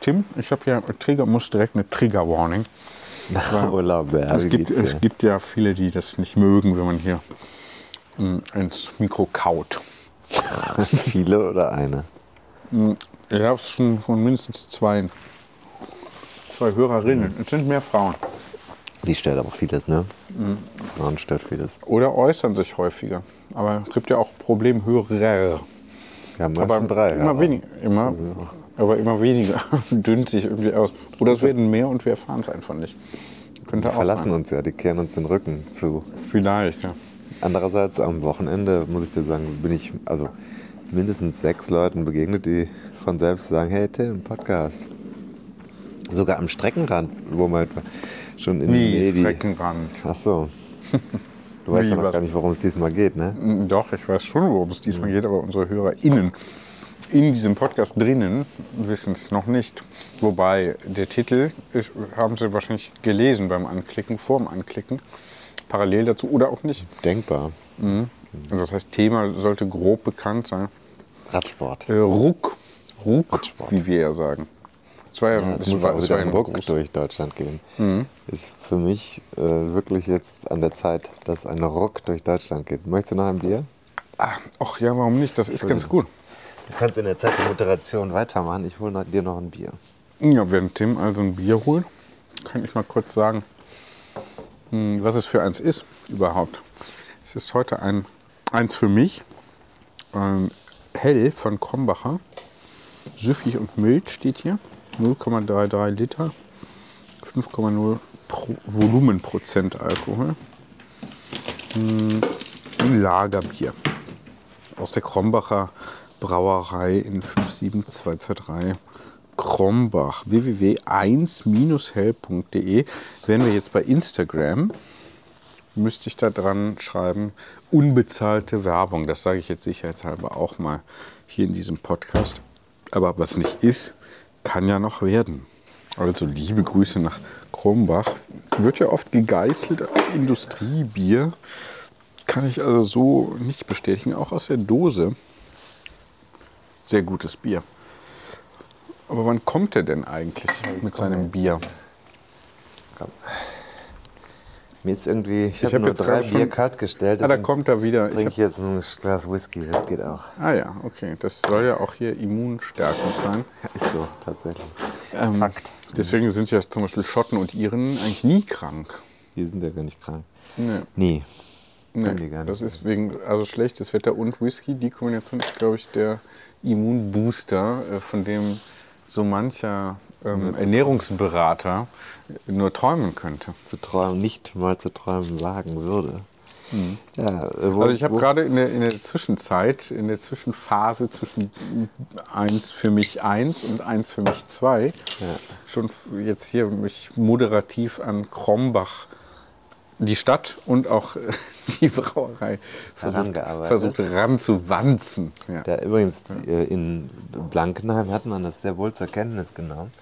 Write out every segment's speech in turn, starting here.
Tim, ich habe ja Trigger, muss direkt eine Trigger Warning. Urlaub, ja, Es gibt, es gibt ja viele, die das nicht mögen, wenn man hier mm, ins Mikro kaut. Viele oder eine? Ja, es sind von mindestens zwei, zwei Hörerinnen. Es sind mehr Frauen. Die stört aber vieles, ne? Frauen stört vieles. Oder äußern sich häufiger. Aber es gibt ja auch Problemhörer. Haben Aber schon drei. immer weniger. Immer, aber immer weniger. Dünnt sich irgendwie aus. Oder es werden mehr und wir erfahren es einfach nicht. Könnte Die verlassen sein. uns ja, die kehren uns den Rücken zu. Vielleicht, ja. Andererseits am Wochenende, muss ich dir sagen, bin ich also mindestens sechs Leuten begegnet, die von selbst sagen, hey Tim, Podcast. Sogar am Streckenrand, wo man schon in Wie die Medien... Streckenrand. Ach so. Du weißt ja noch gar nicht, worum es diesmal geht, ne? Doch, ich weiß schon, worum es diesmal geht, aber unsere HörerInnen in diesem Podcast drinnen wissen es noch nicht. Wobei der Titel ist, haben sie wahrscheinlich gelesen beim Anklicken, vorm Anklicken, parallel dazu oder auch nicht. Denkbar. Also das heißt, Thema sollte grob bekannt sein. Radsport. Äh, Ruck, Ruck, Radsport. wie wir ja sagen. Es war ja, Ja, es muss war, es war ein Ruck groß- durch Deutschland gehen. Ist für mich äh, wirklich jetzt an der Zeit, dass ein Ruck durch Deutschland geht. Möchtest du noch ein Bier? Ach ja, warum nicht? Das ist ganz gut. Du kannst in der Zeit die Moderation weitermachen. Ich hole dir noch ein Bier. Ja, während Tim also ein Bier holt, kann ich mal kurz sagen, hm, was es für eins ist überhaupt. Es ist heute ein eins für mich, ein hell von Krombacher, süffig und mild steht hier, 0,33 Liter, 5,0 Pro Volumenprozent Alkohol. Hm, Ein Lagerbier aus der Krombacher Brauerei in 57223 Krombach. www.1-hell.de Wären wir jetzt bei Instagram, müsste ich da dran schreiben, unbezahlte Werbung. Das sage ich jetzt sicherheitshalber auch mal hier in diesem Podcast. Aber was nicht ist, kann ja noch werden. Also liebe Grüße nach Krombach. Wird ja oft gegeißelt als Industriebier. Kann ich also so nicht bestätigen. Auch aus der Dose. Sehr gutes Bier. Aber wann kommt er denn eigentlich mit seinem Bier? Mir ist irgendwie, ich, Ich habe hab nur jetzt drei Bier kalt gestellt. Ah, da kommt er wieder. Ich trinke ich jetzt ein Glas Whisky. Das geht auch. ah ja, okay. Das soll ja auch hier immunstärkend sein. Ist so, tatsächlich. Ähm, Fakt. Deswegen sind ja zum Beispiel Schotten und Iren eigentlich nie krank. Die sind ja gar nicht krank. Nee. Nie. Nee, das ist wegen, also schlechtes Wetter und Whisky, die Kombination ist, glaube ich, der Immunbooster, äh, von dem so mancher ähm, Ernährungsberater nur träumen könnte. Zu träumen, nicht mal zu träumen wagen würde. Ja, äh, wo, Also ich habe gerade in der, in der Zwischenzeit, in der Zwischenphase zwischen eins für mich eins und eins für mich zwei, schon f- jetzt hier mich moderativ an Krombach, die Stadt und auch äh, die Brauerei versucht, versucht ranzuwanzen. Ja. Da übrigens äh, in Blankenheim hat man das sehr wohl zur Kenntnis genommen.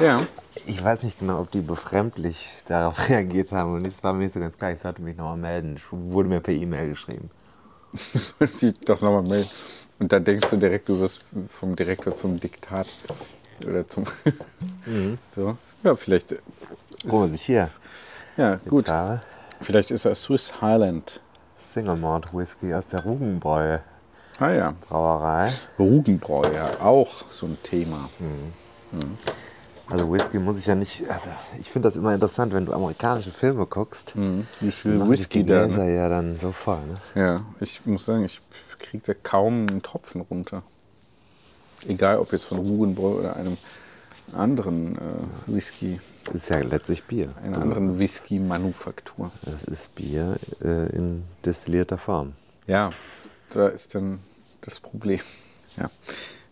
ja. Ich weiß nicht genau, ob die befremdlich darauf reagiert haben und das war mir nicht so ganz klar. Ich sollte mich nochmal melden. Es wurde mir per E-Mail geschrieben. dich doch nochmal melden. Und dann denkst du direkt, du wirst vom Direktor zum Diktat. Oder zum. so. Ja, vielleicht. Oh, was ich hier Ja, gut. habe. Vielleicht ist er Swiss Highland Single Malt Whisky aus der Rugenbräu Ah ja, Brauerei. Rugenbräu, ja, auch so ein Thema. Also Whisky muss ich ja nicht. Also ich finde das immer interessant, wenn du amerikanische Filme guckst. Wie viel Whisky da? Ne? ja dann so voll. Ne? Ja, ich muss sagen, ich kriege da kaum einen Tropfen runter. Egal, ob jetzt von Rugenbräu oder einem anderen äh, Whisky, Das ist ja letztlich Bier. einer Also, anderen Whisky-Manufaktur. Das ist Bier äh, in destillierter Form. Ja, da ist dann das Problem. Ja.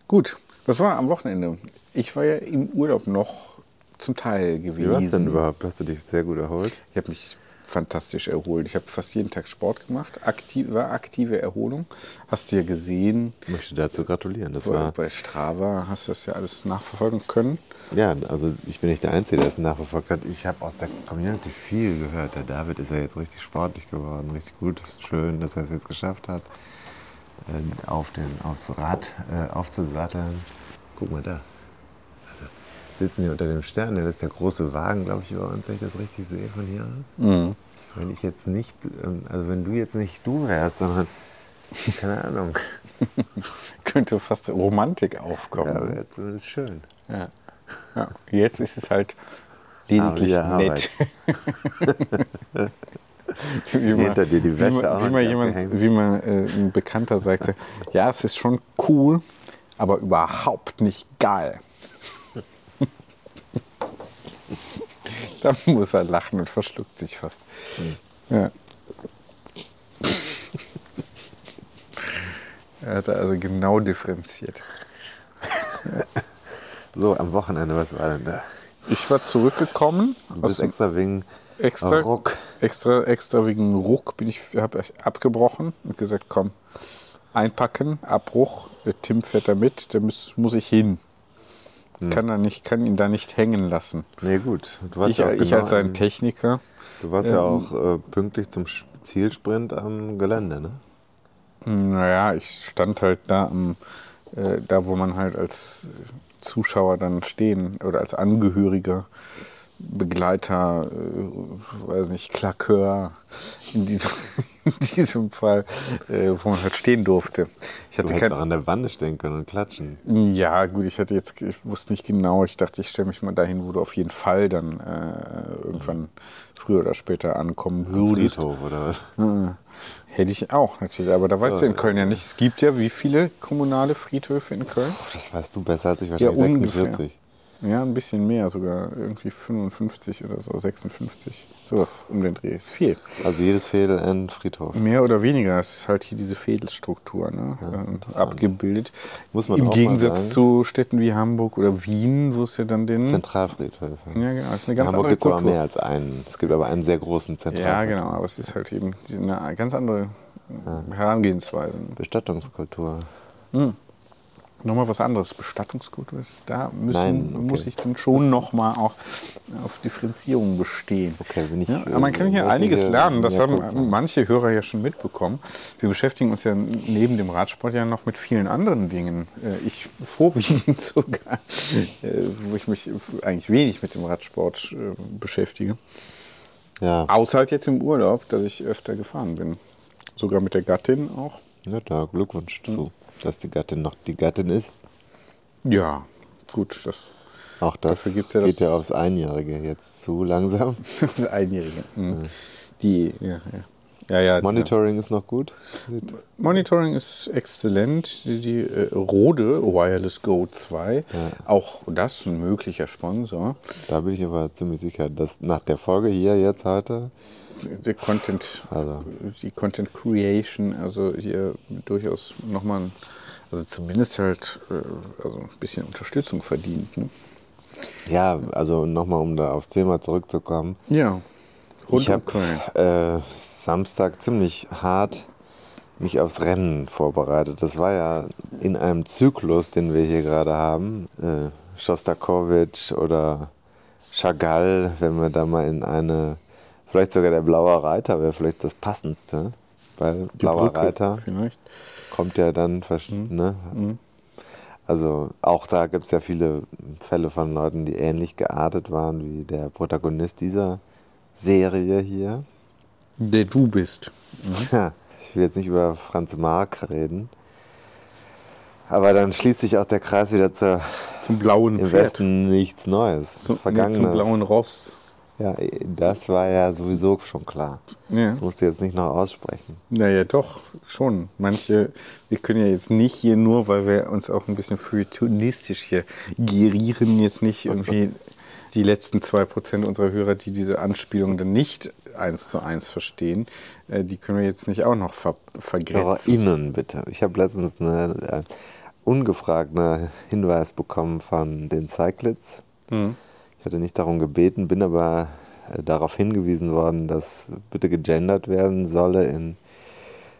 Gut, das war am Wochenende. Ich war ja im Urlaub noch zum Teil gewesen. Wie war es denn überhaupt? Hast du dich sehr gut erholt? Ich habe mich fantastisch erholt. Ich habe fast jeden Tag Sport gemacht. Aktiv, war aktive Erholung. Hast du ja gesehen. Ich möchte dazu gratulieren. Das Bei, war, bei Strava hast du das ja alles nachverfolgen können. ja, also ich bin nicht der Einzige, der es nachverfolgt hat. Ich habe aus der Community viel gehört. Der David ist ja jetzt richtig sportlich geworden, richtig gut. Schön, dass er es jetzt geschafft hat, äh, auf den, aufs Rad äh, aufzusatteln. Guck mal da. Sitzen hier unter dem Stern. Das ist der große Wagen, glaube ich, über uns, wenn ich das richtig sehe von hier aus. Wenn ich jetzt nicht, ähm, also wenn du jetzt nicht du wärst, sondern, keine Ahnung, Könnte fast Romantik aufkommen. ja, Ja, wäre zumindest schön. ja. Jetzt ist es halt lediglich Ah, nett. wie man, Hinter dir die Wäsche wie man, wie man, jemand, wie man äh, ein Bekannter sagte, ja, es ist schon cool, aber überhaupt nicht geil. da muss er lachen und verschluckt sich fast. Ja. er hat also genau differenziert. So, am Wochenende, was war denn da? Ich war zurückgekommen Du bist extra wegen extra, Ruck. extra, extra wegen Ruck bin ich, habe ich abgebrochen und gesagt, komm, einpacken, Abbruch. Der Tim fährt da mit, der muss, muss ich hin. Kann, da nicht, kann ihn da nicht hängen lassen. Nee, gut. Du warst Ich, ja auch ich genau als sein Techniker, Du warst ja ähm, auch äh, pünktlich zum Zielsprint am Gelände, ne? naja, ich stand halt da am, äh, da wo man halt als Zuschauer dann stehen oder als Angehöriger, Begleiter, äh, weiß nicht, Klakeur in diesem, in diesem Fall, äh, wo man halt stehen durfte. Ich Du hatte hättest kein, auch an der Wand stehen können und klatschen. Ja, gut, ich hatte jetzt, ich wusste nicht genau. Ich dachte, ich stelle mich mal dahin, wo du auf jeden Fall dann äh, irgendwann früher oder später ankommen würdest. Friedhof oder was? Hätte ich auch natürlich, aber da weißt du in Köln ja nicht. Es gibt ja wie viele kommunale Friedhöfe in Köln? Das weißt du besser als ich Ja, wahrscheinlich. ungefähr. 46. Ja, ein bisschen mehr sogar. Irgendwie 55 oder so, 56. Sowas um den Dreh. Ist viel. Also jedes Fädel ein Friedhof. Mehr oder weniger. Es ist halt hier diese Fädelstruktur ne? äh, abgebildet. Muss man Im Gegensatz zu Städten wie Hamburg oder Wien, wo es ja dann den. Zentralfriedhöfe. Ja, genau. Das ist eine In ganz Hamburg andere es Kultur. mehr als einen. Es gibt aber einen sehr großen Ja, Zentralfriedhof. genau. Aber es ist halt eben eine ganz andere Herangehensweise. Bestattungskultur. Nochmal was anderes. Bestattungskultur ist, da müssen, Nein, okay. muss ich dann schon nochmal auch auf Differenzierung bestehen. Okay, wenn ich, ja, aber man kann äh, hier einiges hier lernen. Das haben gucken. manche Hörer ja schon mitbekommen. Wir beschäftigen uns ja neben dem Radsport ja noch mit vielen anderen Dingen. Äh, Ich vorwiegend sogar, äh, wo ich mich eigentlich wenig mit dem Radsport äh, beschäftige. Ja, Außer halt jetzt im Urlaub, dass ich öfter gefahren bin. Sogar mit der Gattin auch. ja da, Glückwunsch zu, dass die Gattin noch die Gattin ist. Ja, gut, das Auch das ja geht das- ja aufs Einjährige jetzt zu langsam. das Einjährige. Mhm. Die, ja, ja. Ja, Monitoring ist noch gut. Monitoring ist exzellent. Die, die äh, Rode Wireless Go 2, auch das ein möglicher Sponsor. Da bin ich aber ziemlich sicher, dass nach der Folge hier jetzt heute, Der Content, Also. die Content Creation, also hier durchaus nochmal, also zumindest halt äh, also ein bisschen Unterstützung verdient. Ne? ja, also nochmal, um da aufs Thema zurückzukommen. Ja, rund ich um habe äh, Samstag ziemlich hart mich aufs Rennen vorbereitet. Das war ja in einem Zyklus, den wir hier gerade haben. Äh, Shostakovich oder Chagall, wenn wir da mal in eine, vielleicht sogar der Blaue Reiter wäre vielleicht das passendste. Weil Die Blauer Brücke Reiter Vielleicht. kommt ja dann, Mhm. ne? Also auch da gibt es ja viele Fälle von Leuten, die ähnlich geartet waren wie der Protagonist dieser Serie hier. Der du bist. Ja, ich will jetzt nicht über Franz Marc reden. Aber dann schließt sich auch der Kreis wieder zur Zum blauen im Pferd. Westen nichts Neues. Zum, nee, zum blauen Ross. Ja, das war ja sowieso schon klar. Ja. Das musst du jetzt nicht noch aussprechen. Naja, doch, schon. Manche, wir können ja jetzt nicht hier nur, weil wir uns auch ein bisschen feuilletonistisch hier gerieren, jetzt nicht irgendwie die letzten zwei Prozent unserer Hörer, die diese Anspielung dann nicht eins zu eins verstehen, äh, die können wir jetzt nicht auch noch ver vergrätzen. HörerInnen bitte. Ich habe letztens einen äh, ungefragten Hinweis bekommen von den Cyclids. Ich hatte nicht darum gebeten, bin aber äh, darauf hingewiesen worden, dass bitte gegendert werden solle in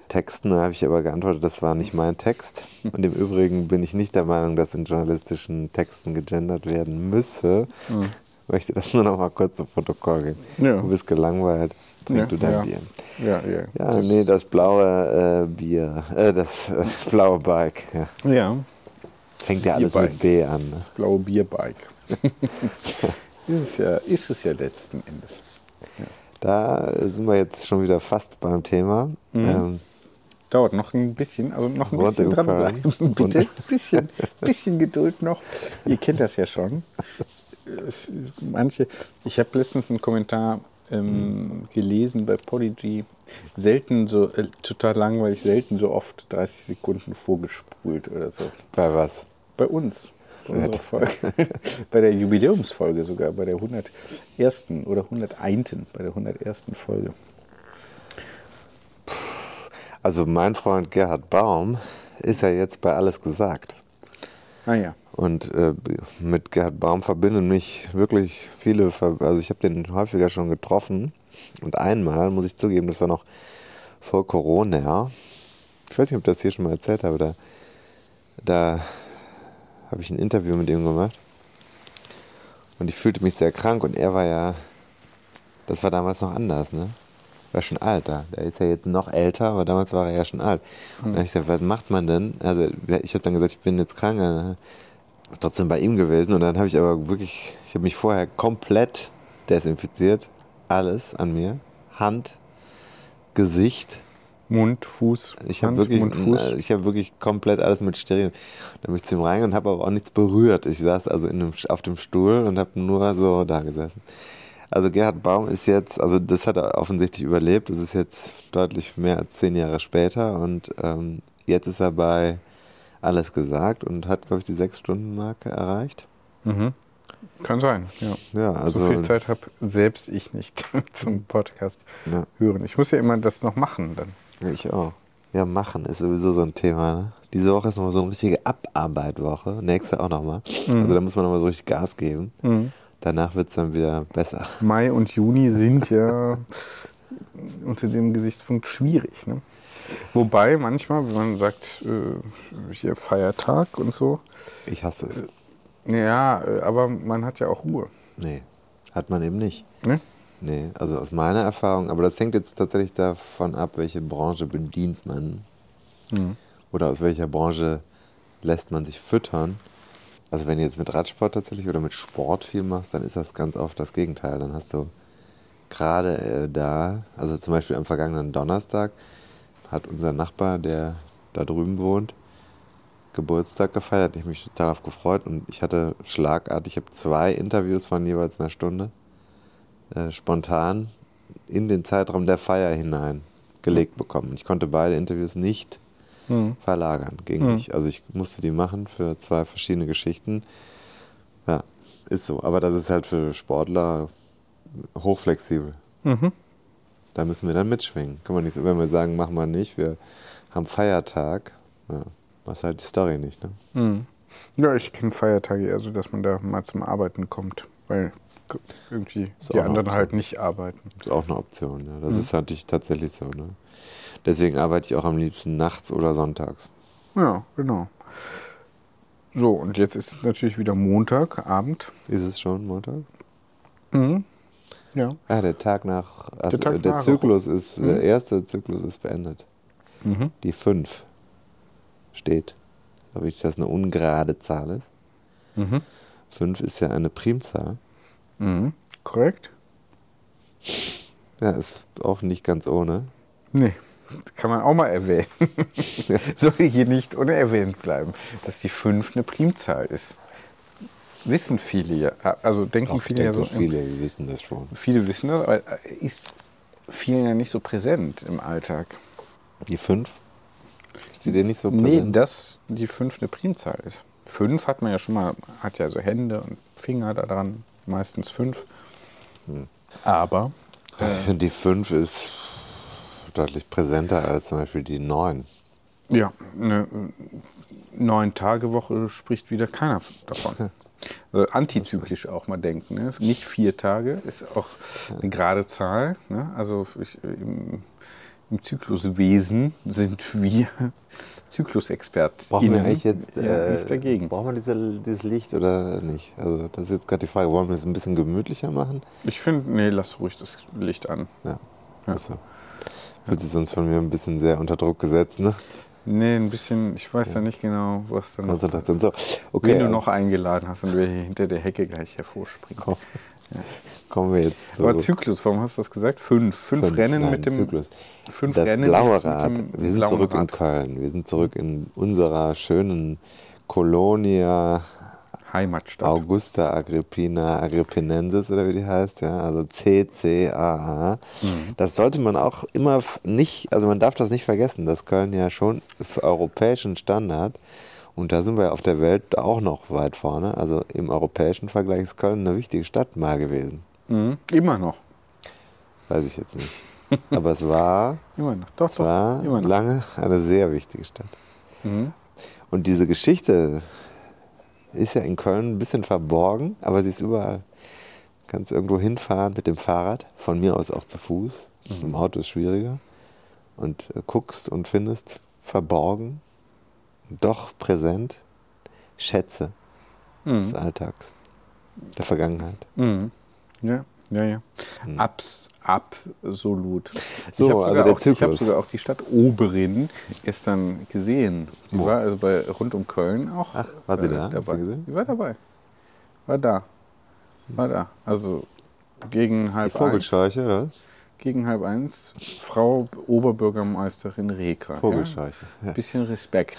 Texten. Da habe ich aber geantwortet, das war nicht mein Text. Und im Übrigen bin ich nicht der Meinung, dass in journalistischen Texten gegendert werden müsse. Ich möchte das nur noch mal kurz zu Protokoll geben. Ja. Du bist gelangweilt. Trink Ja, du dein ja. Bier. Ja, ja. Ja, das, nee, das blaue äh, Bier, äh, das äh, blaue Bike. Ja. ja, Fängt ja alles Bierbike. mit B an. Ne? das blaue Bierbike. ist, es ja, ist es ja letzten Endes. Da sind wir jetzt schon wieder fast beim Thema. Mhm. Ähm, Dauert noch ein bisschen, also noch ein bisschen dranbleiben. Bitte, ein bisschen, bisschen Geduld noch. Ihr kennt das ja schon. Äh, Manche, ich habe letztens einen Kommentar ähm, gelesen bei Podigy. Selten so, äh, total langweilig, selten so oft 30 Sekunden vorgespult oder so. bei was? Bei uns, bei unserer Folge. bei der Jubiläumsfolge sogar, bei der 101. oder 101. bei der 101. Folge. Also mein Freund Gerhard Baum ist ja jetzt bei Alles gesagt. Ah ja. Und äh, mit Gerhard Baum verbinden mich wirklich viele, Ver also ich habe den häufiger schon getroffen. Und einmal, muss ich zugeben, das war noch vor Corona. Ich weiß nicht, ob ich das hier schon mal erzählt habe. Da, da habe ich ein Interview mit ihm gemacht. Und ich fühlte mich sehr krank und er war ja, das war damals noch anders, ne? War schon alt da. Der ist ja jetzt noch älter, aber damals war er ja schon alt. Und dann habe ich gesagt, was macht man denn? Also ich habe dann gesagt, ich bin jetzt krank. Trotzdem bei ihm gewesen und dann habe ich aber wirklich, ich habe mich vorher komplett desinfiziert. Alles an mir. Hand, Gesicht. Mund, Fuß. Ich habe wirklich, Mund, Fuß. äh, ich habe wirklich komplett alles mit Steril. Dann bin ich zu ihm reingegangen und habe aber auch nichts berührt. Ich saß also in einem, auf dem Stuhl und habe nur so da gesessen. Also Gerhard Baum ist jetzt, also das hat er offensichtlich überlebt. Das ist jetzt deutlich mehr als zehn Jahre später und ähm, jetzt ist er bei alles gesagt und hat, glaube ich, die Sechs-Stunden-Marke erreicht. Kann sein, ja. Ja, also so viel Zeit habe selbst ich nicht zum Podcast Ja. hören. Ich muss ja immer das noch machen dann. Ich auch. Ja, machen ist sowieso so ein Thema. Ne? Diese Woche ist nochmal so eine richtige Abarbeitwoche. Nächste auch nochmal. Also da muss man nochmal so richtig Gas geben. Danach wird es dann wieder besser. Mai und Juni sind ja unter dem Gesichtspunkt schwierig. Ne? Wobei manchmal, wenn man sagt, äh, hier Feiertag und so, Ich hasse es. ja, äh, aber man hat ja auch Ruhe. Nee, hat man eben nicht. Ne? Nee, also aus meiner Erfahrung, aber das hängt jetzt tatsächlich davon ab, welche Branche bedient man. Oder aus welcher Branche lässt man sich füttern. Also wenn du jetzt mit Radsport tatsächlich oder mit Sport viel machst, dann ist das ganz oft das Gegenteil. Dann hast du gerade äh, da, also zum Beispiel am vergangenen Donnerstag, hat unser Nachbar, der da drüben wohnt, Geburtstag gefeiert. Ich habe mich total darauf gefreut und ich hatte schlagartig, ich habe zwei Interviews von jeweils einer Stunde äh, spontan in den Zeitraum der Feier hinein gelegt bekommen. Ich konnte beide Interviews nicht verlagern gegen mich. Also ich musste die machen für zwei verschiedene Geschichten. Ja, ist so. Aber das ist halt für Sportler hochflexibel. Da müssen wir dann mitschwingen. Kann man nicht so, wenn wir sagen, machen wir nicht, wir haben Feiertag, ja, machst halt die Story nicht, ne? Ja, ich kenne Feiertage eher so, dass man da mal zum Arbeiten kommt, weil irgendwie Ist die anderen halt nicht arbeiten. Ist auch eine Option, ja. Das ist natürlich tatsächlich so, ne? Deswegen arbeite ich auch am liebsten nachts oder sonntags. Ja, genau. So, und jetzt ist natürlich wieder Montag, Abend. Ist es schon Montag? Ja. Ja, der Tag nach, also der, Tag nach- Zyklus ist, der erste Zyklus ist beendet. Die 5 steht, ob ich das eine ungerade Zahl ist. 5 ist ja eine Primzahl. Mhm. Korrekt? Ja, ist auch nicht ganz ohne. Nee, das kann man auch mal erwähnen. Soll hier nicht unerwähnt bleiben, dass die 5 eine Primzahl ist. Wissen viele ja, also denken Auch viele ja so. denke, viele wissen das schon. Viele wissen das, aber ist vielen ja nicht so präsent im Alltag. Die 5? Ist die denn nicht so Nee, präsent? dass die 5 eine Primzahl ist. 5 hat man ja schon mal, hat ja so Hände und Finger da dran, meistens 5. Aber Also ich finde, die 5 ist deutlich präsenter als zum Beispiel die 9. ja, eine neun Tage Woche spricht wieder keiner davon. Also antizyklisch auch mal denken. Ne? Nicht vier Tage ist auch eine gerade Zahl. Ne? Also ich, im, im Zykluswesen sind wir Zyklusexperten. Brauchen wir eigentlich jetzt ja, äh, nicht dagegen. Brauchen wir diese, dieses Licht oder nicht? Also das ist jetzt gerade die Frage, wollen wir es ein bisschen gemütlicher machen? Ich finde, nee, lass ruhig das Licht an. Ja. Also, fühlt sich sonst von mir ein bisschen sehr unter Druck gesetzt, ne? Nee, ein bisschen, ich weiß ja nicht genau, was dann noch, Konzentration. So, okay. wen du äh, noch eingeladen hast und wer hier hinter der Hecke gleich hervorspringt. Komm. Kommen wir jetzt Aber Zyklus, warum hast du das gesagt? Fünf. Fünf, fünf, Rennen nein, mit dem Zyklus. Fünf das Rennen blaue Rad. Wir sind zurück in Rad. Köln. Wir sind zurück in unserer schönen Kolonia Heimatstadt. Augusta Agrippina Agrippinensis oder wie die heißt, ja, also CCAA. Mhm. Das sollte man auch immer nicht, also man darf das nicht vergessen, dass Köln ja schon für europäischen Standard und da sind wir auf der Welt auch noch weit vorne. Also im europäischen Vergleich ist Köln eine wichtige Stadt mal gewesen. Mhm. Immer noch. Weiß ich jetzt nicht. Aber es war, Immer noch. Doch, es doch. war Immer noch. lange eine sehr wichtige Stadt. Mhm. Und diese Geschichte ist ja in Köln ein bisschen verborgen, aber sie ist überall. Kannst irgendwo hinfahren mit dem Fahrrad, von mir aus auch zu Fuß. Im Auto ist schwieriger. Und äh, guckst und findest verborgen, doch präsent Schätze des Alltags, der Vergangenheit. Mhm. Ja, ja, ja. Abs, absolut. So, ich habe also sogar, auch- ich hab sogar auch die Stadt Oberin gestern gesehen. Die Wo? war also bei, rund um Köln auch äh, Ach, war sie da? Hast du dabei. gesehen? Die war dabei. War da. War da. Also gegen halb eins. Vogelscheuche, oder? was? Gegen halb eins. Frau Oberbürgermeisterin Reker. Vogelscheuche. Ja? Bisschen Respekt.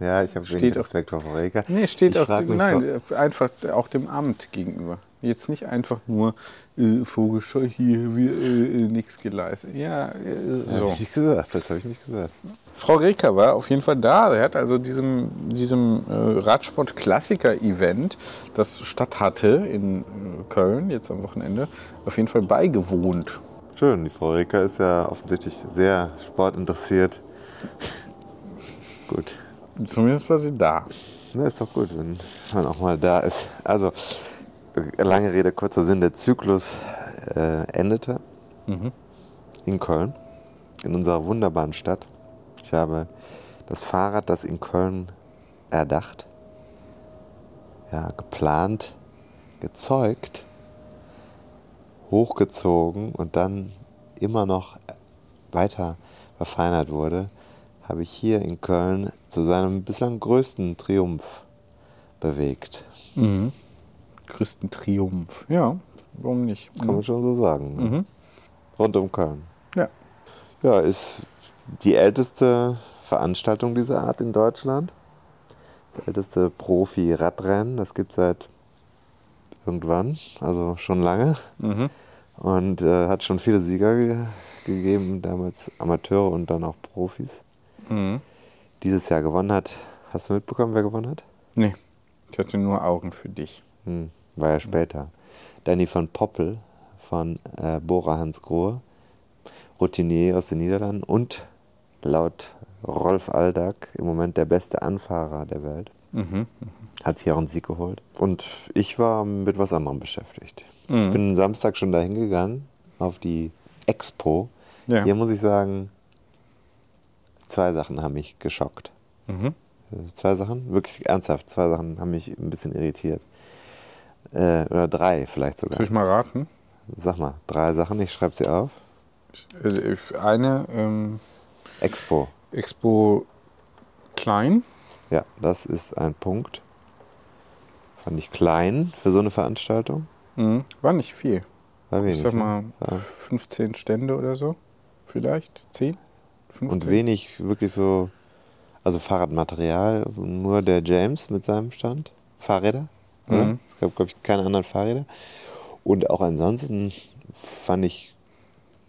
Ja, ich habe Steht wenig Respekt vor Frau Reker. Nee, steht ich auch, nein, einfach auch dem Amt gegenüber. Jetzt nicht einfach nur äh, Vogelscheu hier, wir äh, äh, nichts geleistet. Ja, äh, Hab so. ich nicht gesagt, das habe ich nicht gesagt. Frau Reker war auf jeden Fall da. Er hat also diesem, diesem äh, Radsport-Klassiker-Event, das statt hatte in äh, Köln, jetzt am Wochenende, auf jeden Fall beigewohnt. Schön, die Frau Reker ist ja offensichtlich sehr sportinteressiert. gut. Zumindest war sie da. Na, ist doch gut, wenn man auch mal da ist. Also, lange Rede, kurzer Sinn, der Zyklus äh, endete in Köln, in unserer wunderbaren Stadt. Ich habe das Fahrrad, das in Köln erdacht, ja, geplant, gezeugt, hochgezogen und dann immer noch weiter verfeinert wurde, habe ich hier in Köln zu seinem bislang größten Triumph bewegt. Größten Triumph. Ja, warum nicht? Kann man schon so sagen. Ne? Rund um Köln. Ja. Ja, ist die älteste Veranstaltung dieser Art in Deutschland. Das älteste Profi-Radrennen. Das gibt es seit irgendwann, also schon lange. Und äh, hat schon viele Sieger ge gegeben, damals Amateure und dann auch Profis. Dieses Jahr gewonnen hat. Hast du mitbekommen, wer gewonnen hat? Nee, ich hatte nur Augen für dich. Hm, war ja später. Danny von Poppel von äh, Bora Hansgrohe, Routinier aus den Niederlanden und laut Rolf Aldag im Moment der beste Anfahrer der Welt. Hat sich auch einen Sieg geholt. Und ich war mit was anderem beschäftigt. Ich bin Samstag schon dahin gegangen auf die Expo. Ja. Hier muss ich sagen, zwei Sachen haben mich geschockt. Mhm. Zwei Sachen, wirklich ernsthaft, zwei Sachen haben mich ein bisschen irritiert. Äh, oder drei vielleicht sogar. Soll ich mal raten? Sag mal, drei Sachen, ich schreibe sie auf. Ich- Eine ähm, Expo. Expo klein. Ja, das ist ein Punkt. Fand ich klein für so eine Veranstaltung. Mhm. War nicht viel. War wenig. Ich sag mal Ja. 15 Stände oder so. Vielleicht? 10? 15? Und wenig wirklich so, also Fahrradmaterial, nur der James mit seinem Stand. Fahrräder? Mhm. Es gab, glaube ich, keine anderen Fahrräder. Und auch ansonsten fand ich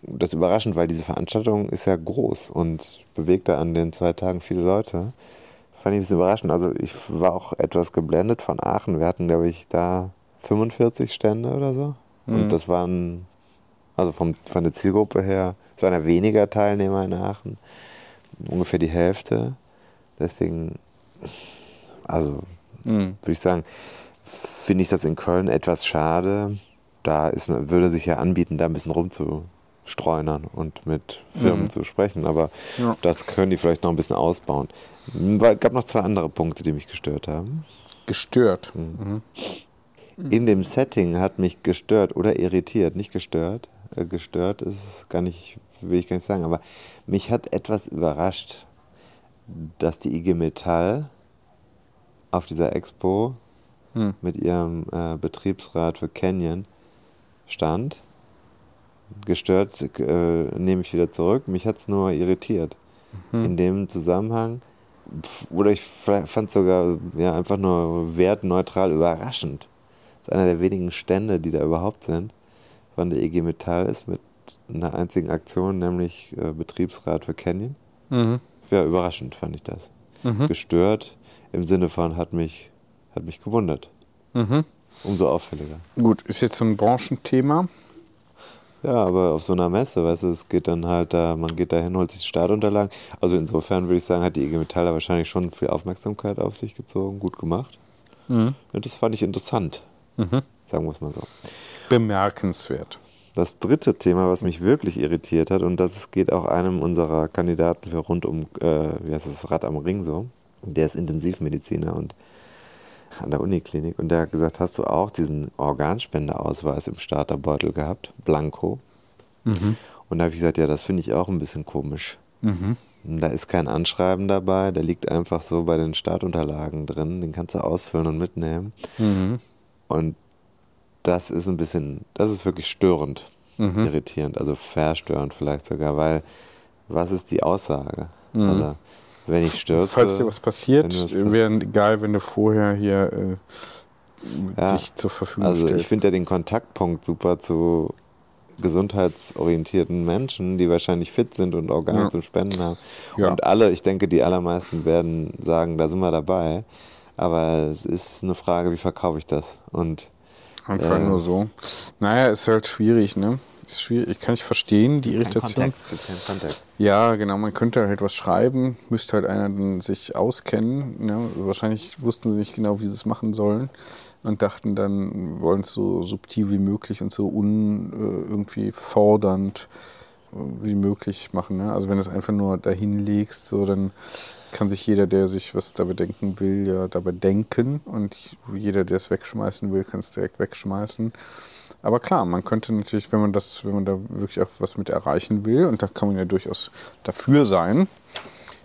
das überraschend, weil diese Veranstaltung ist ja groß und bewegt da an den zwei Tagen viele Leute. Fand ich ein bisschen überraschend. Also ich war auch etwas geblendet von Aachen. Wir hatten, glaube ich, da 45 Stände oder so. Und Mhm. das waren, also vom, von der Zielgruppe her, es waren ja weniger Teilnehmer in Aachen. Ungefähr die Hälfte. Deswegen, also Mhm. würde ich sagen, finde ich das in Köln etwas schade. Da ist, würde sich ja anbieten, da ein bisschen rumzustreunern und mit Firmen Mhm. zu sprechen. Aber Ja. das können die vielleicht noch ein bisschen ausbauen. Es gab noch zwei andere Punkte, die mich gestört haben. Gestört. Mhm. In dem Setting hat mich gestört oder irritiert, nicht gestört. Äh, gestört ist gar nicht, will ich gar nicht sagen, aber mich hat etwas überrascht, dass die IG Metall auf dieser Expo Hm. mit ihrem äh, Betriebsrat für Canyon stand. Gestört äh, nehme ich wieder zurück. Mich hat es nur irritiert. In dem Zusammenhang, oder ich fand sogar ja, einfach nur wertneutral überraschend. Das ist einer der wenigen Stände, die da überhaupt sind, von der IG Metall ist mit einer einzigen Aktion, nämlich äh, Betriebsrat für Canyon. Mhm. Ja, überraschend fand ich das. Mhm. Gestört im Sinne von hat mich, hat mich gewundert. Mhm. Umso auffälliger. Gut, ist jetzt so ein Branchenthema. Ja, aber auf so einer Messe, weißt du, es geht dann halt da, man geht da hin, holt sich Startunterlagen. Also insofern würde ich sagen, hat die IG Metall da wahrscheinlich schon viel Aufmerksamkeit auf sich gezogen, gut gemacht. Mhm. Und das fand ich interessant, Mhm. sagen wir es mal so. Bemerkenswert. Das dritte Thema, was mich wirklich irritiert hat, und das geht auch einem unserer Kandidaten für rund um, äh, wie heißt das, Rad am Ring so, der ist Intensivmediziner und an der Uniklinik und der hat gesagt, hast du auch diesen Organspendeausweis im Starterbeutel gehabt, Blanko? Und da habe ich gesagt, ja, das finde ich auch ein bisschen komisch. Da ist kein Anschreiben dabei, der liegt einfach so bei den Startunterlagen drin, den kannst du ausfüllen und mitnehmen. Und das ist ein bisschen, das ist wirklich störend, irritierend, also verstörend vielleicht sogar, weil was ist die Aussage? Also, wenn ich stürze. Falls dir was passiert, wäre geil, wenn du vorher hier äh, Ja, dich zur Verfügung Also stellst. ich finde ja den Kontaktpunkt super zu gesundheitsorientierten Menschen, die wahrscheinlich fit sind und Organe Ja. zum Spenden haben. Ja. Und alle, ich denke, die allermeisten werden sagen, da sind wir dabei. Aber es ist eine Frage, wie verkaufe ich das? Und Einfach äh, nur so. Naja, ist halt schwierig, ne? Ist schwierig. Ich kann ich verstehen, die Irritation. Kontext, Kontext. Ja, genau, man könnte halt was schreiben, müsste halt einer dann sich auskennen. Ne? Wahrscheinlich wussten sie nicht genau, wie sie es machen sollen und dachten dann, wollen es so subtil wie möglich und so un äh, irgendwie fordernd äh, wie möglich machen. Ne? Also wenn du es einfach nur dahin legst, so dann kann sich jeder, der sich was dabei denken will, ja dabei denken und jeder, der es wegschmeißen will, kann es direkt wegschmeißen. Aber klar, man könnte natürlich, wenn man das, wenn man da wirklich auch was mit erreichen will, und da kann man ja durchaus dafür sein,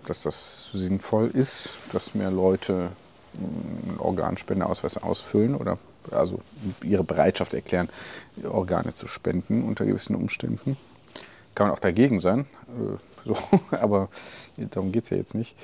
dass das sinnvoll ist, dass mehr Leute einen Organspendeausweis ausfüllen oder also ihre Bereitschaft erklären, Organe zu spenden unter gewissen Umständen. Kann man auch dagegen sein, äh, so, aber darum geht es ja jetzt nicht.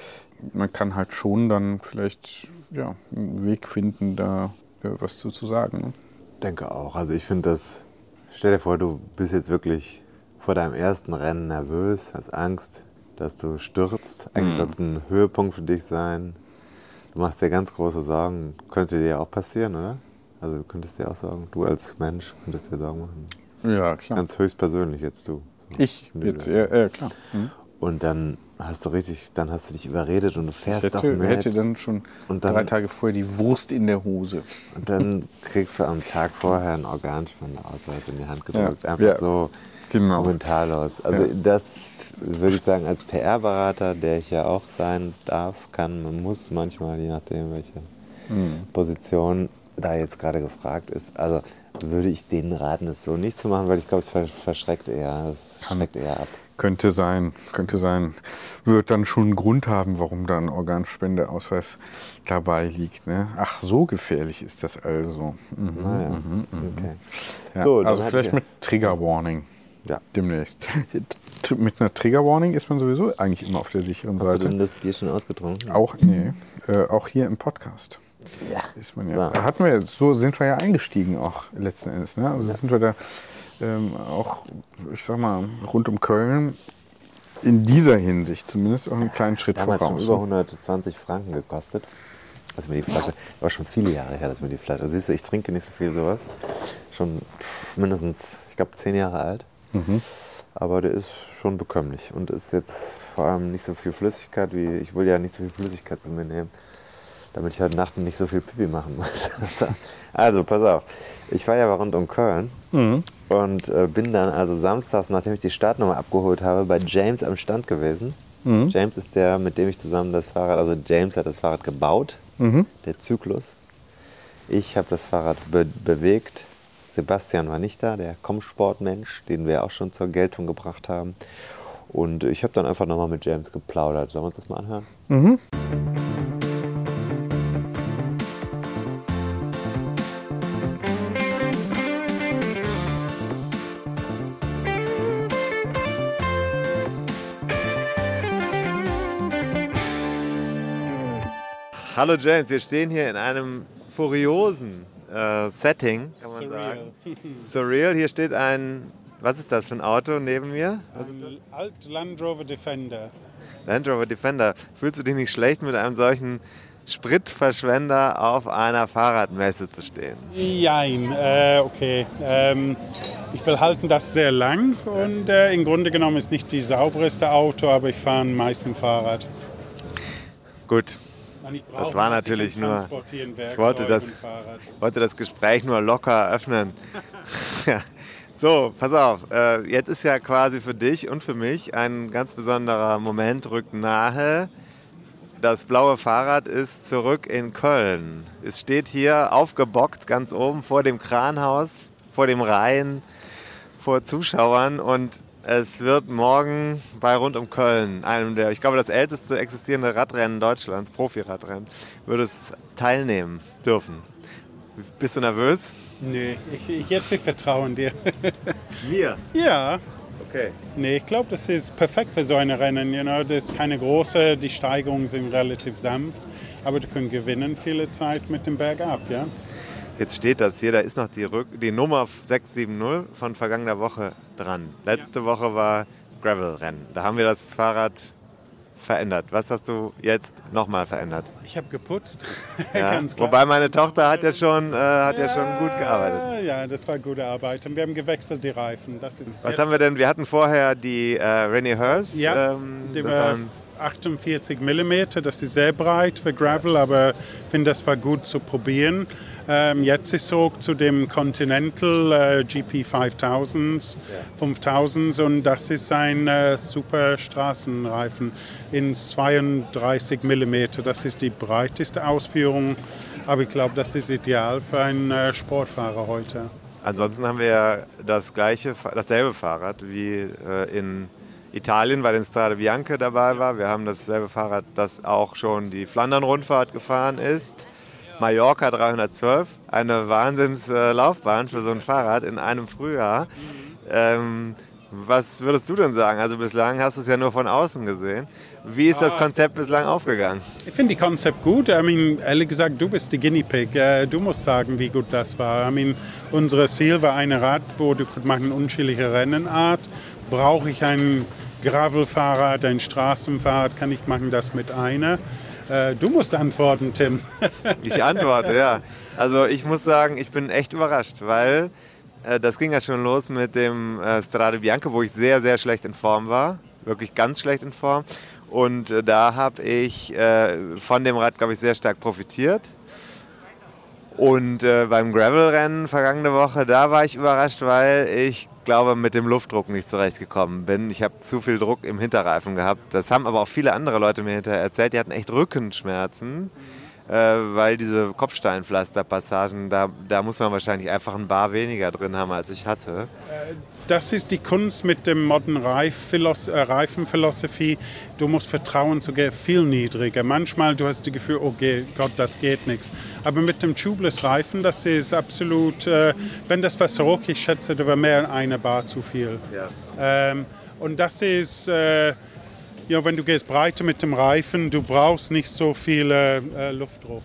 Man kann halt schon dann vielleicht ja, einen Weg finden, da äh, was zu, zu sagen. Ne? denke auch. Also ich finde das, stell dir vor, du bist jetzt wirklich vor deinem ersten Rennen nervös, hast Angst, dass du stürzt. Eigentlich soll es ein Höhepunkt für dich sein. Du machst dir ganz große Sorgen. Könnte dir ja auch passieren, oder? Also du könntest dir auch Sorgen, du als Mensch könntest dir Sorgen machen. Ja, klar. Ganz höchstpersönlich jetzt du. Ich jetzt, ja, ja klar. Mhm. Und dann hast du richtig, dann hast du dich überredet und du Ich fährst doch hätte, mit. hätte dann schon Und dann- drei Tage vorher die Wurst in der Hose. Und dann kriegst du am Tag vorher einen Organspendeausweis in die Hand gedrückt. Ja. Einfach Ja. so Genau. kommentarlos. Also Ja. das würde ich sagen, als PR-Berater, der ich ja auch sein darf, kann, man muss manchmal, je nachdem, welche Mhm. Position da jetzt gerade gefragt ist, also würde ich denen raten, es so nicht zu machen, weil ich glaube, es ver verschreckt eher, es Kann- schreckt eher ab. Könnte sein, könnte sein. Wird dann schon einen Grund haben, warum da ein Organspendeausweis dabei liegt. Ne? Ach, so gefährlich ist das also. Mhm. Naja. Okay. Ja, So, also vielleicht mit Trigger Warning Ja. demnächst. Mit einer Trigger Warning ist man sowieso eigentlich immer auf der sicheren Hast du Seite. denn das Bier schon ausgetrunken? Auch, nee, äh, auch hier im Podcast Ja. ist man ja. So. Da hatten wir, so sind wir ja eingestiegen auch letzten Endes. Ne? Also sind wir da ähm, auch, ich sag mal, rund um Köln in dieser Hinsicht zumindest auch einen kleinen Schritt Damals schon voraus. über ne? 120 Franken gekostet. Als mir die Flasche, war schon viele Jahre her, dass mir die Flasche. Siehst du, ich trinke nicht so viel sowas. Schon mindestens, ich glaube, zehn Jahre alt. Mhm. Aber der ist schon bekömmlich und ist jetzt vor allem nicht so viel Flüssigkeit wie. Ich will ja nicht so viel Flüssigkeit zu mir nehmen, damit ich heute Nacht nicht so viel Pipi machen muss. also, pass auf. Ich war ja rund um Köln Mhm. und äh, bin dann also samstags, nachdem ich die Startnummer abgeholt habe, bei James am Stand gewesen. Mhm. James ist der, mit dem ich zusammen das Fahrrad, also James hat das Fahrrad gebaut, Mhm. der Zyklus. Ich habe das Fahrrad be bewegt. Sebastian war nicht da, der Kommsportmensch, den wir auch schon zur Geltung gebracht haben. Und ich habe dann einfach nochmal mit James geplaudert. Sollen wir uns das mal anhören? Hallo James, wir stehen hier in einem furiosen äh, Setting, kann man sagen. Surreal. Hier steht ein, was ist das für ein Auto neben mir? Was ist Ein alt Land Rover Defender. Land Rover Defender. Fühlst du dich nicht schlecht, mit einem solchen Spritverschwender auf einer Fahrradmesse zu stehen? Jein, äh, okay. Ähm, ich will halten das sehr lang und äh, im Grunde genommen ist nicht die sauberste Auto, aber ich fahre am meisten Fahrrad. Gut, Das war natürlich nur- ich wollte das- wollte das Gespräch nur locker öffnen. Ja. so, pass auf. Äh, jetzt ist ja quasi für dich und für mich ein ganz besonderer Moment rückt nahe. Das blaue Fahrrad ist zurück in Köln. Es steht hier aufgebockt ganz oben vor dem Kranhaus, vor dem Rhein, vor Zuschauern und es wird morgen bei Rund um Köln, einem der, ich glaube, das älteste existierende Radrennen Deutschlands, Profi-Radrennen, wird es teilnehmen dürfen. Bist du nervös? Nee, ich, ich jetzt ich vertraue dir. Mir. ja, Okay. nee, ich glaube, das ist perfekt für so ein Rennen. You know, das ist keine große, die Steigerungen sind relativ sanft, aber du kannst gewinnen viele Zeit mit dem Bergab, ja. Jetzt steht das hier, da ist noch die, Rück die Nummer 670 von vergangener Woche dran. Letzte Woche war Gravel-Rennen. Da haben wir das Fahrrad verändert. Was hast du jetzt nochmal verändert? Ich habe geputzt, Ja? Wobei meine Tochter hat ja schon, äh, hat ja schon gut gearbeitet. Ja, das war gute Arbeit. Und wir haben gewechselt die Reifen. Das ist Was haben wir denn? Wir hatten vorher die äh, Rennie Hurst. Ja, ähm, die das war waren, 48 mm. Das ist sehr breit für Gravel, aber ich finde, das war gut zu probieren. Ähm, jetzt ist so zu dem Continental äh, GP 5000, 5000 und das ist ein äh, super Straßenreifen in 32 mm. Das ist die breiteste Ausführung, aber ich glaube, das ist ideal für einen äh, Sportfahrer heute. ansonsten haben wir ja das gleiche, dasselbe Fahrrad wie äh, in Italien bei den Strade Bianche dabei war. Wir haben dasselbe Fahrrad, das auch schon die Flandern-Rundfahrt gefahren ist. Mallorca 312, eine Wahnsinnslaufbahn für so ein Fahrrad in einem Frühjahr. Ähm, was würdest du denn sagen? Also bislang hast du es ja nur von außen gesehen. Wie ist das Konzept bislang aufgegangen? Ich finde die Konzept gut. I mean, ehrlich gesagt, du bist die Guinea Pig. Äh, Du musst sagen, wie gut das war. I mean, unser Ziel war ein Rad, wo du machen unterschiedliche Rennenart. Brauche ich ein Gravelfahrrad, ein Straßenfahrrad? Kann ich machen das mit einer? Äh, Du musst antworten, Tim. Ich antworte, ja. Also ich muss sagen, ich bin echt überrascht, weil äh, das ging ja schon los mit dem äh, Strade Bianche, wo ich sehr, sehr schlecht in Form war. Wirklich ganz schlecht in Form. Und äh, da habe ich von dem Rad, glaube ich, sehr stark profitiert. Und beim Gravel-Rennen vergangene Woche, da war ich überrascht, weil ich glaube, mit dem Luftdruck nicht zurechtgekommen bin. Ich habe zu viel Druck im Hinterreifen gehabt. Das haben aber auch viele andere Leute mir hinterher erzählt. Die hatten echt Rückenschmerzen. äh, weil diese Kopfsteinpflasterpassagen, da, da muss man wahrscheinlich einfach ein Bar weniger drin haben, als ich hatte. Das ist die Kunst mit dem modernen Reifphilos äh, Reifenphilosophie. Du musst vertrauen sogar viel niedriger. Manchmal du hast das Gefühl, oh Gott, das geht nichts. Aber mit dem Tubeless Reifen, das ist absolut, äh, wenn das Wasser hoch ich schätze, da war mehr eine Bar zu viel. Ähm, und das ist, äh, ja, wenn du gehst breiter mit dem Reifen, du brauchst nicht so viel äh, Luftdruck.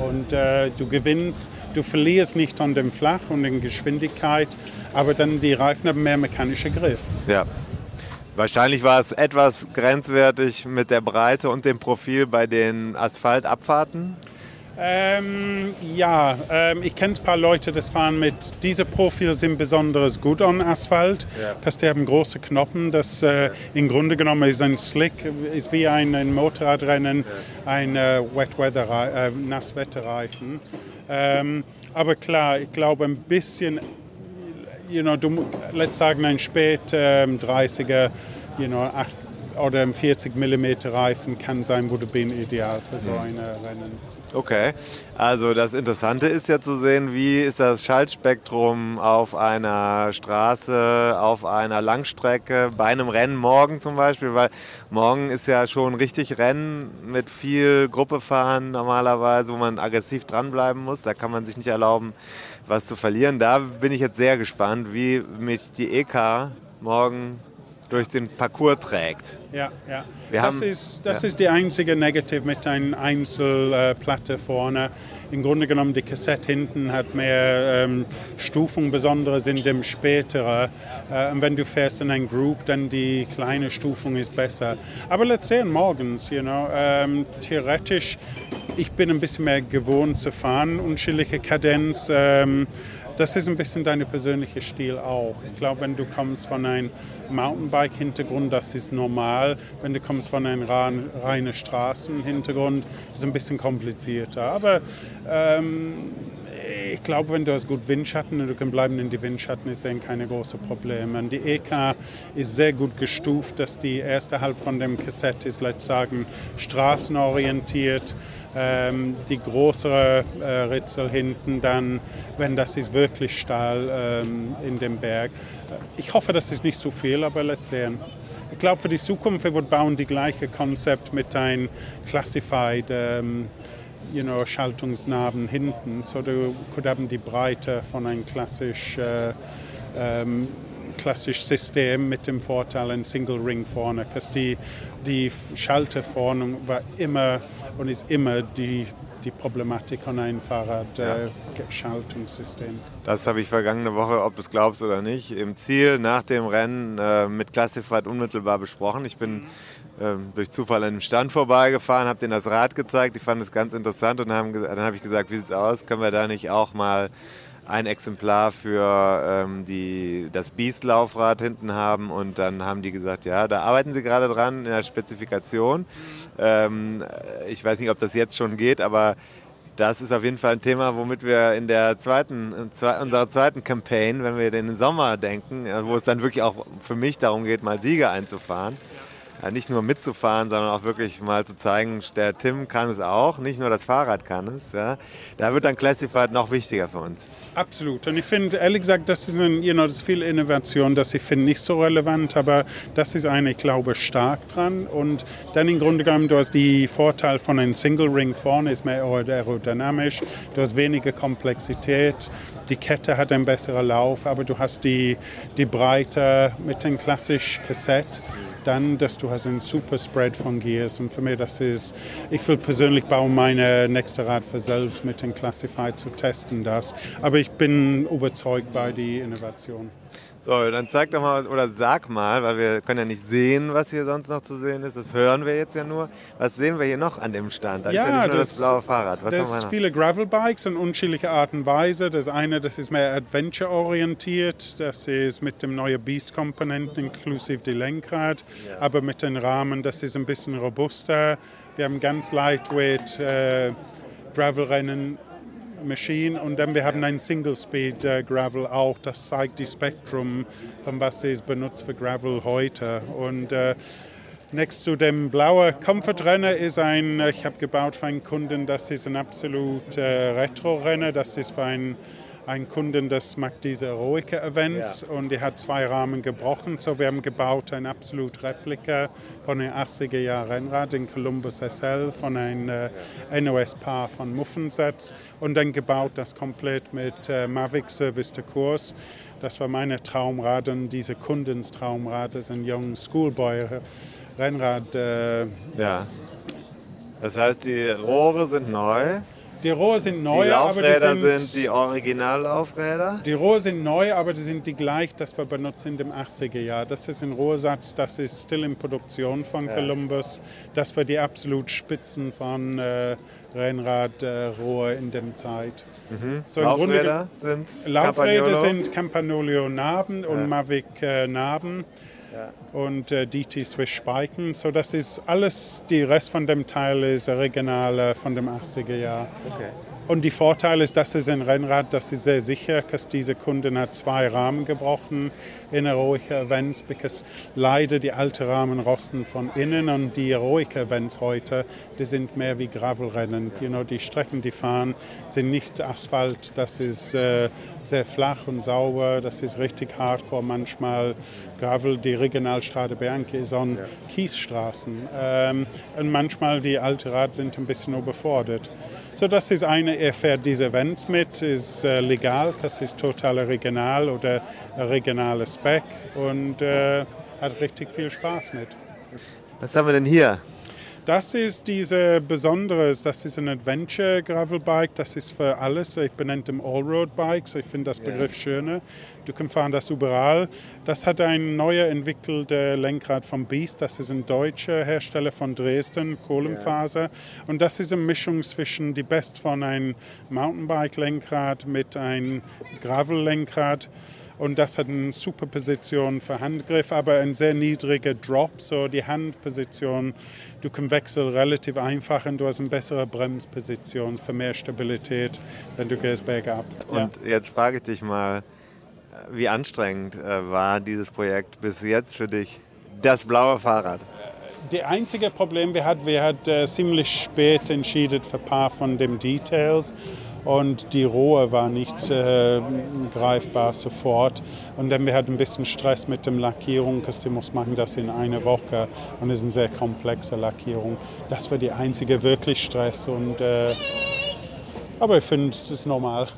Und äh, du gewinnst, du verlierst nicht an dem Flach und in Geschwindigkeit, aber dann die Reifen haben mehr mechanischer Griff. Ja. Wahrscheinlich war es etwas grenzwertig mit der Breite und dem Profil bei den Asphaltabfahrten. Ähm, ja, ähm, ich kenne ein paar Leute, das fahren mit, diese Profil sind besonders gut an Asphalt, Ja. dass die haben große Knoppen, das äh, im Grunde genommen ist ein Slick, ist wie ein, ein Motorradrennen, ein äh, Wet Weather, äh, Nasswetterreifen. Ähm, aber klar, ich glaube ein bisschen, you know, du, let's sagen ein spät ähm, 30er, you know, 8 oder ein 40 mm Reifen kann sein, du bin ideal für so ein Rennen. Okay, also das Interessante ist ja zu sehen, wie ist das Schaltspektrum auf einer Straße, auf einer Langstrecke, bei einem Rennen morgen zum Beispiel, weil morgen ist ja schon richtig Rennen mit viel Gruppe fahren normalerweise, wo man aggressiv dranbleiben muss. Da kann man sich nicht erlauben, was zu verlieren. Da bin ich jetzt sehr gespannt, wie mich die EK morgen durch den Parcours trägt. Ja, ja. Wir das haben- ist, das ja. ist die einzige Negative mit einer Einzelplatte vorne. Im Grunde genommen, die Kassette hinten hat mehr ähm, Stufen, besonders in dem späteren. Äh, und wenn du fährst in ein Group, dann die kleine Stufung ist besser. Aber let's sehen morgens, you know. Ähm, theoretisch, ich bin ein bisschen mehr gewohnt zu fahren, unterschiedliche Kadenz. Ähm, das ist ein bisschen dein persönlicher Stil auch. Ich glaube, wenn du kommst von einem Mountainbike-Hintergrund, das ist normal. Wenn du kommst von einem rein- reinen Straßenhintergrund, ist es ein bisschen komplizierter. Aber ähm, ich glaube, wenn du hast gut Windschatten und du kannst bleiben in die Windschatten, ist dann keine großen Probleme. Die EK ist sehr gut gestuft, dass die erste Halb von dem Kassett ist, let's sagen, straßenorientiert. Ähm, die größere äh, Ritzel hinten dann, wenn das ist wirklich steil ähm, in dem Berg. Ich hoffe, das ist nicht zu viel, aber let's sehen. Ich glaube, für die Zukunft wir bauen die gleiche Konzept mit ein Classified ähm, you know, Schaltungsnaben hinten, so du haben die Breite von einem klassisch, äh, ähm, klassisch System mit dem Vorteil ein Single Ring vorne, dass die, die Schalter vorne war immer und ist immer die, die Problematik an einem Fahrrad-Schaltungssystem. Das habe ich vergangene Woche, ob du es glaubst oder nicht, im Ziel nach dem Rennen äh, mit Classified unmittelbar besprochen. Ich bin ähm, durch Zufall an einem Stand vorbeigefahren, habe denen das Rad gezeigt, die fanden es ganz interessant und haben, dann habe ich gesagt, wie sieht's aus, können wir da nicht auch mal ein Exemplar für ähm, die, das Beast-Laufrad hinten haben und dann haben die gesagt, ja, da arbeiten sie gerade dran in der Spezifikation. Ähm, ich weiß nicht, ob das jetzt schon geht, aber das ist auf jeden Fall ein Thema, womit wir in der zweiten, unserer zweiten Campaign, wenn wir den Sommer denken, wo es dann wirklich auch für mich darum geht, mal Siege einzufahren. Nicht nur mitzufahren, sondern auch wirklich mal zu zeigen, der Tim kann es auch, nicht nur das Fahrrad kann es. Ja. Da wird dann Classified noch wichtiger für uns. Absolut. Und ich finde, ehrlich gesagt, das ist, ein, you know, das ist viel Innovation, das ich finde nicht so relevant, aber das ist eine, ich glaube, stark dran. Und dann im Grunde genommen, du hast die Vorteil von einem Single Ring vorne, ist mehr aerodynamisch, du hast weniger Komplexität, die Kette hat einen besseren Lauf, aber du hast die, die Breite mit dem klassischen Kassett dann, dass du hast einen super Spread von Gears und für mich das ist, ich will persönlich bauen meine nächste Rad für selbst mit dem Classified zu testen das, aber ich bin überzeugt bei die Innovation. So, dann zeig doch mal oder sag mal, weil wir können ja nicht sehen, was hier sonst noch zu sehen ist. Das hören wir jetzt ja nur. Was sehen wir hier noch an dem Stand? Da ist ja nicht nur das, blaue Fahrrad. Was das haben viele Gravelbikes in unterschiedlicher Art und Weise. Das eine, das ist mehr Adventure-orientiert. Das ist mit dem neuen Beast-Komponenten inklusive die Lenkrad. Aber mit den Rahmen, das ist ein bisschen robuster. Wir haben ganz lightweight äh, Gravelrennen Machine und dann wir haben ein Single Speed äh, Gravel auch, das zeigt die Spektrum von was ist benutzt für Gravel heute und äh, Next zu dem blauen Comfort-Renner ist ein, ich habe gebaut für einen Kunden, das ist ein absolut äh, Retro-Renner. Das ist für einen, einen Kunden, das mag diese Eroica-Events Ja. und die hat zwei Rahmen gebrochen. So, wir haben gebaut ein absolut Replika von einem 80er Jahr Rennrad in Columbus SL von einem äh, NOS-Paar von Muffensatz und dann gebaut das komplett mit äh, Mavic Service de Kurs. Das war meine Traumrad und diese Kundens Traumrad ist ein junger Schoolboy Rennrad. Äh, Ja. Das heißt, die Rohre sind neu. Die Rohre sind Die neu, aber die Laufräder sind, sind die Originallaufräder. die Rohre sind neu, aber die sind die gleich, das wir benutzen in dem 80er Jahr. Das ist ein Rohrsatz, das ist still in Produktion von Columbus. Das war die absolut Spitzen von äh, Rennradrohr in der Zeit. So im Grunde Laufräder sind Laufräder Campagnolo. sind Campanolio Narben und Mavic äh, Narben und äh, DT Swiss Spiken. So das ist alles, die Rest von dem Teil ist original äh, von dem 80er Jahr. Und die Vorteil ist, das ist ein Rennrad, das ist sehr sicher, dass diese Kundin hat zwei Rahmen gebrochen in Eroica Events, because leider die alten Rahmen rosten von innen und die Eroica Events heute, die sind mehr wie Gravelrennen. You know, die Strecken, die fahren, sind nicht Asphalt, das ist äh, sehr flach und sauber, das ist richtig hardcore manchmal. Gravel, die Regionalstraße Bianchi ist an Kiesstraßen. Ähm, und manchmal die alte Rad sind ein bisschen überfordert. So, das ist eine, er fährt diese Events mit, ist äh, legal, das ist total regional oder regionale Spec und äh, hat richtig viel Spaß mit. Was haben wir denn hier? Das ist diese Besonderes, das ist ein Adventure Gravel Bike, das ist für alles. Ich benenne dem Allroad Bikes, ich finde das Begriff schöner. Du kannst fahren das überall. Das hat ein neuer entwickelter Lenkrad vom Beast, das ist ein deutscher Hersteller von Dresden, Kohlenfaser. Und das ist eine Mischung zwischen die Best von einem Mountainbike-Lenkrad mit einem Gravel-Lenkrad. Und das hat eine super Position für Handgriff, aber ein sehr niedriger Drop. So die Handposition, du kannst wechseln relativ einfach und du hast eine bessere Bremsposition für mehr Stabilität, wenn du gehst bergab. Ja. Und jetzt frage ich dich mal, wie anstrengend äh, war dieses Projekt bis jetzt für dich? Das blaue Fahrrad. Die einzige Problem wir hatten, wir hatten äh, ziemlich spät entschieden für ein paar von den Details und die Rohe war nicht äh, greifbar sofort. Und dann wir hatten ein bisschen Stress mit dem Lackierung, dass die muss machen das in einer Woche und es ist eine sehr komplexe Lackierung. Das war die einzige wirklich Stress und äh, aber ich finde es ist normal.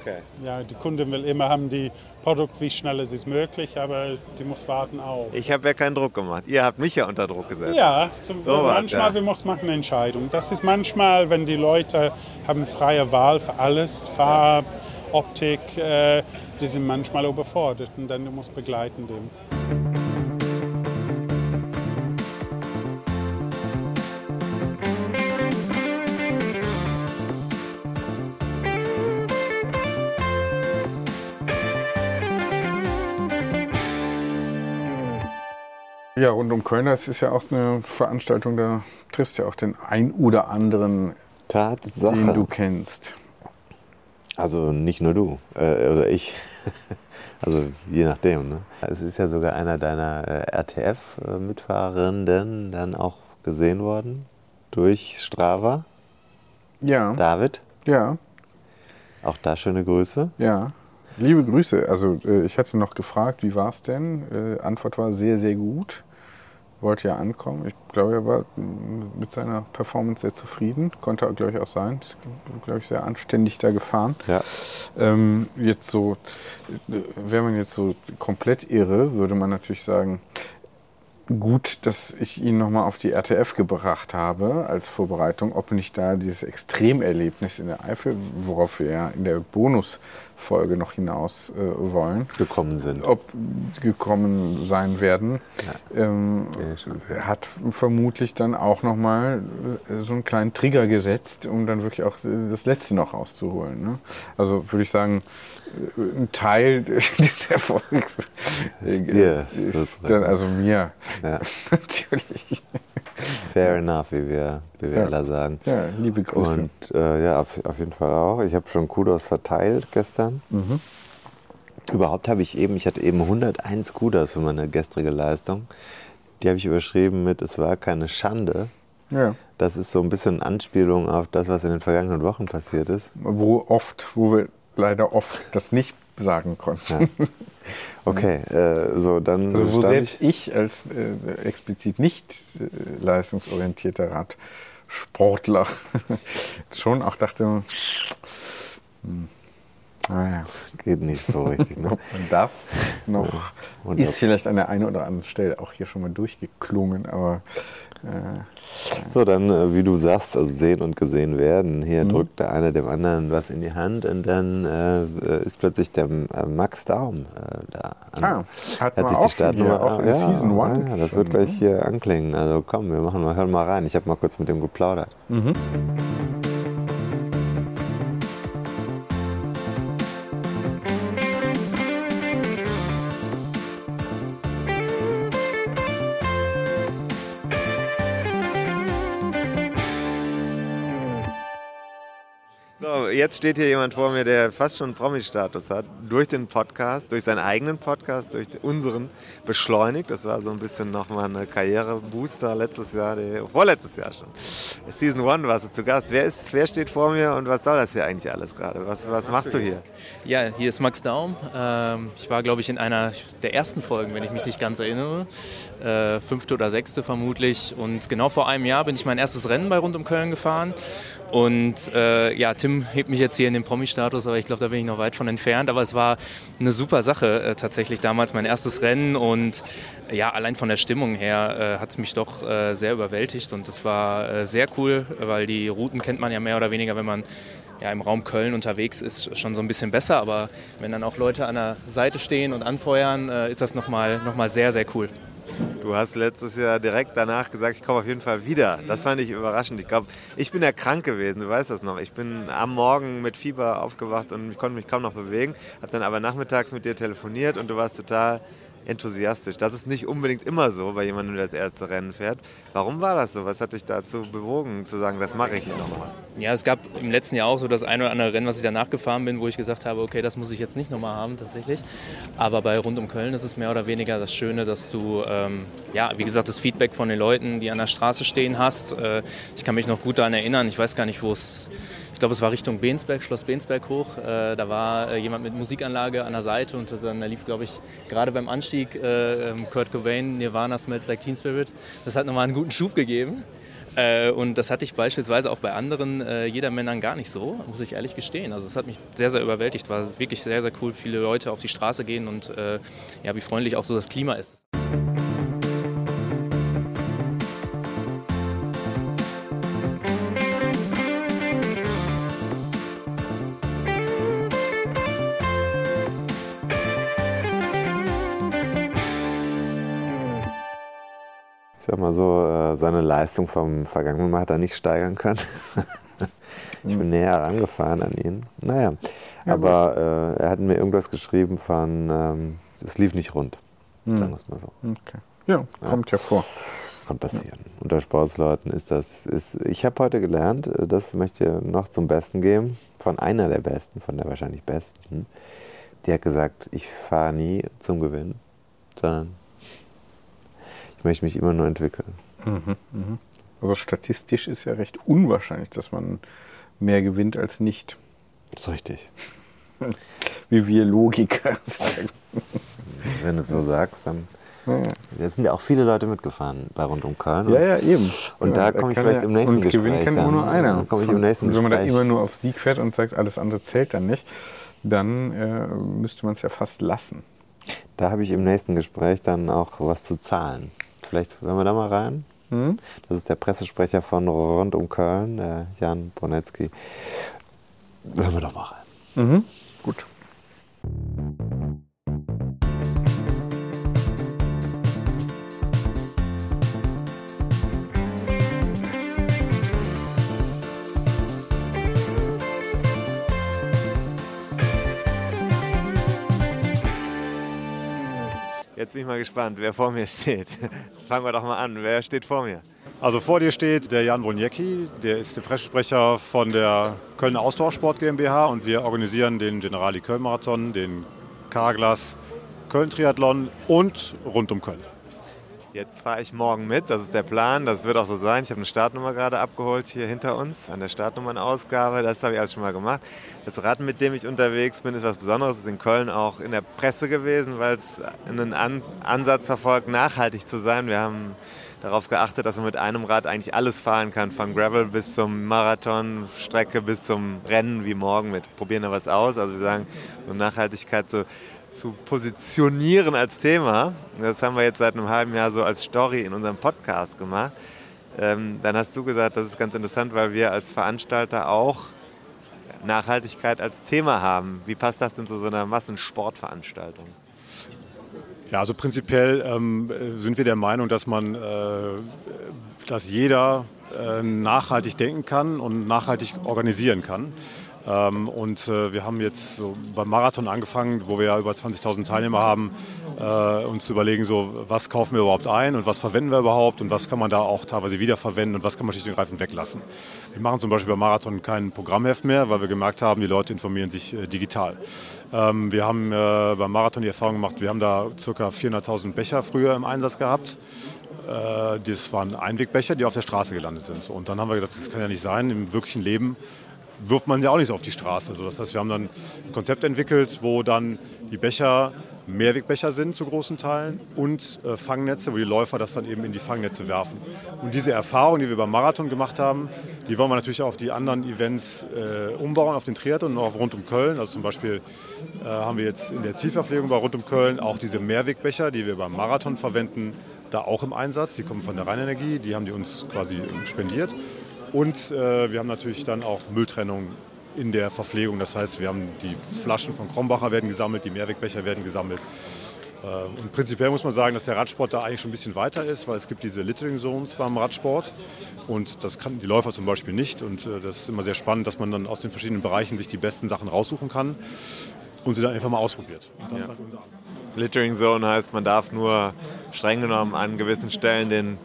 Okay. Ja, die Kundin will immer haben die Produkt wie schnell es ist möglich, aber die muss warten auch. Ich habe ja keinen Druck gemacht. Ihr habt mich ja unter Druck gesetzt. Ja, zum, So manchmal ja. wir muss machen eine Entscheidung. Das ist manchmal, wenn die Leute haben freie Wahl für alles, Farb, Optik, äh, die sind manchmal überfordert und dann du musst begleiten dem. Ja, rund um Köln, das ist ja auch eine Veranstaltung, da triffst du ja auch den ein oder anderen, Tatsache. den du kennst. Also nicht nur du äh, oder ich. Also je nachdem. Ne? Es ist ja sogar einer deiner äh, RTF-Mitfahrenden dann auch gesehen worden durch Strava. Ja, David, ja, auch da schöne Grüße. ja. Liebe Grüße. Also äh, ich hatte noch gefragt, wie war es denn? Äh, Antwort war sehr, sehr gut. Wollte ja ankommen. Ich glaube, er war mit seiner Performance sehr zufrieden. Konnte, glaube ich, auch sein. Ist, glaube ich, sehr anständig da gefahren. Ja. Ähm, jetzt so, wäre man jetzt so komplett irre, würde man natürlich sagen, gut, dass ich ihn nochmal auf die RTF gebracht habe als Vorbereitung, ob nicht da dieses Extremerlebnis in der Eifel, worauf wir ja in der Bonusfolge noch hinaus äh, wollen, Gekommen sind. ob gekommen sein werden, ähm, Ja, hat vermutlich dann auch nochmal äh, so einen kleinen Trigger gesetzt, um dann wirklich auch äh, das Letzte noch rauszuholen. Ne? Also würde ich sagen, äh, ein Teil des Erfolgs äh, dir, ist dann also mir Ja. natürlich. Fair enough, wie wir, wir Ja. alle sagen. Ja, liebe Grüße. Und äh, ja, auf, auf jeden Fall auch. Ich habe schon Kudos verteilt gestern. Mhm. Überhaupt habe ich eben, ich hatte eben 101 Kudos für meine gestrige Leistung. Die habe ich überschrieben mit Es war keine Schande. Ja. Das ist so ein bisschen Anspielung auf das, was in den vergangenen Wochen passiert ist. Wo oft, wo wir leider oft das nicht sagen konnten. Ja. Okay, äh, so dann. Also wo selbst ich als äh, explizit nicht äh, leistungsorientierter Radsportler schon auch dachte, hm, naja, Geht nicht so richtig. Ne? man das noch Und ist vielleicht an der einen oder anderen Stelle auch hier schon mal durchgeklungen, aber So, dann, äh, wie du sagst, also sehen und gesehen werden. Hier Mhm. drückt der eine dem anderen was in die Hand und dann äh, äh, ist plötzlich der äh, Max Daum äh, da. Ah, hat wir sich die Startnummer auch in ja, Season One Ja, das schon, wird gleich ne? hier anklingen. Also komm, wir machen mal, hören mal rein. Ich habe mal kurz mit dem geplaudert. So, jetzt steht hier jemand vor mir, der fast schon Promi-Status hat. Durch den Podcast, durch seinen eigenen Podcast, durch unseren beschleunigt. Das war so ein bisschen nochmal eine Karrierebooster letztes Jahr, die, vorletztes Jahr schon. Season One warst du zu Gast. Wer, ist, wer steht vor mir und was soll das hier eigentlich alles gerade? Was, was machst du hier? Ja, hier ist Max Daum. Ähm, ich war, glaube ich, in einer der ersten Folgen, wenn ich mich nicht ganz erinnere. Äh, fünfte oder sechste vermutlich. Und genau vor einem Jahr bin ich mein erstes Rennen bei Rund um Köln gefahren. Und äh, ja, Tim hebt mich jetzt hier in den Promi-Status, aber ich glaube, da bin ich noch weit von entfernt. Aber es war eine super Sache äh, tatsächlich damals, mein erstes Rennen. Und ja, allein von der Stimmung her äh, hat es mich doch äh, sehr überwältigt. Und es war äh, sehr cool, weil die Routen kennt man ja mehr oder weniger, wenn man ja, im Raum Köln unterwegs ist, schon so ein bisschen besser. Aber wenn dann auch Leute an der Seite stehen und anfeuern, äh, ist das nochmal noch mal sehr, sehr cool. Du hast letztes Jahr direkt danach gesagt, ich komme auf jeden Fall wieder. Das fand ich überraschend. Ich glaube, ich bin ja krank gewesen, du weißt das noch. Ich bin am Morgen mit Fieber aufgewacht und ich konnte mich kaum noch bewegen. Habe dann aber nachmittags mit dir telefoniert und du warst total enthusiastisch. Das ist nicht unbedingt immer so bei jemandem, der das erste Rennen fährt. Warum war das so? Was hat dich dazu bewogen, zu sagen, das mache ich nochmal? Ja, es gab im letzten Jahr auch so das eine oder andere Rennen, was ich danach gefahren bin, wo ich gesagt habe, okay, das muss ich jetzt nicht nochmal haben tatsächlich. Aber bei Rund um Köln ist es mehr oder weniger das Schöne, dass du, ähm, ja, wie gesagt, das Feedback von den Leuten, die an der Straße stehen hast. Äh, ich kann mich noch gut daran erinnern, ich weiß gar nicht, wo es ich glaube, es war Richtung Bensberg, Schloss Bensberg hoch. Äh, da war äh, jemand mit Musikanlage an der Seite und dann lief, glaube ich, gerade beim Anstieg äh, ähm, Kurt Cobain, Nirvana Smells Like Teen Spirit. Das hat nochmal einen guten Schub gegeben. Äh, und das hatte ich beispielsweise auch bei anderen äh, Jedermännern gar nicht so, muss ich ehrlich gestehen. Also es hat mich sehr, sehr überwältigt. War wirklich sehr, sehr cool, viele Leute auf die Straße gehen und äh, ja, wie freundlich auch so das Klima ist. Sag mal so, äh, seine Leistung vom vergangenen Mal hat er nicht steigern können. ich bin näher herangefahren an ihn. Naja, aber äh, er hat mir irgendwas geschrieben von, ähm, es lief nicht rund. Sagen wir es mal so. okay. Ja, kommt ja vor. Kann passieren. Unter Sportsleuten ist das. Ist, ich habe heute gelernt, äh, das möchte ich noch zum Besten geben, von einer der Besten, von der wahrscheinlich Besten. Die hat gesagt, ich fahre nie zum Gewinn, sondern möchte mich immer nur entwickeln. Also statistisch ist ja recht unwahrscheinlich, dass man mehr gewinnt als nicht. Das ist richtig. Wie wir Logiker sagen. Wenn du es so sagst, dann. Jetzt sind ja auch viele Leute mitgefahren bei Rund um Köln. Ja, ja, eben. Und da Ja, komme ich vielleicht im nächsten und gewinnen Gespräch kann dann. nur einer. Dann komme ich im nächsten und wenn man da immer nur auf Sieg fährt und sagt, alles andere zählt dann nicht, dann äh, müsste man es ja fast lassen. Da habe ich im nächsten Gespräch dann auch was zu zahlen. Vielleicht hören wir da mal rein. Hm? Das ist der Pressesprecher von Rund um Köln, der Jan Bonetzky. Hören wir doch mal rein. Gut. Jetzt bin ich mal gespannt, wer vor mir steht. Fangen wir doch mal an. Wer steht vor mir? Also vor dir steht der Jan Woniecki, der ist der Pressesprecher von der Kölner Ausdauersport GmbH und wir organisieren den Generali Köln Marathon, den Carglass Köln Triathlon und rund um Köln. Jetzt fahre ich morgen mit, das ist der Plan, das wird auch so sein. Ich habe eine Startnummer gerade abgeholt hier hinter uns, an der Startnummernausgabe, das habe ich alles schon mal gemacht. Das Rad, mit dem ich unterwegs bin, ist was Besonderes, ist in Köln auch in der Presse gewesen, weil es einen An Ansatz verfolgt, nachhaltig zu sein. Wir haben darauf geachtet, dass man mit einem Rad eigentlich alles fahren kann, von Gravel bis zum Marathon, Strecke bis zum Rennen wie morgen mit. Probieren da was aus, also wir sagen, so Nachhaltigkeit, so zu positionieren als Thema. Das haben wir jetzt seit einem halben Jahr so als Story in unserem Podcast gemacht. Ähm, dann hast du gesagt, das ist ganz interessant, weil wir als Veranstalter auch Nachhaltigkeit als Thema haben. Wie passt das denn zu so einer Massensportveranstaltung? Ja, also prinzipiell ähm, sind wir der Meinung, dass man, äh, dass jeder äh, nachhaltig denken kann und nachhaltig organisieren kann. Ähm, und äh, wir haben jetzt so beim Marathon angefangen, wo wir ja über 20.000 Teilnehmer haben, äh, uns zu überlegen, so, was kaufen wir überhaupt ein und was verwenden wir überhaupt und was kann man da auch teilweise wiederverwenden und was kann man schlicht und greifend weglassen. Wir machen zum Beispiel beim Marathon kein Programmheft mehr, weil wir gemerkt haben, die Leute informieren sich äh, digital. Ähm, wir haben äh, beim Marathon die Erfahrung gemacht, wir haben da ca. 400.000 Becher früher im Einsatz gehabt. Äh, das waren Einwegbecher, die auf der Straße gelandet sind. Und dann haben wir gedacht, das kann ja nicht sein im wirklichen Leben wirft man ja auch nicht so auf die Straße. Das heißt, wir haben dann ein Konzept entwickelt, wo dann die Becher Mehrwegbecher sind zu großen Teilen und äh, Fangnetze, wo die Läufer das dann eben in die Fangnetze werfen. Und diese Erfahrung, die wir beim Marathon gemacht haben, die wollen wir natürlich auf die anderen Events äh, umbauen, auf den Triathlon und auch rund um Köln. Also zum Beispiel äh, haben wir jetzt in der Zielverpflegung bei rund um Köln auch diese Mehrwegbecher, die wir beim Marathon verwenden, da auch im Einsatz. Die kommen von der Rheinenergie, die haben die uns quasi spendiert. Und äh, wir haben natürlich dann auch Mülltrennung in der Verpflegung. Das heißt, wir haben die Flaschen von Krombacher werden gesammelt, die Mehrwegbecher werden gesammelt. Äh, und prinzipiell muss man sagen, dass der Radsport da eigentlich schon ein bisschen weiter ist, weil es gibt diese Littering Zones beim Radsport und das kann die Läufer zum Beispiel nicht. Und äh, das ist immer sehr spannend, dass man dann aus den verschiedenen Bereichen sich die besten Sachen raussuchen kann und sie dann einfach mal ausprobiert. Ja. halt Littering Zone heißt, man darf nur streng genommen an gewissen Stellen den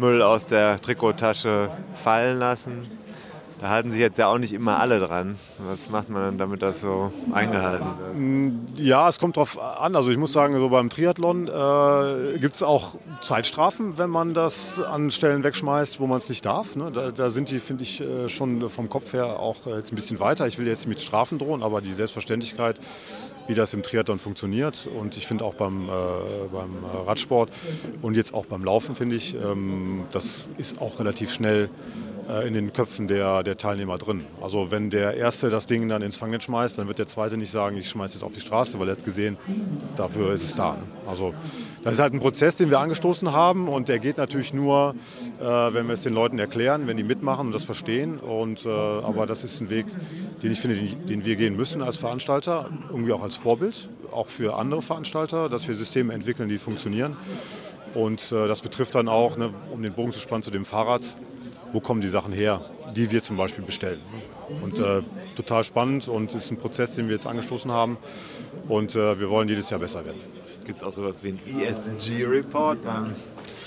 Müll aus der Trikottasche fallen lassen. Da halten sich jetzt ja auch nicht immer alle dran. Was macht man dann, damit das so eingehalten wird? Mm, ja, es kommt drauf an. Also ich muss sagen, so beim Triathlon äh, gibt es auch Zeitstrafen, wenn man das an Stellen wegschmeißt, wo man es nicht darf. Ne? Da, da, sind die, finde ich, äh, schon vom Kopf her auch äh, jetzt ein bisschen weiter. Ich will jetzt mit Strafen drohen, aber die Selbstverständlichkeit, wie das im Triathlon funktioniert und ich finde auch beim, äh, beim Radsport und jetzt auch beim Laufen, finde ich, ähm, das ist auch relativ schnell äh, in den Köpfen der, der Teilnehmer drin. Also wenn der Erste das Ding dann ins Fangnetz schmeißt, dann wird der Zweite nicht sagen, ich schmeiße es auf die Straße, weil er hat gesehen, dafür ist es da. Also das ist halt ein Prozess, den wir angestoßen haben und der geht natürlich nur, äh, wenn wir es den Leuten erklären, wenn die mitmachen und das verstehen. Und, äh, aber das ist ein Weg, den ich finde, den, den wir gehen müssen als Veranstalter, irgendwie auch als Vorbild, auch für andere Veranstalter, dass wir Systeme entwickeln, die funktionieren. Und äh, das betrifft dann auch, ne, um den Bogen zu spannen zu dem Fahrrad, wo kommen die Sachen her, die wir zum Beispiel bestellen. Und äh, total spannend und ist ein Prozess, den wir jetzt angestoßen haben. Und äh, wir wollen jedes Jahr besser werden. Gibt es auch sowas wie einen ESG-Report beim,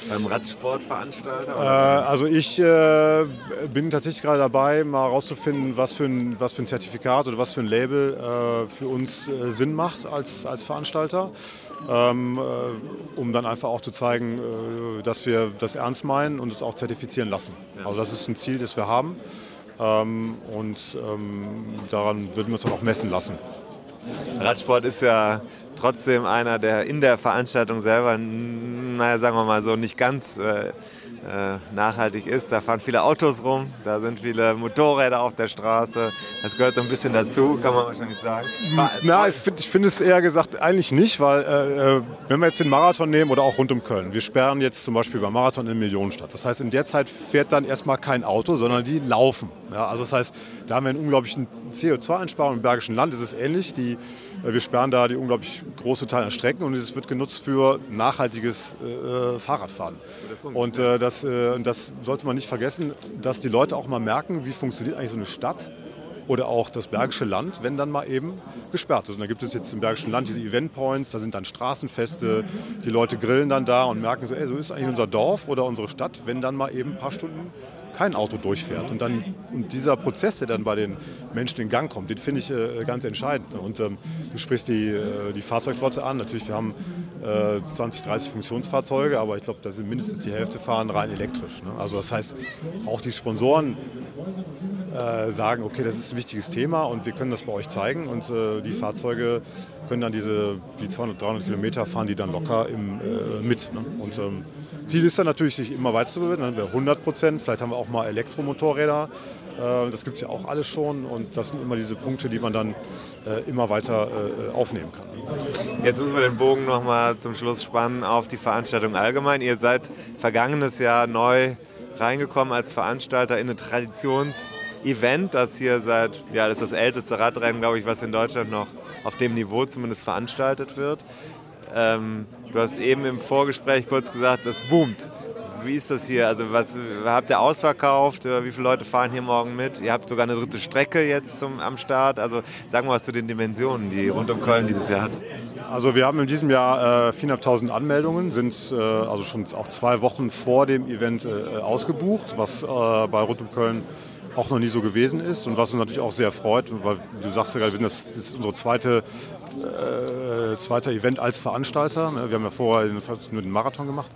beim Radsportveranstalter? Äh, also ich äh, bin tatsächlich gerade dabei, mal herauszufinden, was, für ein, was für ein Zertifikat oder was für ein Label äh, für uns äh, Sinn macht als, als Veranstalter ähm, äh, um dann einfach auch zu zeigen, äh, dass wir das ernst meinen und es auch zertifizieren lassen. Also das ist ein Ziel, das wir haben ähm, und ähm, daran würden wir uns dann auch messen lassen. Radsport ist ja trotzdem einer, der in der Veranstaltung selber, naja, sagen wir mal so, nicht ganz äh, äh, nachhaltig ist. Da fahren viele Autos rum, da sind viele Motorräder auf der Straße. Das gehört so ein bisschen dazu, kann man wahrscheinlich sagen. Na, ich finde find es eher gesagt eigentlich nicht, weil äh, äh, wenn wir jetzt den Marathon nehmen oder auch rund um Köln, wir sperren jetzt zum Beispiel beim Marathon in Millionenstadt. Das heißt, in der Zeit fährt dann erstmal kein Auto, sondern die laufen. Ja, also das heißt, da haben wir einen unglaublichen CO2-Einsparung. Im Bergischen Land ist es ähnlich. Die, wir sperren da die unglaublich große Teil an Strecken und es wird genutzt für nachhaltiges äh, Fahrradfahren. Und äh, das äh, das sollte man nicht vergessen, dass die Leute auch mal merken, wie funktioniert eigentlich so eine Stadt oder auch das Bergische Land, wenn dann mal eben gesperrt ist. Und da gibt es jetzt im Bergischen Land diese Event Points, da sind dann Straßenfeste, die Leute grillen dann da und merken so, ey, so ist eigentlich unser Dorf oder unsere Stadt, wenn dann mal eben ein paar Stunden kein Auto durchfährt. Und, dann, und dieser Prozess, der dann bei den Menschen in Gang kommt, den finde ich äh, ganz entscheidend. Und ähm, du sprichst die, äh, die Fahrzeugflotte an. Natürlich, wir haben äh, 20, 30 Funktionsfahrzeuge, aber ich glaube, da sind mindestens die Hälfte fahren rein elektrisch. Ne? Also das heißt, auch die Sponsoren äh, sagen, okay, das ist ein wichtiges Thema und wir können das bei euch zeigen. Und äh, die Fahrzeuge können dann diese die 200, 300 Kilometer fahren die dann locker im, äh, mit. Ne? Und ähm, Ziel ist dann natürlich, sich immer weiterzubilden. Dann haben wir 100 Prozent, vielleicht haben wir auch mal Elektromotorräder. Äh, das gibt es ja auch alles schon und das sind immer diese Punkte, die man dann äh, immer weiter äh, aufnehmen kann. Jetzt müssen wir den Bogen nochmal zum Schluss spannen auf die Veranstaltung allgemein. Ihr seid vergangenes Jahr neu reingekommen als Veranstalter in ein Traditionsevent, das hier seit, ja, das ist das älteste Radrennen, glaube ich, was in Deutschland noch auf dem Niveau zumindest veranstaltet wird. Ähm, du hast eben im Vorgespräch kurz gesagt, das boomt. Wie ist das hier? Also was habt ihr ausverkauft? Wie viele Leute fahren hier morgen mit? Ihr habt sogar eine dritte Strecke jetzt zum, am Start. Also sagen wir was zu den Dimensionen, die rund um Köln dieses Jahr hat. Also wir haben in diesem Jahr äh, 4.500 Anmeldungen, sind äh, also schon auch zwei Wochen vor dem Event äh, ausgebucht, was äh, bei Rund um Köln auch noch nie so gewesen ist und was uns natürlich auch sehr freut, weil du sagst ja gerade, das ist unsere zweite, äh, zweite Event als Veranstalter. Wir haben ja vorher nur den Marathon gemacht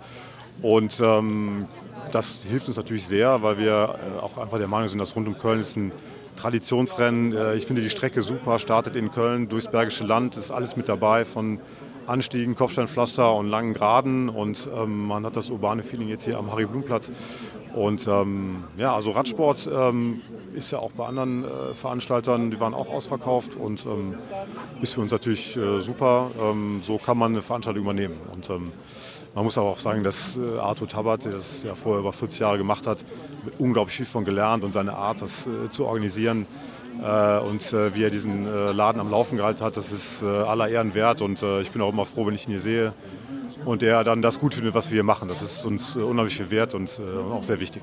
und ähm, das hilft uns natürlich sehr, weil wir äh, auch einfach der Meinung sind, dass rund um Köln ist ein Traditionsrennen. Äh, ich finde die Strecke super, startet in Köln durchs Bergische Land, ist alles mit dabei von Anstiegen, Kopfsteinpflaster und langen Geraden und ähm, man hat das urbane Feeling jetzt hier am Harry-Blum-Platz. Und ähm, ja, also Radsport ähm, ist ja auch bei anderen äh, Veranstaltern, die waren auch ausverkauft und ähm, ist für uns natürlich äh, super. Ähm, so kann man eine Veranstaltung übernehmen. Und ähm, man muss aber auch sagen, dass äh, Arthur Tabat, der das ja vorher über 40 Jahre gemacht hat, unglaublich viel von gelernt und seine Art, das äh, zu organisieren, äh, und äh, wie er diesen äh, Laden am Laufen gehalten hat, das ist aller Ehren wert. Und ich bin auch immer froh, wenn ich ihn hier sehe und er dann das gut findet, was wir hier machen. Das ist uns unheimlich viel wert und auch sehr wichtig.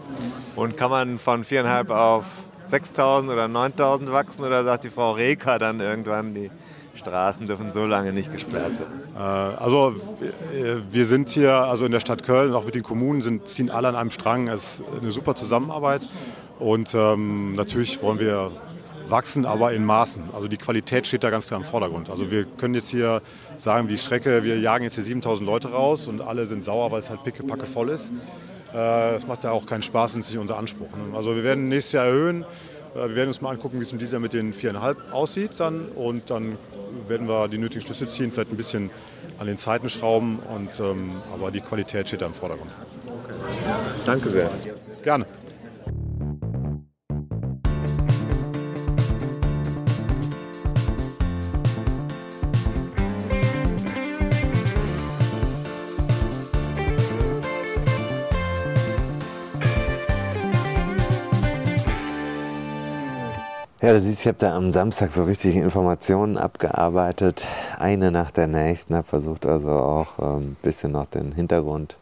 Und kann man von viereinhalb auf 6.000 oder 9.000 wachsen oder sagt die Frau Reker dann irgendwann, die Straßen dürfen so lange nicht gesperrt werden? Also wir sind hier, also in der Stadt Köln, auch mit den Kommunen, sind, ziehen alle an einem Strang. Es ist eine super Zusammenarbeit und ähm, natürlich wollen wir wachsen, aber in Maßen. Also die Qualität steht da ganz klar im Vordergrund. Also wir können jetzt hier sagen, die Strecke, wir jagen jetzt hier 7000 Leute raus und alle sind sauer, weil es halt pickepacke voll ist. Äh, das macht ja auch keinen Spaß und ist nicht unser Anspruch. Ne? Also wir werden nächstes Jahr erhöhen. Äh, wir werden uns mal angucken, wie es in diesem Jahr mit den viereinhalb aussieht dann und dann werden wir die nötigen Schlüsse ziehen, vielleicht ein bisschen an den Zeiten schrauben, und, ähm, aber die Qualität steht da im Vordergrund. Okay. Danke sehr. Gerne. Ja, du siehst, ich habe da am Samstag so richtig Informationen abgearbeitet, eine nach der nächsten, habe versucht also auch ein ähm, bisschen noch den Hintergrund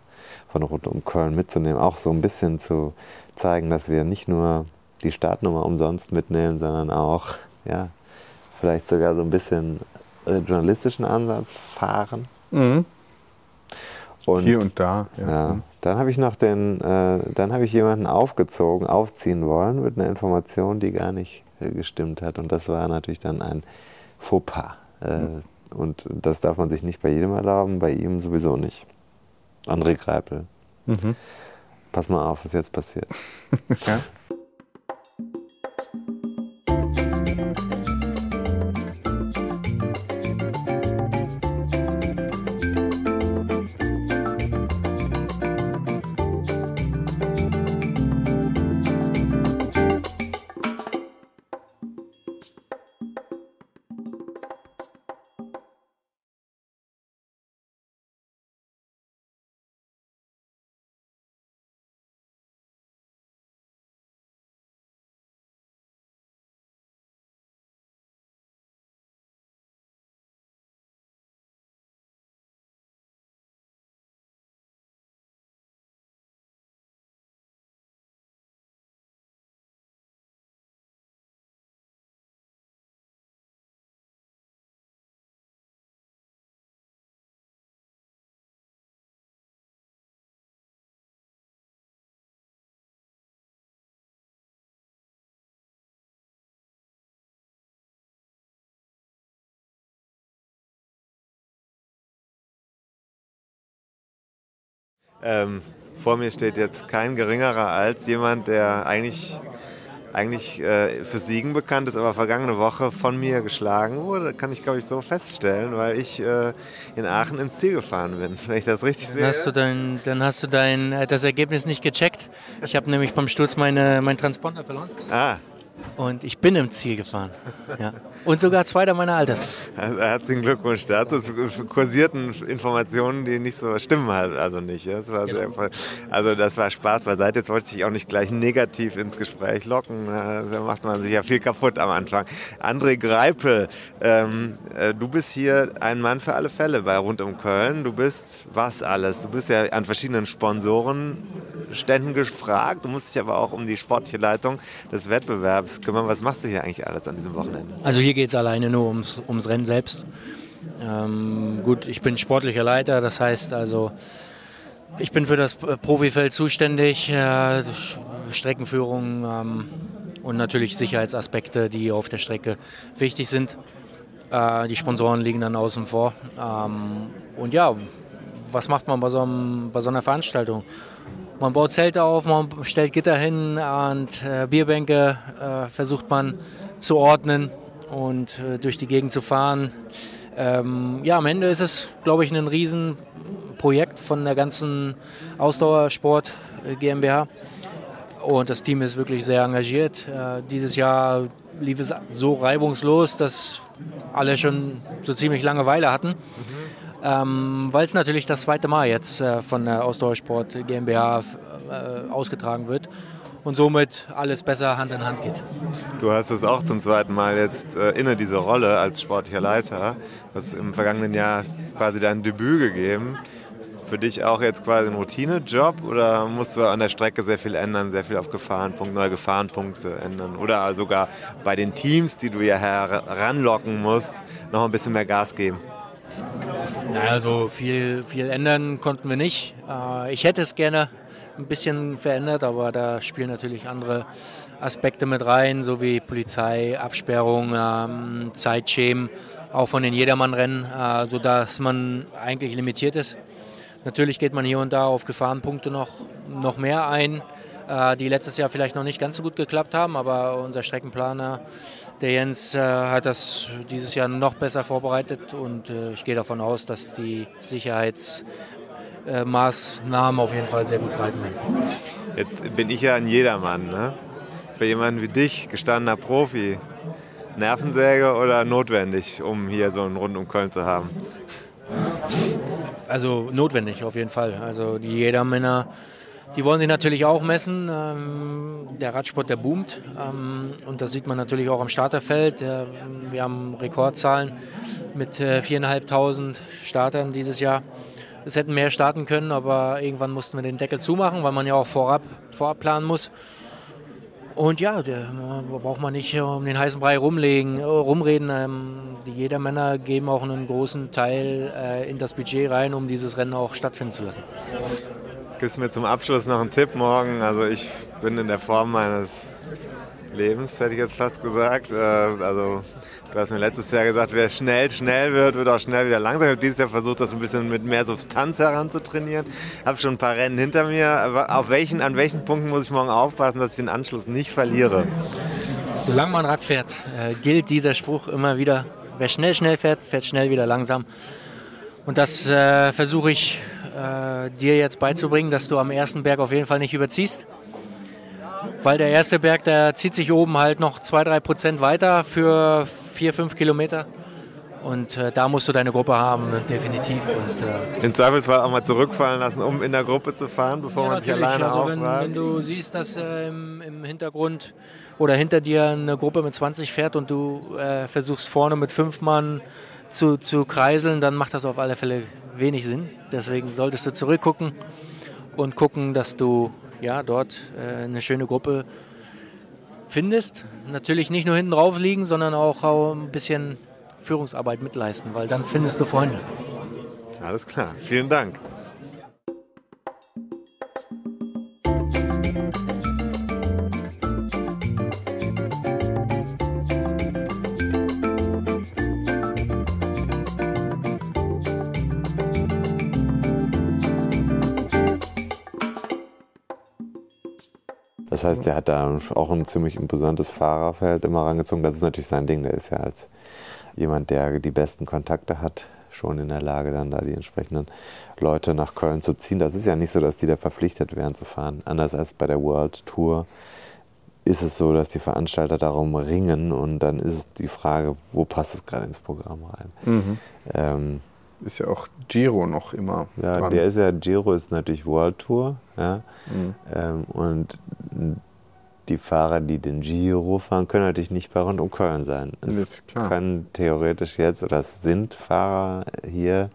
von rund um Köln mitzunehmen, auch so ein bisschen zu zeigen, dass wir nicht nur die Startnummer umsonst mitnehmen, sondern auch, ja, vielleicht sogar so ein bisschen journalistischen Ansatz fahren. Mhm. Und, Hier und da. Ja. ja dann habe ich noch den, äh, dann habe ich jemanden aufgezogen, aufziehen wollen mit einer Information, die gar nicht äh, gestimmt hat. Und das war natürlich dann ein Fauxpas. Äh, mhm. Und das darf man sich nicht bei jedem erlauben, bei ihm sowieso nicht. André Greipel. Mhm. Pass mal auf, was jetzt passiert. ja? Ähm, vor mir steht jetzt kein geringerer als jemand, der eigentlich, eigentlich äh, für Siegen bekannt ist, aber vergangene Woche von mir geschlagen wurde. Kann ich, glaube ich, so feststellen, weil ich äh, in Aachen ins Ziel gefahren bin, wenn ich das richtig Dann sehe. hast du, dein, dann hast du dein, äh, das Ergebnis nicht gecheckt. Ich habe nämlich beim Sturz meine, meinen Transponder verloren. Ah, Und ich bin im Ziel gefahren. Ja. Und sogar zweiter meiner Altersklasse. also herzlichen Glückwunsch dazu. Es kursierten Informationen, die nicht so stimmen halt also nicht. Das war sehr, voll- also das war Spaß beiseite. Jetzt wollte ich auch nicht gleich negativ ins Gespräch locken. Da macht man sich ja viel kaputt am Anfang. André Greipel, ähm, äh, du bist hier ein Mann für alle Fälle bei Rund um Köln. Du bist was alles? Du bist ja an verschiedenen Sponsorenständen gefragt. Du musst dich aber auch um die sportliche Leitung des Wettbewerbs kümmern. Was machst du hier eigentlich alles an diesem Wochenende? Also hier geht es alleine nur ums, ums Rennen selbst. Ähm, gut, ich bin sportlicher Leiter, das heißt also, ich bin für das Profifeld zuständig, äh, Streckenführung ähm, und natürlich Sicherheitsaspekte, die auf der Strecke wichtig sind. Äh, die Sponsoren liegen dann außen vor. Ähm, und ja, was macht man bei so, einem, bei so einer Veranstaltung? Man baut Zelte auf, man stellt Gitter hin und äh, Bierbänke äh, versucht man zu ordnen und äh, durch die Gegend zu fahren. Ähm, ja, am Ende ist es, glaube ich, ein Riesenprojekt von der ganzen Ausdauersport äh, GmbH. Und das Team ist wirklich sehr engagiert. Äh, dieses Jahr lief es so reibungslos, dass alle schon so ziemlich Langeweile hatten. Ähm, Weil es natürlich das zweite Mal jetzt äh, von der Ausdauersport GmbH äh, ausgetragen wird und somit alles besser Hand in Hand geht. Du hast es auch zum zweiten Mal jetzt äh, inne, diese Rolle als sportlicher Leiter. Du hast im vergangenen Jahr quasi dein Debüt gegeben. Für dich auch jetzt quasi ein Routinejob oder musst du an der Strecke sehr viel ändern, sehr viel auf Gefahrenpunkte, neue Gefahrenpunkte ändern? Oder sogar bei den Teams, die du ja heranlocken musst, noch ein bisschen mehr Gas geben? Naja, also viel, viel ändern konnten wir nicht. Äh, ich hätte es gerne ein bisschen verändert, aber da spielen natürlich andere Aspekte mit rein, so wie Polizei, Absperrung, ähm, Zeitschemen, auch von den Jedermannrennen, äh, sodass man eigentlich limitiert ist. Natürlich geht man hier und da auf Gefahrenpunkte noch, noch mehr ein, äh, die letztes Jahr vielleicht noch nicht ganz so gut geklappt haben, aber unser Streckenplaner, der Jens, äh, hat das dieses Jahr noch besser vorbereitet und äh, ich gehe davon aus, dass die Sicherheitsmaßnahmen auf jeden Fall sehr gut greifen werden. Jetzt bin ich ja ein Jedermann. Ne? Für jemanden wie dich, gestandener Profi, Nervensäge oder notwendig, um hier so einen Rund um Köln zu haben? Also notwendig auf jeden Fall. Also die Jedermänner, die wollen sich natürlich auch messen. Ähm, der Radsport, der boomt. Ähm, und das sieht man natürlich auch am Starterfeld. Äh, wir haben Rekordzahlen mit äh, 4.500 Startern dieses Jahr. Es hätten mehr starten können, aber irgendwann mussten wir den Deckel zumachen, weil man ja auch vorab, vorab planen muss. Und ja, da braucht man nicht um den heißen Brei rumlegen, äh, rumreden. Ähm, die Jedermänner geben auch einen großen Teil äh, in das Budget rein, um dieses Rennen auch stattfinden zu lassen. Gibst mir zum Abschluss noch einen Tipp morgen? Also ich bin in der Form meines Lebens, hätte ich jetzt fast gesagt. Äh, also du hast mir letztes Jahr gesagt, wer schnell schnell wird, wird auch schnell wieder langsam. Ich habe dieses Jahr versucht, das ein bisschen mit mehr Substanz heranzutrainieren. Habe schon ein paar Rennen hinter mir. Aber auf welchen, an welchen Punkten muss ich morgen aufpassen, dass ich den Anschluss nicht verliere? Solange man Rad fährt, äh, gilt dieser Spruch immer wieder. Wer schnell schnell fährt, fährt schnell wieder langsam. Und das äh, versuche ich äh, dir jetzt beizubringen, dass du am ersten Berg auf jeden Fall nicht überziehst. Weil der erste Berg, der zieht sich oben halt noch 2-3 Prozent weiter für 4-5 Kilometer. Und äh, da musst du deine Gruppe haben, definitiv. Und, äh, Im Zweifelsfall auch mal zurückfallen lassen, um in der Gruppe zu fahren, bevor ja, man sich alleine also wenn, wenn du siehst, dass äh, im, im Hintergrund oder hinter dir eine Gruppe mit 20 fährt und du äh, versuchst vorne mit fünf Mann zu, zu kreiseln, dann macht das auf alle Fälle wenig Sinn. Deswegen solltest du zurückgucken und gucken, dass du ja, dort äh, eine schöne Gruppe findest. Natürlich nicht nur hinten drauf liegen, sondern auch, auch ein bisschen Führungsarbeit mitleisten, weil dann findest du Freunde. Alles klar, vielen Dank. Heißt, er hat da auch ein ziemlich imposantes Fahrerfeld immer rangezogen. Das ist natürlich sein Ding. Der ist ja als jemand, der die besten Kontakte hat, schon in der Lage, dann da die entsprechenden Leute nach Köln zu ziehen. Das ist ja nicht so, dass die da verpflichtet wären zu fahren. Anders als bei der World Tour ist es so, dass die Veranstalter darum ringen und dann ist es die Frage, wo passt es gerade ins Programm rein. Mhm. Ähm, Ist ja auch Giro noch immer. ja, dran. der ist ja, Giro ist natürlich World Tour. Ja? Mhm. Ähm, und die Fahrer, die den Giro fahren, können natürlich nicht bei rund um Köln sein. Es können theoretisch jetzt, oder es sind Fahrer hier,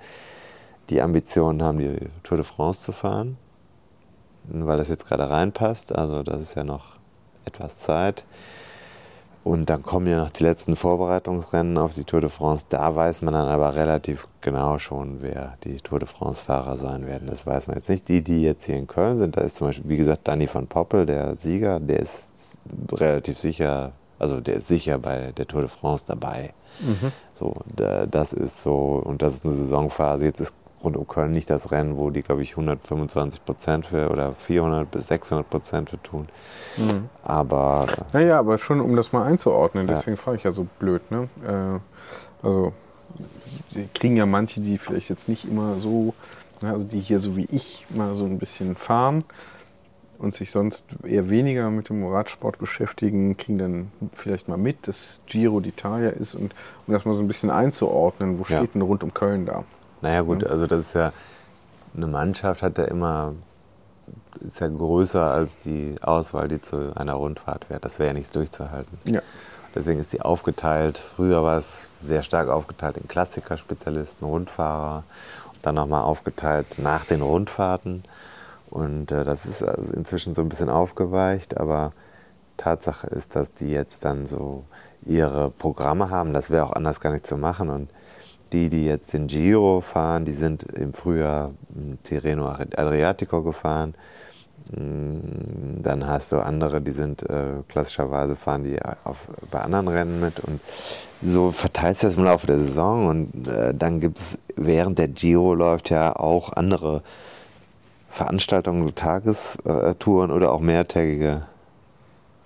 die Ambitionen haben, die Tour de France zu fahren, weil das jetzt gerade reinpasst. Also das ist ja noch etwas Zeit. Und dann kommen ja noch die letzten Vorbereitungsrennen auf die Tour de France. Da weiß man dann aber relativ genau schon, wer die Tour de France-Fahrer sein werden. Das weiß man jetzt nicht. Die, die jetzt hier in Köln sind, da ist zum Beispiel, wie gesagt, Danny van Poppel, der Sieger, der ist relativ sicher, also der ist sicher bei der Tour de France dabei. So, da, das ist so, und das ist eine Saisonphase. Jetzt ist rund um Köln nicht das Rennen, wo die, glaube ich, 125 Prozent für oder 400 bis 600 Prozent für tun. Aber Naja, aber schon um das mal einzuordnen, Ja. deswegen frage ich ja so blöd. Ne? Äh, also, die kriegen ja manche, die vielleicht jetzt nicht immer so, ne, also die hier so wie ich mal so ein bisschen fahren und sich sonst eher weniger mit dem Radsport beschäftigen, kriegen dann vielleicht mal mit, dass Giro d'Italia ist und um das mal so ein bisschen einzuordnen, wo Ja. steht denn rund um Köln da? Naja gut, also das ist ja, eine Mannschaft hat ja immer, ist ja größer als die Auswahl, die zu einer Rundfahrt wäre. Das wäre ja nichts durchzuhalten. Ja. Deswegen ist die aufgeteilt. Früher war es sehr stark aufgeteilt in Klassiker-Spezialisten, Rundfahrer. Und dann nochmal aufgeteilt nach den Rundfahrten. Und äh, das ist also inzwischen so ein bisschen aufgeweicht. Aber Tatsache ist, dass die jetzt dann so ihre Programme haben. Das wäre auch anders gar nicht zu machen. Und die, die jetzt den Giro fahren, die sind im Frühjahr Tirreno Adriatico gefahren. Mm, Dann hast du andere, die sind äh, klassischerweise fahren die auf, bei anderen Rennen mit und so verteilt sich das im Laufe der Saison und äh, dann gibt es während der Giro läuft ja auch andere Veranstaltungen, Tagestouren oder auch mehrtägige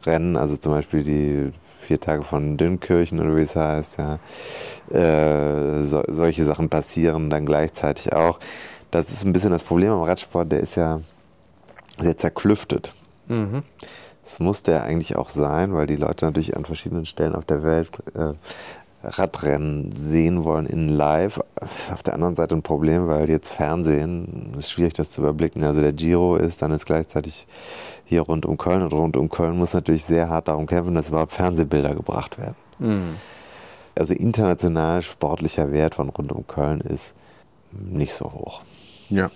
Rennen, also zum Beispiel die vier Tage von Dünnkirchen oder wie es heißt, ja. Äh, so, solche Sachen passieren dann gleichzeitig auch. Das ist ein bisschen das Problem am Radsport, der ist ja sehr zerklüftet. Das muss der eigentlich auch sein, weil die Leute natürlich an verschiedenen Stellen auf der Welt äh, Radrennen sehen wollen in live. Auf der anderen Seite ein Problem, weil jetzt Fernsehen ist schwierig, das zu überblicken. Also der Giro ist, dann ist gleichzeitig hier rund um Köln und rund um Köln muss natürlich sehr hart darum kämpfen, dass überhaupt Fernsehbilder gebracht werden. Also international sportlicher Wert von rund um Köln ist nicht so hoch. Ja.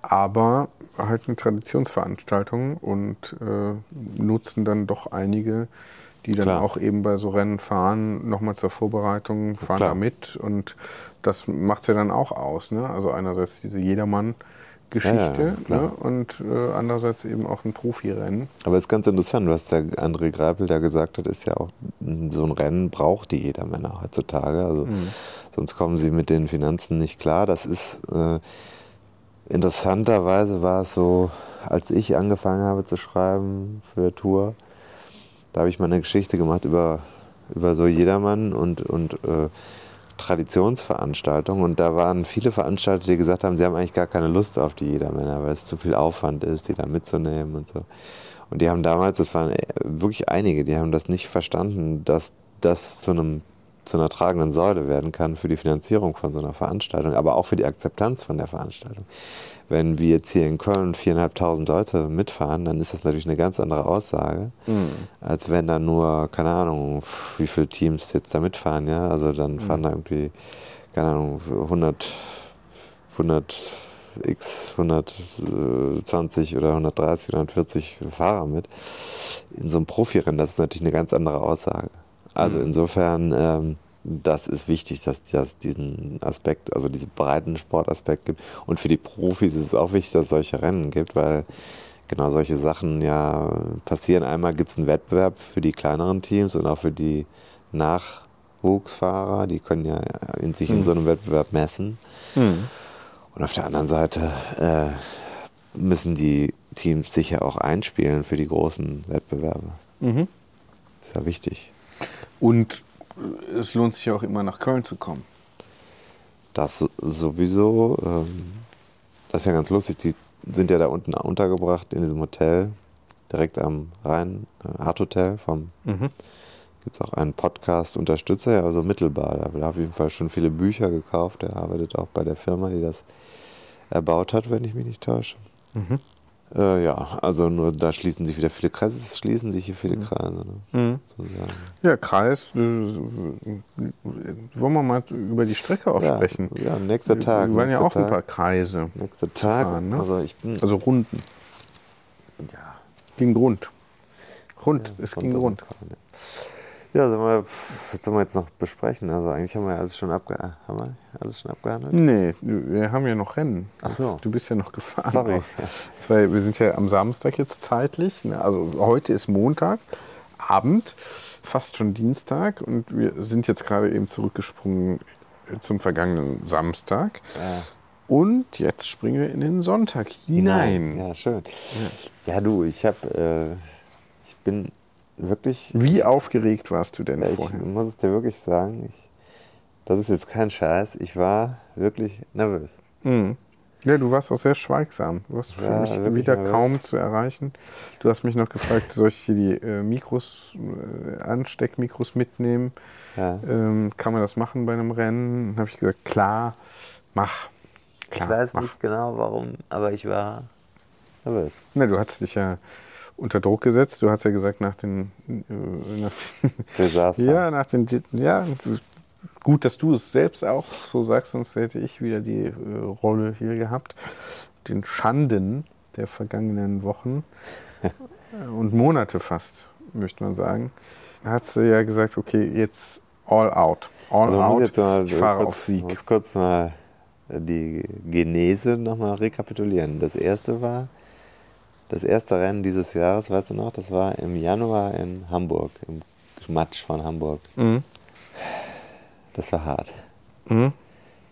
Aber halt eine Traditionsveranstaltung und äh, nutzen dann doch einige, die dann Klar. auch eben bei so Rennen fahren, nochmal zur Vorbereitung, fahren Klar. da mit und das macht es ja dann auch aus. Ne? Also einerseits diese Jedermann-Geschichte Ja, ja, ne? und äh, andererseits eben auch ein Profirennen. Aber es ist ganz interessant, was der André Greipel da gesagt hat, ist ja auch, so ein Rennen braucht die jeder Männer heutzutage. Also sonst kommen sie mit den Finanzen nicht klar. Das ist äh, interessanterweise war es so, als ich angefangen habe zu schreiben für Tour, da habe ich mal eine Geschichte gemacht über, über so Jedermann und, und äh, Traditionsveranstaltungen. Und da waren viele Veranstalter, die gesagt haben, sie haben eigentlich gar keine Lust auf die Jedermänner, weil es zu viel Aufwand ist, die da mitzunehmen und so. Und die haben damals, das waren äh, wirklich einige, die haben das nicht verstanden, dass das zu einem zu einer tragenden Säule werden kann für die Finanzierung von so einer Veranstaltung, aber auch für die Akzeptanz von der Veranstaltung. Wenn wir jetzt hier in Köln viereinhalbtausend Leute mitfahren, dann ist das natürlich eine ganz andere Aussage, als wenn da nur, keine Ahnung, wie viele Teams jetzt da mitfahren, ja. Also dann fahren da irgendwie, keine Ahnung, 100, 100 x 120 oder 130 oder 140 Fahrer mit. In so einem Profirennen, das ist natürlich eine ganz andere Aussage. Also insofern, ähm, das ist wichtig, dass das diesen Aspekt, also diesen breiten Sportaspekt gibt. Und für die Profis ist es auch wichtig, dass es solche Rennen gibt, weil genau solche Sachen ja passieren. Einmal gibt es einen Wettbewerb für die kleineren Teams und auch für die Nachwuchsfahrer, die können ja in sich in so einem Wettbewerb messen. Und auf der anderen Seite äh, müssen die Teams sich ja auch einspielen für die großen Wettbewerbe. Mhm. Ist ja wichtig. Und es lohnt sich auch immer nach Köln zu kommen. Das sowieso. Ähm, das ist ja ganz lustig. Die sind ja da unten untergebracht in diesem Hotel, direkt am Rhein, äh, Art Hotel vom. Mhm. Gibt es auch einen Podcast-Unterstützer, ja, also mittelbar. Da hat er auf jeden Fall schon viele Bücher gekauft. Er arbeitet auch bei der Firma, die das erbaut hat, wenn ich mich nicht täusche. Mhm. Äh, ja, also nur da schließen sich wieder viele Kreise, es schließen sich hier viele Kreise. Ne? Mhm. Ja, Kreis, äh, wollen wir mal über die Strecke auch Ja, sprechen? ja, nächster Tag, Wir waren ja auch ein Tag. paar Kreise. Nächster Tag, fahren, ne? also ich bin, Also Runden. ja, Ging rund. Rund, es kommt ging rund. fahren, Ja, ja sollen wir, was sollen wir jetzt noch besprechen? Also eigentlich haben wir ja alles schon, abge haben wir alles schon abgehandelt. Nee, wir haben ja noch Rennen. Ach so. Du bist ja noch gefahren. Sorry. war, wir sind ja am Samstag jetzt zeitlich. Ne? Also heute ist Montag, Abend, fast schon Dienstag. Und wir sind jetzt gerade eben zurückgesprungen zum vergangenen Samstag. Und jetzt springen wir in den Sonntag hinein. Ja, schön. Ja, du, ich habe, äh, ich bin wirklich, Wie aufgeregt warst du denn ich vorher? muss es dir wirklich sagen, ich, das ist jetzt kein Scheiß, ich war wirklich nervös. Mhm. Ja, du warst auch sehr schweigsam. Du warst für Ja, mich wieder nervös. kaum zu erreichen. Du hast mich noch gefragt, soll ich hier die äh, Mikros, äh, Ansteckmikros mitnehmen? Ja. Ähm, kann man das machen bei einem Rennen? Dann habe ich gesagt, klar, mach. Klar, ich weiß mach. nicht genau warum, aber ich war nervös. Na, du hast dich ja unter Druck gesetzt. Du hast ja gesagt, nach den, äh, nach Desaster. ja, nach den, ja, gut, dass du es selbst auch so sagst, sonst hätte ich wieder die äh, Rolle hier gehabt. Den Schanden der vergangenen Wochen und Monate fast, möchte man sagen. Hat sie ja gesagt, okay, jetzt all out. All Also out. jetzt mal ich fahre kurz, auf Sieg. muss kurz mal die Genese nochmal rekapitulieren. Das erste war, das erste Rennen dieses Jahres, weißt du noch, das war im Januar in Hamburg, im Matsch von Hamburg. Mhm. Das war hart. Mhm.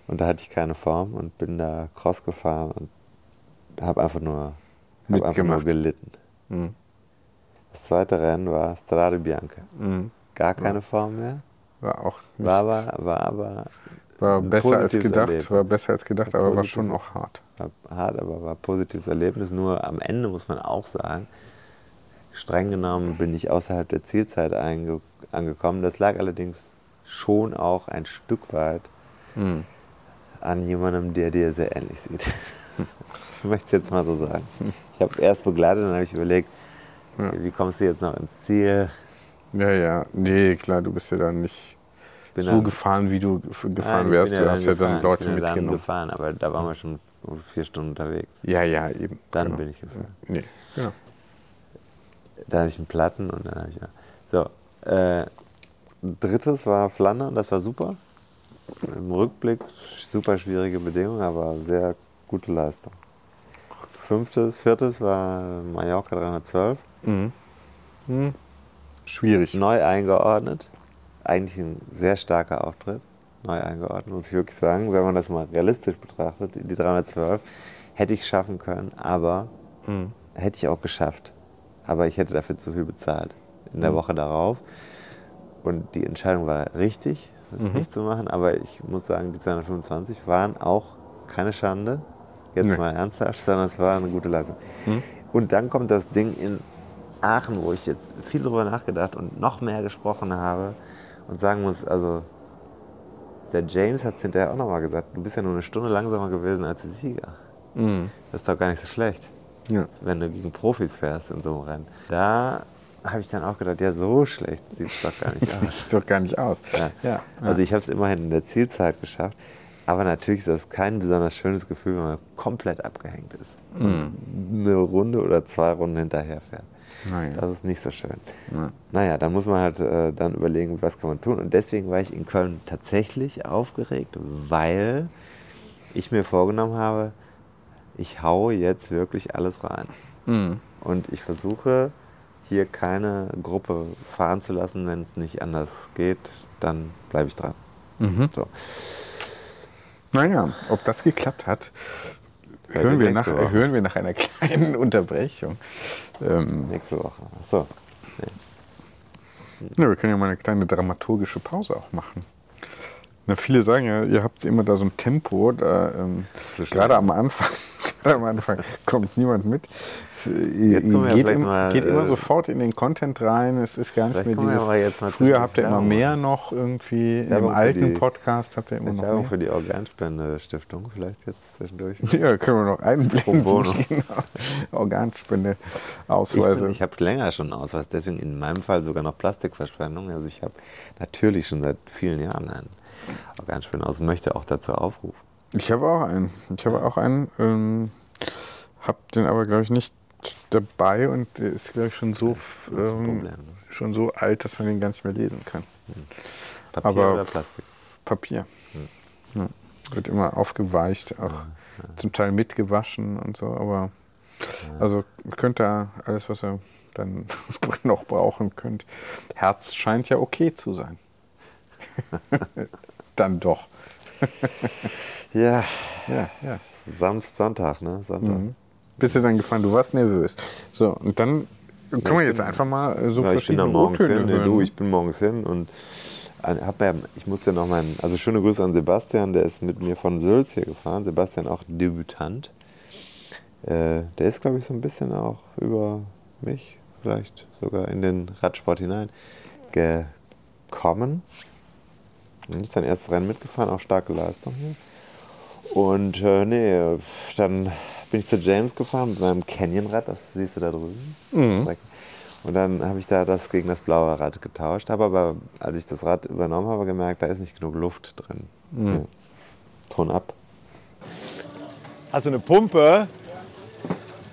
Und da hatte ich keine Form und bin da Cross gefahren und habe einfach nur, hab einfach nur gelitten. Mhm. Das zweite Rennen war Strade Bianca. Mhm. Gar keine Form mehr. War auch nicht, War aber, war aber war besser als gedacht, Erlebnis. war besser als gedacht, Ein aber war schon auch hart. war hart, aber war ein positives Erlebnis. Nur am Ende muss man auch sagen, streng genommen bin ich außerhalb der Zielzeit einge angekommen. Das lag allerdings schon auch ein Stück weit Mhm. an jemandem, der dir sehr ähnlich sieht. ich möchte es jetzt mal so sagen. Ich habe erst begleitet, dann habe ich überlegt, Ja. wie kommst du jetzt noch ins Ziel? Ja, ja, nee, klar, du bist ja dann nicht so dann- gefahren, wie du Nein, gefahren ich wärst. Du hast ja dann. Leute ich bin ja dann mitgenommen. gefahren, aber da waren wir schon vier Stunden unterwegs. Ja, ja, eben. Dann genau. bin ich gefahren. Nee, genau. Da hatte ich einen Platten und dann habe ich. So. Äh, drittes war Flandern, das war super. Im Rückblick super schwierige Bedingungen, aber sehr gute Leistung. Fünftes, viertes war Mallorca 312. Mhm. Mhm. Schwierig. Neu eingeordnet. Eigentlich ein sehr starker Auftritt. Neu eingeordnet, muss ich wirklich sagen. Wenn man das mal realistisch betrachtet, die 312 hätte ich schaffen können, aber Mhm. hätte ich auch geschafft. Aber ich hätte dafür zu viel bezahlt. In der Mhm. Woche darauf. Und die Entscheidung war richtig, das Mhm. nicht zu machen. Aber ich muss sagen, die 225 waren auch keine Schande. Jetzt Nee. mal ernsthaft, sondern es war eine gute Leistung. Mhm. Und dann kommt das Ding in Aachen, wo ich jetzt viel drüber nachgedacht und noch mehr gesprochen habe und sagen muss, also der James hat es hinterher auch nochmal gesagt, du bist ja nur eine Stunde langsamer gewesen als die Sieger. Mhm. Das ist doch gar nicht so schlecht Ja. wenn du gegen Profis fährst in so einem Rennen. Da habe ich dann auch gedacht, ja, so schlecht sieht es doch gar nicht aus. sieht doch gar nicht aus. Ja. Ja. Also ich habe es immerhin in der Zielzeit geschafft. Aber natürlich ist das kein besonders schönes Gefühl, wenn man komplett abgehängt ist. Mhm. Und eine Runde oder zwei Runden hinterher fährt. Naja. Das ist nicht so schön. Ja. Naja, dann muss man halt äh, dann überlegen, was kann man tun. Und deswegen war ich in Köln tatsächlich aufgeregt, weil ich mir vorgenommen habe, ich haue jetzt wirklich alles rein. Mhm. Und ich versuche hier keine Gruppe fahren zu lassen, wenn es nicht anders geht, dann bleibe ich dran. Mhm. So. Naja, ob das geklappt hat, hören, wir nach, Woche. hören wir nach einer kleinen Unterbrechung. Ähm, Nächste Woche. Achso. ja, wir können ja mal eine kleine dramaturgische Pause auch machen. Na, viele sagen ja, ihr habt immer da so ein Tempo, da, ähm, gerade am Anfang, gerade am Anfang kommt niemand mit. Es, äh, geht, im, mal, geht immer äh, sofort in den Content rein. Es ist gar nicht mehr dieses. früher habt ihr immer mehr noch irgendwie. Im alten die- Podcast habt ihr immer noch mehr. für die Organspende-Stiftung vielleicht jetzt zwischendurch. Ja, können wir noch einblenden. Genau. Organspende, Ich, bin- ich habe länger schon einen Ausweis, deswegen in meinem Fall sogar noch Plastikverschwendung. Also ich habe natürlich schon seit vielen Jahren einen Organspendeausweis, möchte auch dazu aufrufen. Ich habe auch einen. Ich habe auch einen. Ähm, hab den aber, glaube ich, nicht dabei und der ist, glaube ich, schon so, ähm, ne? schon so alt, dass man den gar nicht mehr lesen kann. Papier Aber- oder Plastik? Papier. Ja. Wird immer aufgeweicht, auch zum Teil mitgewaschen und so, aber also könnt ihr alles, was ihr dann noch brauchen könnt. Herz scheint ja okay zu sein. dann doch. Ja, Ja, ja. Samstag, Sonntag, ne? Sonntag. Mhm. Bist du dann gefahren? Du warst nervös. So, und dann können wir jetzt einfach mal äh, so Ja, ich bin verschiedene morgens hin. Nee, du, ich bin morgens hin und ein- hab ja, ich musste noch meinen, also schöne Grüße an Sebastian, der ist mit mir von Sülz hier gefahren. Sebastian auch Debütant. Äh, der ist, glaube ich, so ein bisschen auch über mich, vielleicht sogar in den Radsport hinein gekommen. Und ist sein erstes Rennen mitgefahren, auch starke Leistung hier. Und äh, nee, dann bin ich zu James gefahren mit meinem Canyon-Rad, das siehst du da drüben. Strecke. Und dann habe ich da das gegen das blaue Rad getauscht, habe aber, als ich das Rad übernommen habe, gemerkt, da ist nicht genug Luft drin. Ja. Ton ab. Hast du eine Pumpe?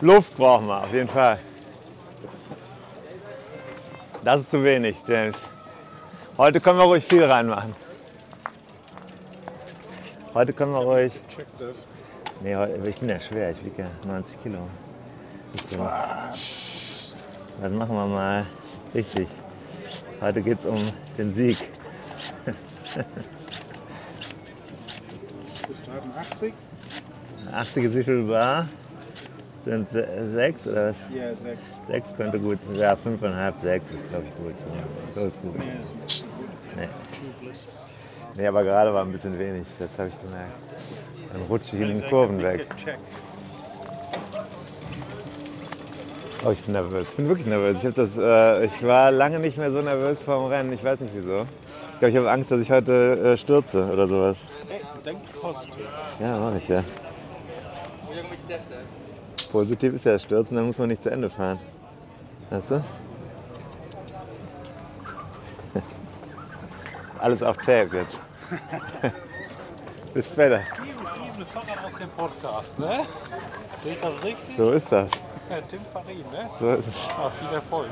Luft brauchen wir auf jeden Fall. Das ist zu wenig, James. Heute können wir ruhig viel reinmachen. Heute können wir ruhig. Nee, heute, ich bin ja schwer, ich wiege ja 90 Kilo. Nicht so. Das machen wir mal richtig. Heute geht es um den Sieg. Bist du haben 80? 80 ist wie viel Bar? Sind se- sechs oder was? Ja, 6. Sechs könnte gut sein. Ja, fünfeinhalb, sechs ist glaube ich gut. So, so ist gut. Nee. nee, aber gerade war ein bisschen wenig, das habe ich gemerkt. Dann rutsche ich in den Kurven weg. Oh, ich bin nervös. Ich bin wirklich nervös. Ich, das, äh, ich war lange nicht mehr so nervös vor dem Rennen. Ich weiß nicht wieso. Ich glaube, ich habe Angst, dass ich heute äh, stürze oder sowas. Denk positiv. Ja, mach ich ja. Positiv ist ja Stürzen, dann muss man nicht zu Ende fahren. Weißt du? Alles auf Tape jetzt. Bis später. aus dem Podcast, ne? Sehe ich das richtig? So ist das. Ja, Tim Farin, ne? So ist es. Ah, viel Erfolg.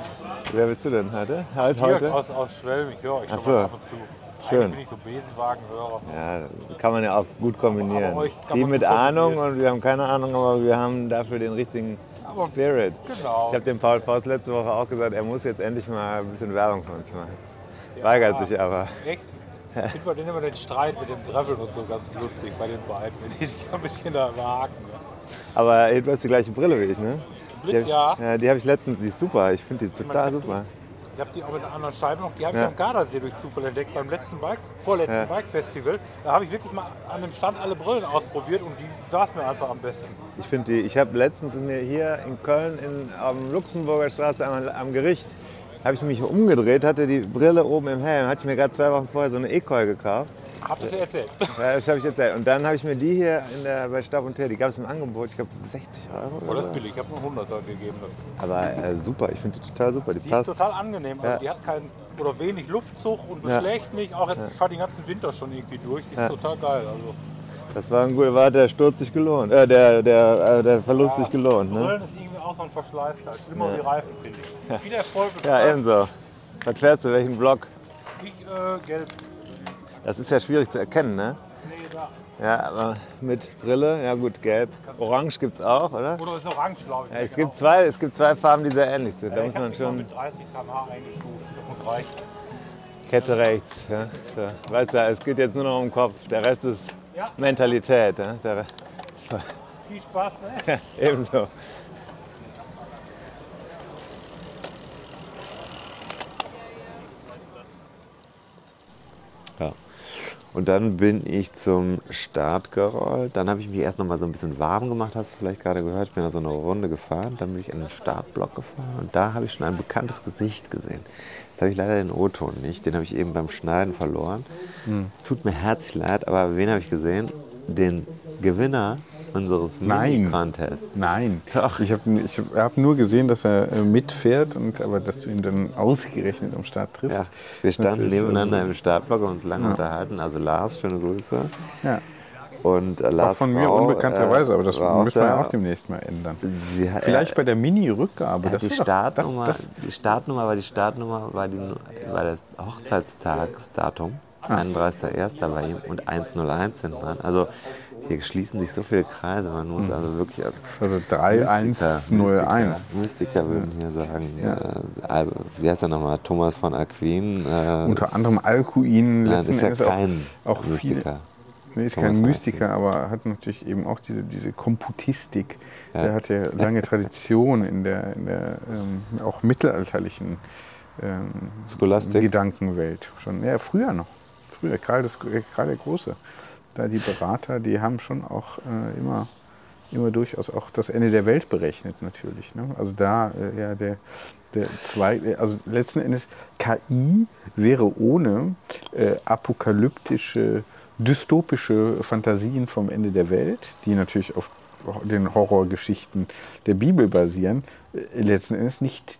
Wer bist du denn heute? Halt Jörg heute? aus, aus Schwelm, ich höre euch Ach schon so. mal ab und zu. Schön. Eigentlich bin ich so Besenwagenhörer. Ja, kann man ja auch gut kombinieren. Aber kann Die mit Ahnung und wir haben keine Ahnung, aber wir haben dafür den richtigen Aber- Spirit. Genau. Ich habe dem Paul Faust letzte Woche auch gesagt, er muss jetzt endlich mal ein bisschen Werbung für uns machen. Weigert sich aber. Echt? Ich finde bei denen immer den Streit mit dem Gravel und so ganz lustig bei den beiden, wenn die sich so ein bisschen da überhaken. Ne? Aber du hast die gleiche Brille wie ich, ne? Blitz, die, ja. ja. Die habe ich letztens, die ist super. Ich finde die ist total super. Ich habe die auch mit einer anderen Scheibe noch, die habe Ja. ich am Gardasee durch Zufall entdeckt beim letzten Bike, vorletzten Ja. Bike-Festival. Da habe ich wirklich mal an dem Stand alle Brillen ausprobiert und die saßen mir einfach am besten. Ich finde die, ich habe letztens mir hier in Köln in, am Luxemburger Straße am, am Gericht, habe ich mich umgedreht, hatte die Brille oben im Helm, hatte ich mir gerade zwei Wochen vorher so eine Ekoi gekauft. Habt ihr erzählt? Ja, das habe ich erzählt. Und dann habe ich mir die hier der, bei Stab und Teer, die gab es im Angebot, ich glaube 60 Euro. Oh, das ist billig. Ich habe nur 100 Euro gegeben. dafür. Aber äh, super, ich finde die total super. Die, Die passt. ist total angenehm. Also Ja. Die hat keinen oder wenig Luftzug und Ja. beschlägt nicht. Auch jetzt, ich fahre den ganzen Winter schon irgendwie durch. Die ist Ja. total geil. Also, Das war ein guter, war der Sturz sich gelohnt, äh, der, der, äh, der Verlust sich gelohnt. Ne? Brillen ist irgendwie auch so ein Verschleiß. halt. Immer Ja. die Reifen, ich. Viel Erfolg. Ja, ebenso. Was fährst du, welchen Block? Ich äh, gelb. Das ist ja schwierig zu erkennen, ne? Nee, da. Ja, aber mit Brille, ja gut, gelb. Orange gibt es auch, oder? Oder ist orange, glaube ich. Ja, es, gibt zwei, es gibt zwei Farben, die sehr ähnlich sind. Ja, Da muss man schon mit 30 km/h eingestuft. Das muss reichen. Kette rechts. Ja? So. Weißt du, es geht jetzt nur noch um den Kopf. Der Rest ist Ja. Mentalität. Ja? Der Rest, Viel Spaß, ne? Ebenso. Und dann bin ich zum Start gerollt. Dann habe ich mich erst noch mal so ein bisschen warm gemacht, hast du vielleicht gerade gehört. Ich bin da so eine Runde gefahren. Dann bin ich in den Startblock gefahren und da habe ich schon ein bekanntes Gesicht gesehen. Jetzt habe ich leider den O-Ton nicht. Den habe ich eben beim Schneiden verloren. Hm. Tut mir herzlich leid, aber wen habe ich gesehen? Den Gewinner unseres Nein. Mini-Contests. Nein. Ich habe ich hab nur gesehen, dass er äh, mitfährt, und, aber dass du ihn dann ausgerechnet am Start triffst. Ja, wir standen nebeneinander also- im Startblock und uns lange Ja. unterhalten. Also Lars, schöne Grüße. Ja. Und äh, Auch Lars von mir Frau, unbekannterweise, aber das auch müssen wir ja auch demnächst mal ändern. Hat- Vielleicht er- bei der Mini-Rückgabe. Das die doch- Startnummer, Das, das, die Startnummer war die Startnummer, war, die, war das Hochzeitstagsdatum. Ah. 31.01. bei ihm und 101 hinten dran. Also hier schließen sich so viele Kreise. Man muss Hm. also wirklich als Also 3101. Mystiker, Mystiker würden hier sagen. Ja. Äh, wie heißt er nochmal? Thomas von Aquin. Äh, unter anderem Alcuin. Nein, letzten ist ja auch- kein auch viele- Mystiker. Nee, ist Thomas kein Mystiker, aber hat natürlich eben auch diese, diese Komputistik. Ja. Der hat ja lange Tradition in der, in der ähm, auch mittelalterlichen ähm? Gedankenwelt. Schon, ja, früher noch. Früher, Karl, das, Karl der Große. Da die Berater, die haben schon auch äh, immer, immer durchaus auch das Ende der Welt berechnet, natürlich. Ne? Also da äh, ja der, der zweite, also letzten Endes KI wäre ohne äh, apokalyptische, dystopische Fantasien vom Ende der Welt, die natürlich auf den Horrorgeschichten der Bibel basieren, äh, letzten Endes nicht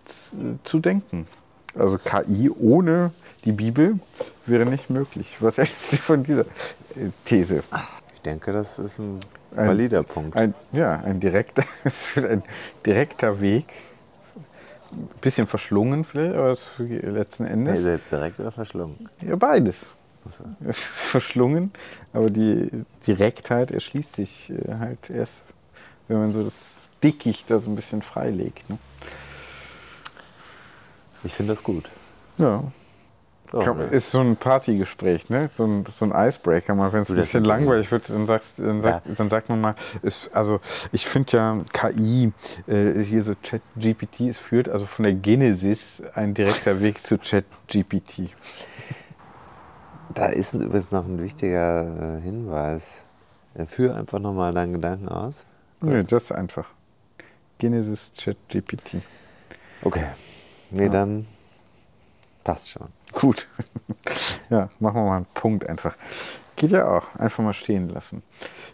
zu denken. Also KI ohne die Bibel wäre nicht möglich. Was hältst du von dieser äh, These? Ich denke, das ist ein Ein- valider Punkt. Ein, ja, ein direkter, es wird ein direkter Weg. Ein bisschen verschlungen vielleicht, aber es ist letzten Endes. Ist er jetzt direkt oder verschlungen? Ja, beides. Es ist verschlungen, aber die Direktheit erschließt sich äh, halt erst, wenn man so das Dickicht da so ein bisschen freilegt. Ne? Ich finde das gut. Ja. Oh, Kann, ne? ist so ein Partygespräch, ne? so, ein, so ein Icebreaker. Mal, wenn es ein bisschen langweilig wird, dann, sagst, dann, sag, dann sagt man mal, ist, also ich finde ja KI, äh, hier so ChatGPT, es führt also von der Genesis ein direkter Weg zu ChatGPT. Da ist übrigens noch ein wichtiger äh, Hinweis. Äh, Führ einfach nochmal deinen Gedanken aus. Nee, das ist einfach. Genesis ChatGPT. Okay. Nee, dann passt schon. Gut. ja, machen wir mal einen Punkt einfach. Geht ja auch. Einfach mal stehen lassen.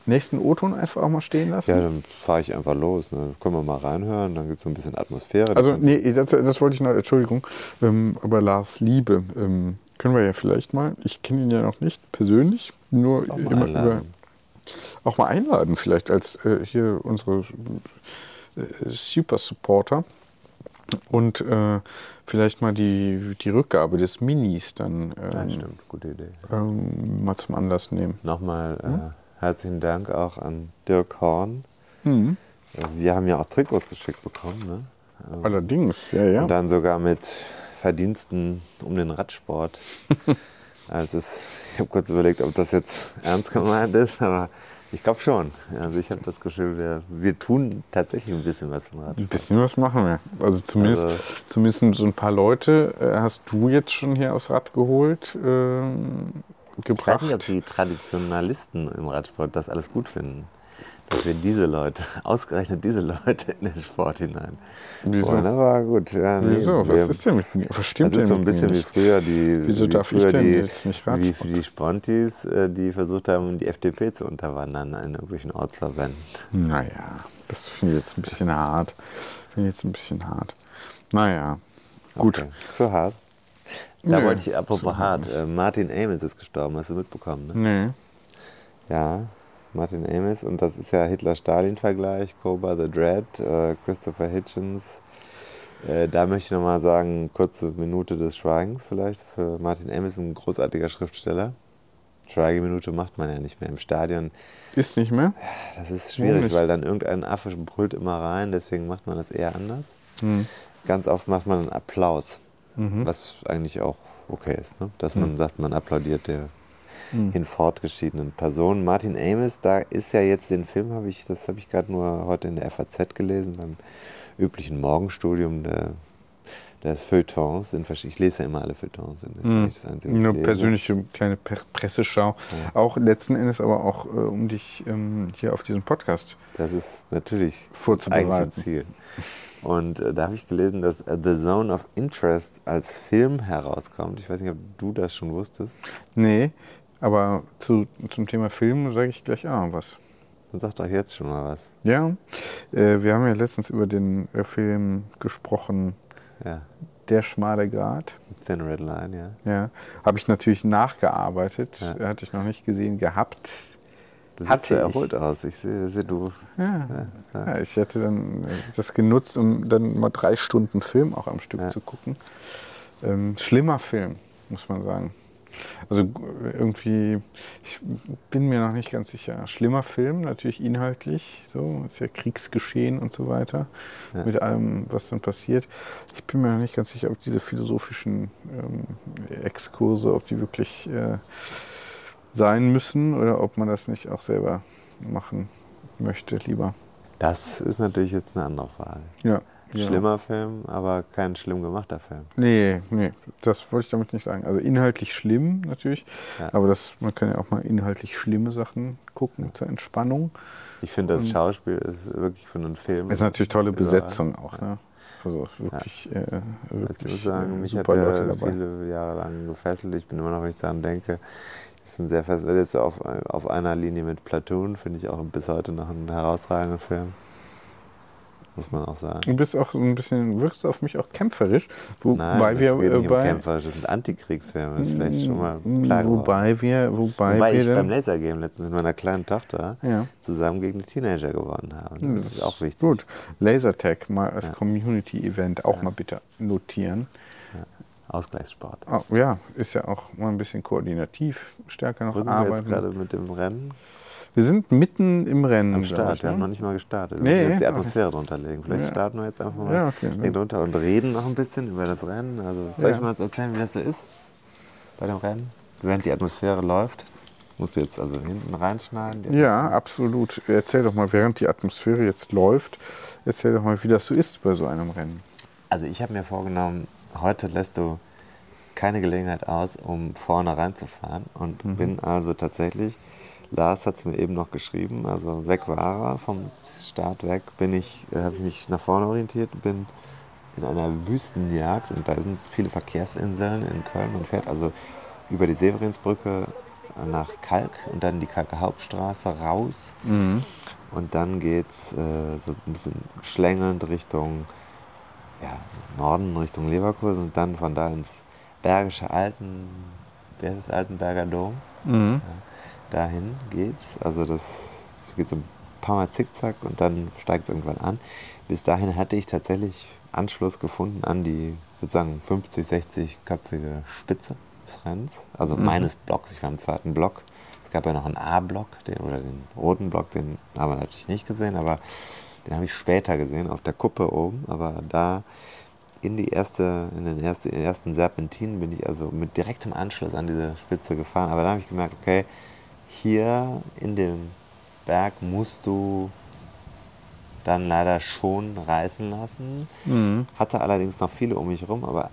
Nächsten O-Ton einfach auch mal stehen lassen. Ja, dann fahre ich einfach los. Ne? Können wir mal reinhören, dann gibt es so ein bisschen Atmosphäre. Also, Das nee, das, das wollte ich noch, Entschuldigung, ähm, aber Lars Liebe, ähm, können wir ja vielleicht mal, ich kenne ihn ja noch nicht persönlich, nur Auch immer einladen. über, auch mal einladen vielleicht als äh, hier unsere äh, Super Supporter und äh, vielleicht mal die, die Rückgabe des Minis dann ähm, Ja, stimmt, gute Idee. ähm, mal zum Anlass nehmen. Nochmal Hm? äh, herzlichen Dank auch an Dirk Horn. Mhm. Wir haben ja auch Trikots geschickt bekommen. Ne? Ähm, Allerdings, ja, ja. Und dann sogar mit Verdiensten um den Radsport. also es, ich habe kurz überlegt, ob das jetzt ernst gemeint ist, aber ich glaube schon. Also ich habe das Gefühl, wir, wir tun tatsächlich ein bisschen was für den Ein Radsport. bisschen was machen wir. Also zumindest, Also- zumindest so ein paar Leute äh, hast du jetzt schon hier aufs Rad geholt, ähm, Ich weiß gebracht. nicht, ob die Traditionalisten im Radsport das alles gut finden. Wir diese Leute, ausgerechnet diese Leute in den Sport hinein. Wieso? wollen. Aber gut. Ja, nee, Wieso? wir- Was ist denn mit mir? Was stimmt Das ist so ein bisschen wie früher die. Wieso wie darf ich denn die, jetzt nicht Wie Radsport? die Spontis, äh, die versucht haben, die FDP zu unterwandern in irgendwelchen Ortsverbänden. Naja, das finde ich jetzt ein bisschen hart. Finde ich jetzt ein bisschen hart. Naja, gut. Okay. Zu hart. Da Nö, wollte ich, apropos so hart, äh, Martin Amis ist gestorben, hast du mitbekommen, ne? Nee. Ja, Martin Amis und das ist ja Hitler-Stalin-Vergleich, Cobra the Dread, äh, Christopher Hitchens. Äh, da möchte ich nochmal sagen, kurze Minute des Schweigens vielleicht für Martin Amis, ein großartiger Schriftsteller. Schweigeminute macht man ja nicht mehr im Stadion. Ist nicht mehr? Das ist schwierig, weil dann irgendein Affe brüllt immer rein, deswegen macht man das eher anders. Hm. Ganz oft macht man einen Applaus, Mhm. was eigentlich auch okay ist, ne? dass man Mhm. sagt, man applaudiert der, Hm. hin fortgeschiedenen Personen. Martin Amis, da ist ja jetzt den Film, habe ich, das habe ich gerade nur heute in der FAZ gelesen, beim üblichen Morgenstudium der, des Feuilletons. In, ich lese ja immer alle Feuilletons. Das ist Hm. eigentlich das Einzige, Eine persönliche kleine Presseschau. Auch letzten Endes aber auch, äh, um dich ähm, hier auf diesen Podcast Das ist natürlich das vorzubereiten. Ziel. Und äh, da habe ich gelesen, dass äh, The Zone of Interest als Film herauskommt. Ich weiß nicht, ob du das schon wusstest. Nee, aber zu, zum Thema Film sage ich gleich auch was. Dann sag doch jetzt schon mal was. Ja, äh, wir haben ja letztens über den äh, Film gesprochen, Ja, Der schmale Grat. Thin Red Line, ja. Ja, habe ich natürlich nachgearbeitet, Ja. hatte ich noch nicht gesehen gehabt. Du Hatte siehst ja ich. erholt aus. Ich sehe, sehe du. Ja. Ja, ich hätte dann äh, das genutzt, um dann mal drei Stunden Film auch am Stück Ja. zu gucken. Ähm, schlimmer Film, muss man sagen. Also g- irgendwie, ich bin mir noch nicht ganz sicher. Schlimmer Film, natürlich inhaltlich, so, ist ja Kriegsgeschehen und so weiter, Ja. mit allem, was dann passiert. Ich bin mir noch nicht ganz sicher, ob diese philosophischen ähm, Exkurse, ob die wirklich äh, sein müssen oder ob man das nicht auch selber machen möchte, lieber. Das ist natürlich jetzt eine andere Frage. Ja. Ja. Schlimmer Film, aber kein schlimm gemachter Film. Nee, nee, das wollte ich damit nicht sagen. Also inhaltlich schlimm natürlich, Ja. aber das, man kann ja auch mal inhaltlich schlimme Sachen gucken zur Entspannung. Ich finde, das Schauspiel ist wirklich für einen Film. Ist natürlich tolle. Besetzung auch, ne? Also wirklich, äh, Also ich wirklich muss sagen, äh, mich super hat Leute dabei. viele Jahre lang gefesselt. Ich bin immer noch, wenn ich daran denke, ist ein sehr fest, ist auf, auf einer Linie mit Platoon, finde ich auch bis heute noch einen herausragenden Film. Muss man auch sagen. Du bist auch ein bisschen, wirkst auf mich auch kämpferisch, wobei Nein, wir äh, um bei, kämpferisch, das sind Antikriegsfilme, das ist vielleicht schon mal Mm, klar wobei wir, wobei, Wobei wir ich beim Lasergame letztens mit meiner kleinen Tochter Ja. zusammen gegen die Teenager gewonnen habe. Das, ist auch wichtig. Gut, Lasertag mal als Ja. Community-Event auch mal bitte notieren. Ausgleichssport. Oh, ja, ist ja auch mal ein bisschen koordinativ stärker noch Wo sind wir jetzt arbeiten. gerade mit dem Rennen? Wir sind mitten im Rennen. Am Start, ich, wir haben ne? noch nicht mal gestartet. Wir Nee, müssen jetzt die okay. Atmosphäre drunter legen. Vielleicht Ja. starten wir jetzt einfach mal Ja, okay, direkt runter und reden noch ein bisschen über das Rennen. Also soll Ja. ich mal erzählen, wie das so ist bei dem Rennen? Während die Atmosphäre läuft, musst du jetzt also hinten reinschneiden. Ja, absolut. Erzähl doch mal, während die Atmosphäre jetzt läuft, erzähl doch mal, wie das so ist bei so einem Rennen. Also ich habe mir vorgenommen, heute lässt du keine Gelegenheit aus, um vorne reinzufahren. Und Mhm. bin also tatsächlich, Lars hat es mir eben noch geschrieben, also weg war er, vom Start weg, bin ich, äh, habe ich mich nach vorne orientiert und bin in einer Wüstenjagd und da sind viele Verkehrsinseln in Köln. Man fährt also über die Severinsbrücke nach Kalk und dann die Kalker Hauptstraße raus. Und dann geht es äh, so ein bisschen schlängelnd Richtung ja, Norden, Richtung Leverkusen und dann von da ins Bergische Alten, wer ist das Altenberger Dom? Mhm. Dahin geht's. Also das geht so ein paar Mal zickzack und dann steigt es irgendwann an. Bis dahin hatte ich tatsächlich Anschluss gefunden an die sozusagen 50, 60 köpfige Spitze des Rennens. Also Mhm. meines Blocks. Ich war im zweiten Block. Es gab ja noch einen A-Block den, oder den roten Block, den haben wir natürlich nicht gesehen, aber den habe ich später gesehen auf der Kuppe oben. Aber da in die erste, in den erste, in den ersten Serpentinen bin ich also mit direktem Anschluss an diese Spitze gefahren. Aber da habe ich gemerkt, okay, hier in dem Berg musst du dann leider schon reißen lassen. Mhm. Hatte allerdings noch viele um mich rum, aber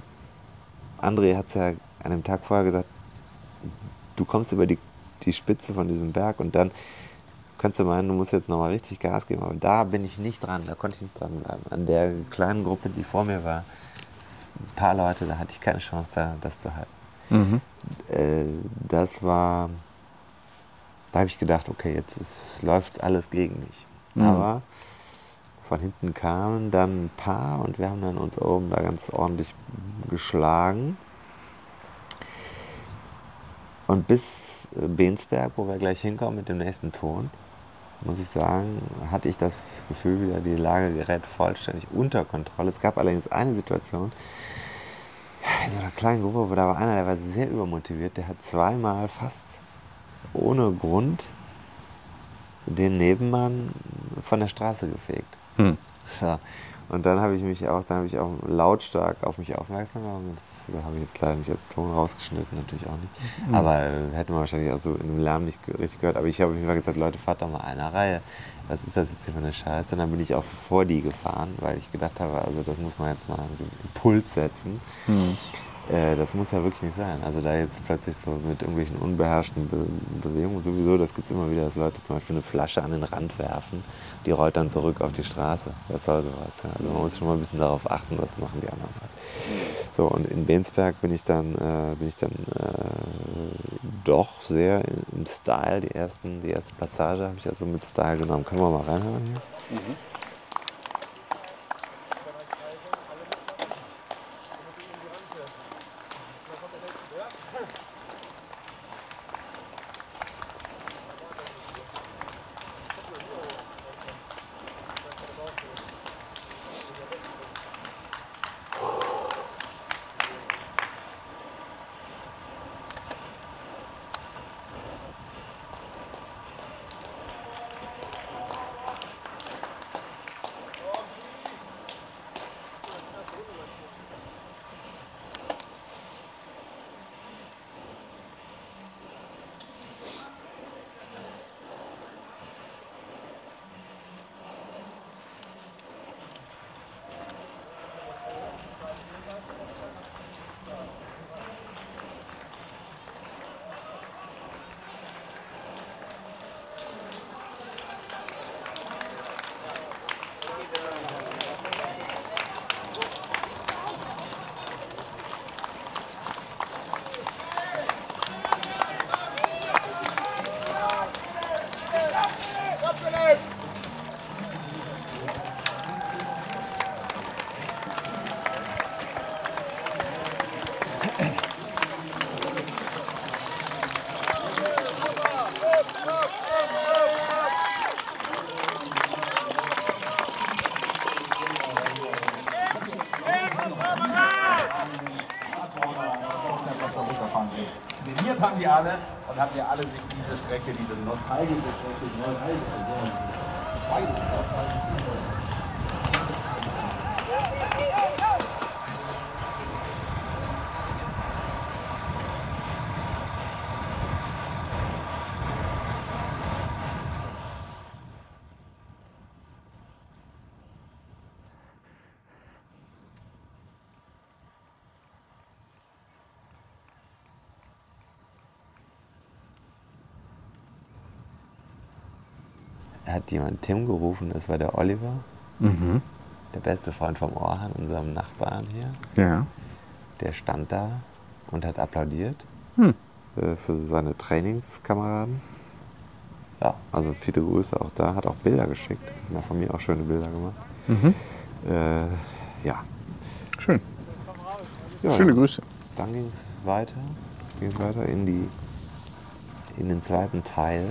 André hat es ja an dem Tag vorher gesagt, du kommst über die, die Spitze von diesem Berg und dann könntest du meinen, du musst jetzt nochmal richtig Gas geben, aber da bin ich nicht dran, da konnte ich nicht dran bleiben. An der kleinen Gruppe, die vor mir war, ein paar Leute, da hatte ich keine Chance, da, das zu halten. Mhm. Äh, das war, da habe ich gedacht, okay, jetzt läuft alles gegen mich. Mhm. Aber von hinten kamen dann ein paar und wir haben dann uns oben da ganz ordentlich geschlagen. Und bis Bensberg, wo wir gleich hinkommen mit dem nächsten Ton, muss ich sagen, hatte ich das Gefühl, wieder die Lage gerät vollständig unter Kontrolle. Es gab allerdings eine Situation in so einer kleinen Gruppe, wo da war einer, der war sehr übermotiviert, der hat zweimal fast ohne Grund den Nebenmann von der Straße gefegt. Hm. So. Und dann habe ich mich auch, dann habe ich auch lautstark auf mich aufmerksam gemacht. Das habe ich jetzt leider nicht als Ton rausgeschnitten, natürlich auch nicht. Mhm. Aber äh, hätte man wahrscheinlich auch so in dem Lärm nicht richtig gehört. Aber ich habe mir gesagt, Leute, fahrt doch mal einer Reihe. Was ist das jetzt hier für eine Scheiße? Und dann bin ich auch vor die gefahren, weil ich gedacht habe, also das muss man jetzt mal einen Impuls setzen. Mhm. Äh, das muss ja wirklich nicht sein. Also da jetzt plötzlich so mit irgendwelchen unbeherrschten Be Bewegungen sowieso, das gibt es immer wieder, dass Leute zum Beispiel eine Flasche an den Rand werfen, die rollt dann zurück auf die Straße. Was soll sowas? Ja? Also man muss schon mal ein bisschen darauf achten, was machen die anderen. Halt. So, und in Bensberg bin ich dann, äh, bin ich dann äh, doch sehr im Style. Die, ersten, die erste Passage habe ich also mit Style genommen. Können wir mal reinhören hier? Trainiert hat jemand Tim gerufen, das war der Oliver, Mhm. der beste Freund vom Orhan, unserem Nachbarn hier. Ja. Der stand da und hat applaudiert Hm. äh, für seine Trainingskameraden. Ja, also viele Grüße auch da, hat auch Bilder geschickt. Hat von mir auch schöne Bilder gemacht. Mhm. Äh, ja. Schön. Ja, Schöne Grüße. Dann ging es weiter, ging es weiter in, die, in den zweiten Teil.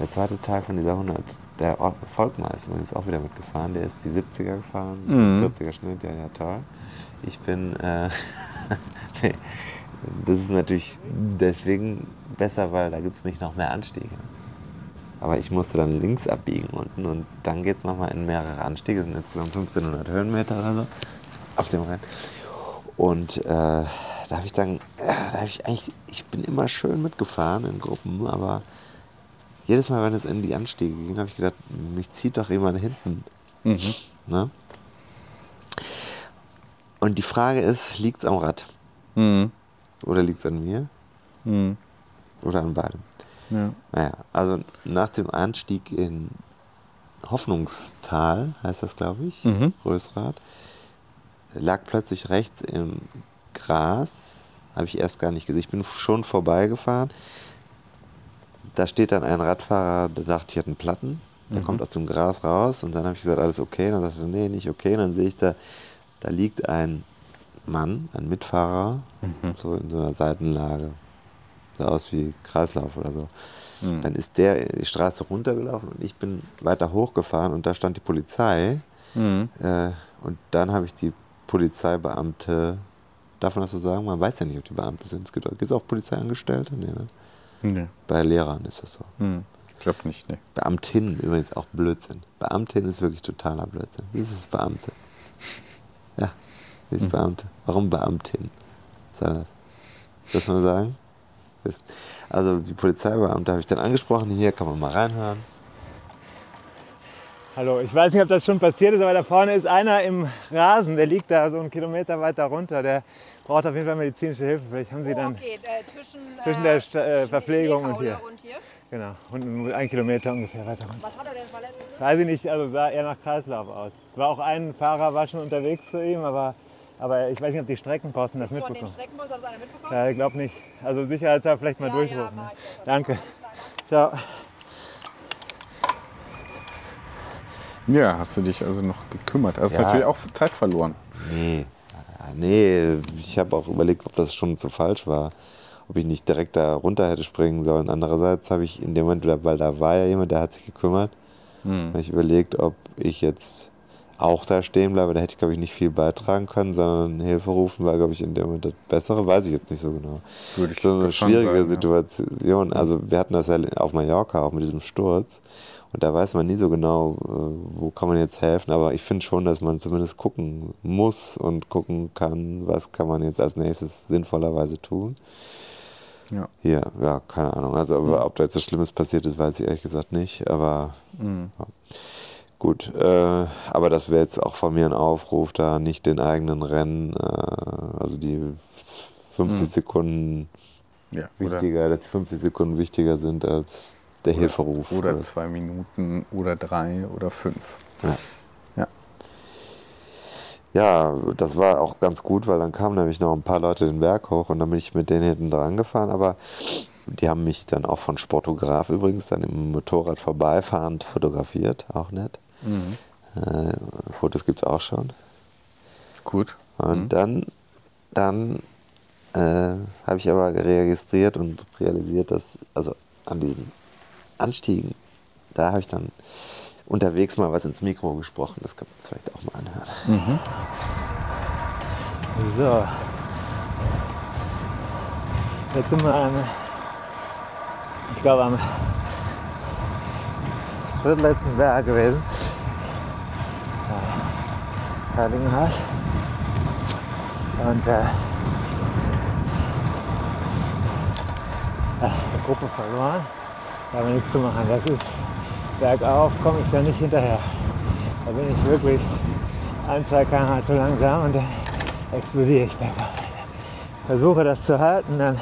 Der zweite Teil von dieser 100, der Volkmar ist übrigens auch wieder mitgefahren. Der ist die 70er gefahren, Mhm. 40er Schnitt, ja, ja, toll. Ich bin, äh, nee, das ist natürlich deswegen besser, weil da gibt es nicht noch mehr Anstiege. Aber ich musste dann links abbiegen unten und dann geht es nochmal in mehrere Anstiege. Es sind insgesamt 1500 Höhenmeter oder so auf dem Rennen. Und äh, da habe ich dann, ja, da habe ich eigentlich, ich bin immer schön mitgefahren in Gruppen, aber jedes Mal, wenn es in die Anstiege ging, habe ich gedacht, mich zieht doch jemand hinten. Mhm. Ne? Und die Frage ist, liegt es am Rad? Mhm. Oder liegt es an mir? Mhm. Oder an beidem? Ja. Naja, also nach dem Anstieg in Hoffnungstal, heißt das, glaube ich, Mhm. Rösrath, lag plötzlich rechts im Gras, habe ich erst gar nicht gesehen. Ich bin schon vorbeigefahren. Da steht dann ein Radfahrer, der dachte, ich hätte einen Platten. Der Mhm. kommt aus dem Gras raus und dann habe ich gesagt, alles okay. Und dann sagte er, nee, nicht okay. Und dann sehe ich da, da liegt ein Mann, ein Mitfahrer, Mhm. so in so einer Seitenlage. Sah aus wie Kreislauf oder so. Mhm. Dann ist der die Straße runtergelaufen und ich bin weiter hochgefahren und da stand die Polizei. Mhm. Äh, und dann habe ich die Polizeibeamte, darf man das so sagen? Man weiß ja nicht, ob die Beamte sind. Es gibt, gibt es auch Polizeiangestellte? Nee, ne? Nee. Bei Lehrern ist das so. Mhm. Ich glaube nicht, ne. Beamtin übrigens auch Blödsinn. Beamtin ist wirklich totaler Blödsinn. Wie ist es Beamte? Ja, wie ist Hm. Beamte? Warum Beamtin? Was soll das? Muss man sagen? Also die Polizeibeamte habe ich dann angesprochen. Hier kann man mal reinhören. Hallo, ich weiß nicht, ob das schon passiert ist, aber da vorne ist einer im Rasen, der liegt da so einen Kilometer weiter runter. Der braucht auf jeden Fall medizinische Hilfe. Vielleicht haben Sie dann Okay, äh, zwischen, zwischen äh, der äh, Verpflegung und hier. und hier. Genau, und ein Kilometer ungefähr weiter runter. Was hat er denn verletzt? Weiß ich nicht, also sah eher nach Kreislauf aus. Es war auch ein Fahrer war schon unterwegs zu ihm, aber, aber ich weiß nicht, ob die Streckenposten das Von den mitbekommen. Streckenbus hat das einer mitbekommen? Ja, ich glaube nicht. Also sicherheitshalber vielleicht mal Ja, ja, durchrufen. mach ne? Danke. Ciao. Ja, hast du dich also noch gekümmert. Hast Ja. natürlich auch Zeit verloren. Nee, Ja, nee, ich habe auch überlegt, ob das schon zu falsch war. Ob ich nicht direkt da runter hätte springen sollen. Andererseits habe ich in dem Moment, weil da war ja jemand, der hat sich gekümmert, Hm. habe ich überlegt, ob ich jetzt auch da stehen bleibe. Da hätte ich, glaube ich, nicht viel beitragen können, sondern Hilfe rufen war, glaube ich, in dem Moment das Bessere. Weiß ich jetzt nicht so genau. Würde ich so eine schwierige sagen, ja. Situation. Also wir hatten das ja auf Mallorca auch mit diesem Sturz. Und da weiß man nie so genau, äh, wo kann man jetzt helfen. Aber ich finde schon, dass man zumindest gucken muss und gucken kann, was kann man jetzt als nächstes sinnvollerweise tun. Ja. Ja, ja, keine Ahnung. Also aber ob da jetzt so Schlimmes passiert ist, weiß ich ehrlich gesagt nicht. Aber Mhm. ja. gut. Äh, aber das wäre jetzt auch von mir ein Aufruf, da nicht den eigenen Rennen, äh, also die 50 Mhm. Sekunden Ja, oder- wichtiger, dass die 50 Sekunden wichtiger sind als der Hilferuf. Oder zwei Minuten oder drei oder fünf. Ja. Ja. Ja, das war auch ganz gut, weil dann kamen nämlich noch ein paar Leute den Berg hoch und dann bin ich mit denen hinten dran gefahren, aber die haben mich dann auch von Sportograf übrigens dann im Motorrad vorbeifahrend fotografiert, auch nett. Mhm. Äh, Fotos gibt es auch schon. Gut. Und Mhm. dann, dann äh, habe ich aber registriert und realisiert, dass, also an diesen Anstiegen, da habe ich dann unterwegs mal was ins Mikro gesprochen. Das kann man vielleicht auch mal anhören. Mhm. So. Jetzt sind wir am, ich glaube am drittletzten Berg gewesen. Heiligenhaus. Und äh, die Gruppe verloren. Da haben wir nichts zu machen. Das ist bergauf, komme ich da nicht hinterher. Da bin ich wirklich ein, zwei km zu langsam und dann explodiere ich bergauf. Versuche das zu halten, dann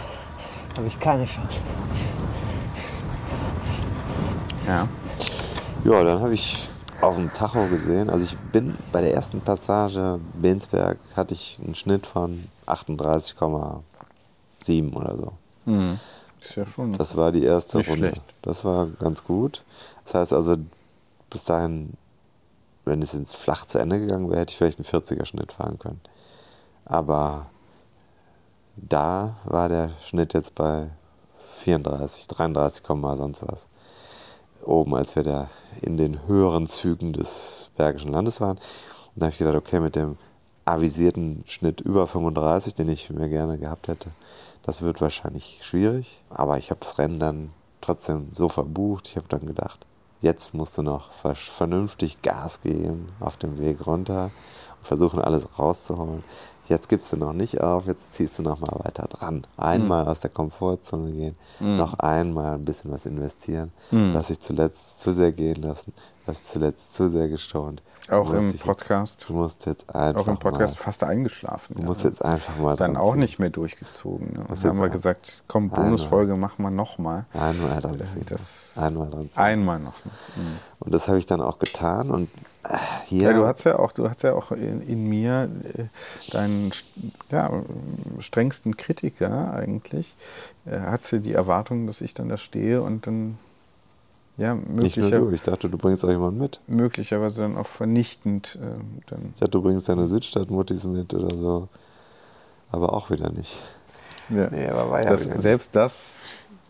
habe ich keine Chance. Ja. Ja, dann habe ich auf dem Tacho gesehen, also ich bin bei der ersten Passage Bensberg hatte ich einen Schnitt von 38,7 oder so. Mhm. Ist ja schon. Das war die erste Nicht Runde. schlecht. Das war ganz gut. Das heißt also, bis dahin, wenn es ins Flach zu Ende gegangen wäre, hätte ich vielleicht einen 40er Schnitt fahren können. Aber da war der Schnitt jetzt bei 34, 33, Komma sonst was. Oben, als wir da in den höheren Zügen des Bergischen Landes waren. Und da habe ich gedacht, okay, mit dem avisierten Schnitt über 35, den ich mir gerne gehabt hätte, das wird wahrscheinlich schwierig. Aber ich habe das Rennen dann trotzdem so verbucht. Ich habe dann gedacht, jetzt musst du noch ver- vernünftig Gas geben auf dem Weg runter und versuchen, alles rauszuholen. Jetzt gibst du noch nicht auf, jetzt ziehst du noch mal weiter dran. Einmal aus der Komfortzone gehen, Mhm. noch einmal ein bisschen was investieren. Mhm. Lass dich zuletzt zu sehr gehen lassen, lass zuletzt zu sehr gestaunt. Auch im Podcast. Du musst jetzt einfach Auch im Podcast mal, fast eingeschlafen. Du musst jetzt einfach mal Dann auch nicht mehr durchgezogen. Ne? Dann haben wir gesagt, komm. Bonusfolge machen wir nochmal. Einmal dran ziehen. Das Einmal dran. Einmal noch. Mhm. Und das habe ich dann auch getan. Und äh, hier. Ja, du hast ja auch, du hast ja auch in, in mir äh, deinen ja, strengsten Kritiker eigentlich. Äh, hat sie die Erwartung, dass ich dann da stehe und dann ja nicht nur möglicher, du, ich dachte, du bringst auch jemanden mit. möglicherweise dann auch vernichtend äh, dann Ich dachte, du bringst deine Südstadtmuttis mit oder so. Aber auch wieder nicht. ja, Nee, aber war ja das, selbst das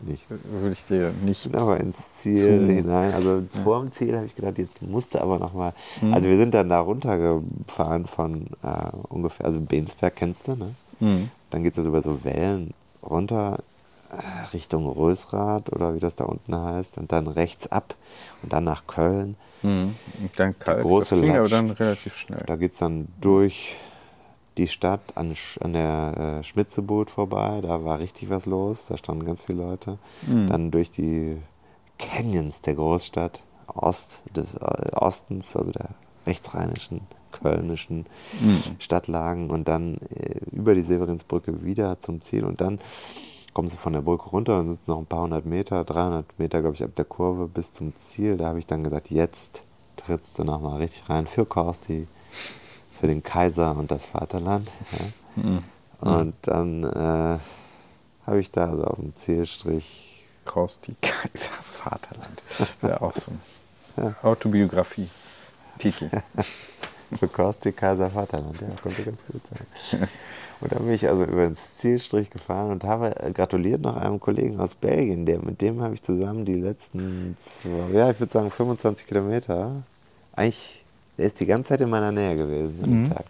Nicht. würde ich dir nicht bin aber ins Ziel zu- hinein. Also vor dem Ziel habe ich gedacht, jetzt musste aber nochmal. Mhm. Also wir sind dann da runtergefahren von äh, ungefähr, also Bensberg kennst du, ne? Mhm. Dann geht es also über so Wellen runter, Richtung Rösrath oder wie das da unten heißt und dann rechts ab und dann nach Köln. Mhm. Und dann kalt. große das aber dann relativ schnell. Da geht es dann durch die Stadt an, an der äh, Schmitzeboot vorbei. Da war richtig was los. Da standen ganz viele Leute. Mhm. Dann durch die Canyons der Großstadt Ost, des äh, Ostens, also der rechtsrheinischen, kölnischen Mhm. Stadtlagen und dann äh, über die Severinsbrücke wieder zum Ziel und dann kommen sie von der Brücke runter und sind noch ein paar hundert Meter, 300 Meter, glaube ich, ab der Kurve bis zum Ziel. Da habe ich dann gesagt, jetzt trittst du nochmal richtig rein für Korsti, für den Kaiser und das Vaterland. Ja. Mhm. Und dann äh, habe ich da so auf dem Zielstrich Korsti, Kaiser, Vaterland. Wäre auch so ein Autobiografie. Titel. Für Kosti Kaiser Vaterland, ja, konnte ganz gut sein. Und dann bin ich also über den Zielstrich gefahren und habe äh, gratuliert noch einem Kollegen aus Belgien, der, mit dem habe ich zusammen die letzten, zwei, ja, ich würde sagen 25 Kilometer, eigentlich, der ist die ganze Zeit in meiner Nähe gewesen Mhm. Tag.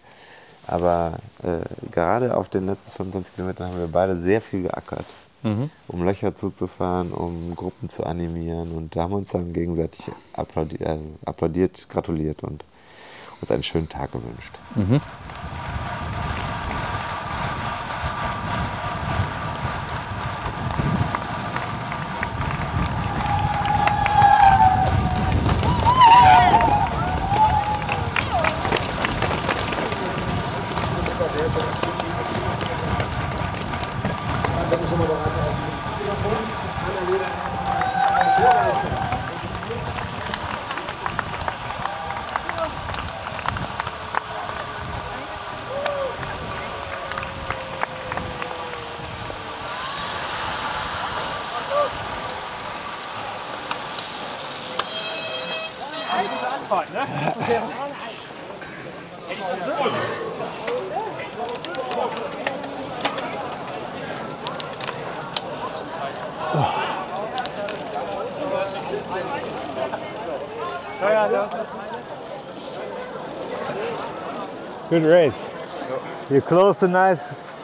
Aber äh, gerade auf den letzten 25 Kilometern haben wir beide sehr viel geackert, Mhm. um Löcher zuzufahren, um Gruppen zu animieren und da haben wir uns dann gegenseitig applaudiert, äh, applaudiert gratuliert und uns einen schönen Tag gewünscht. Mhm. Eh? Good race. You close a nice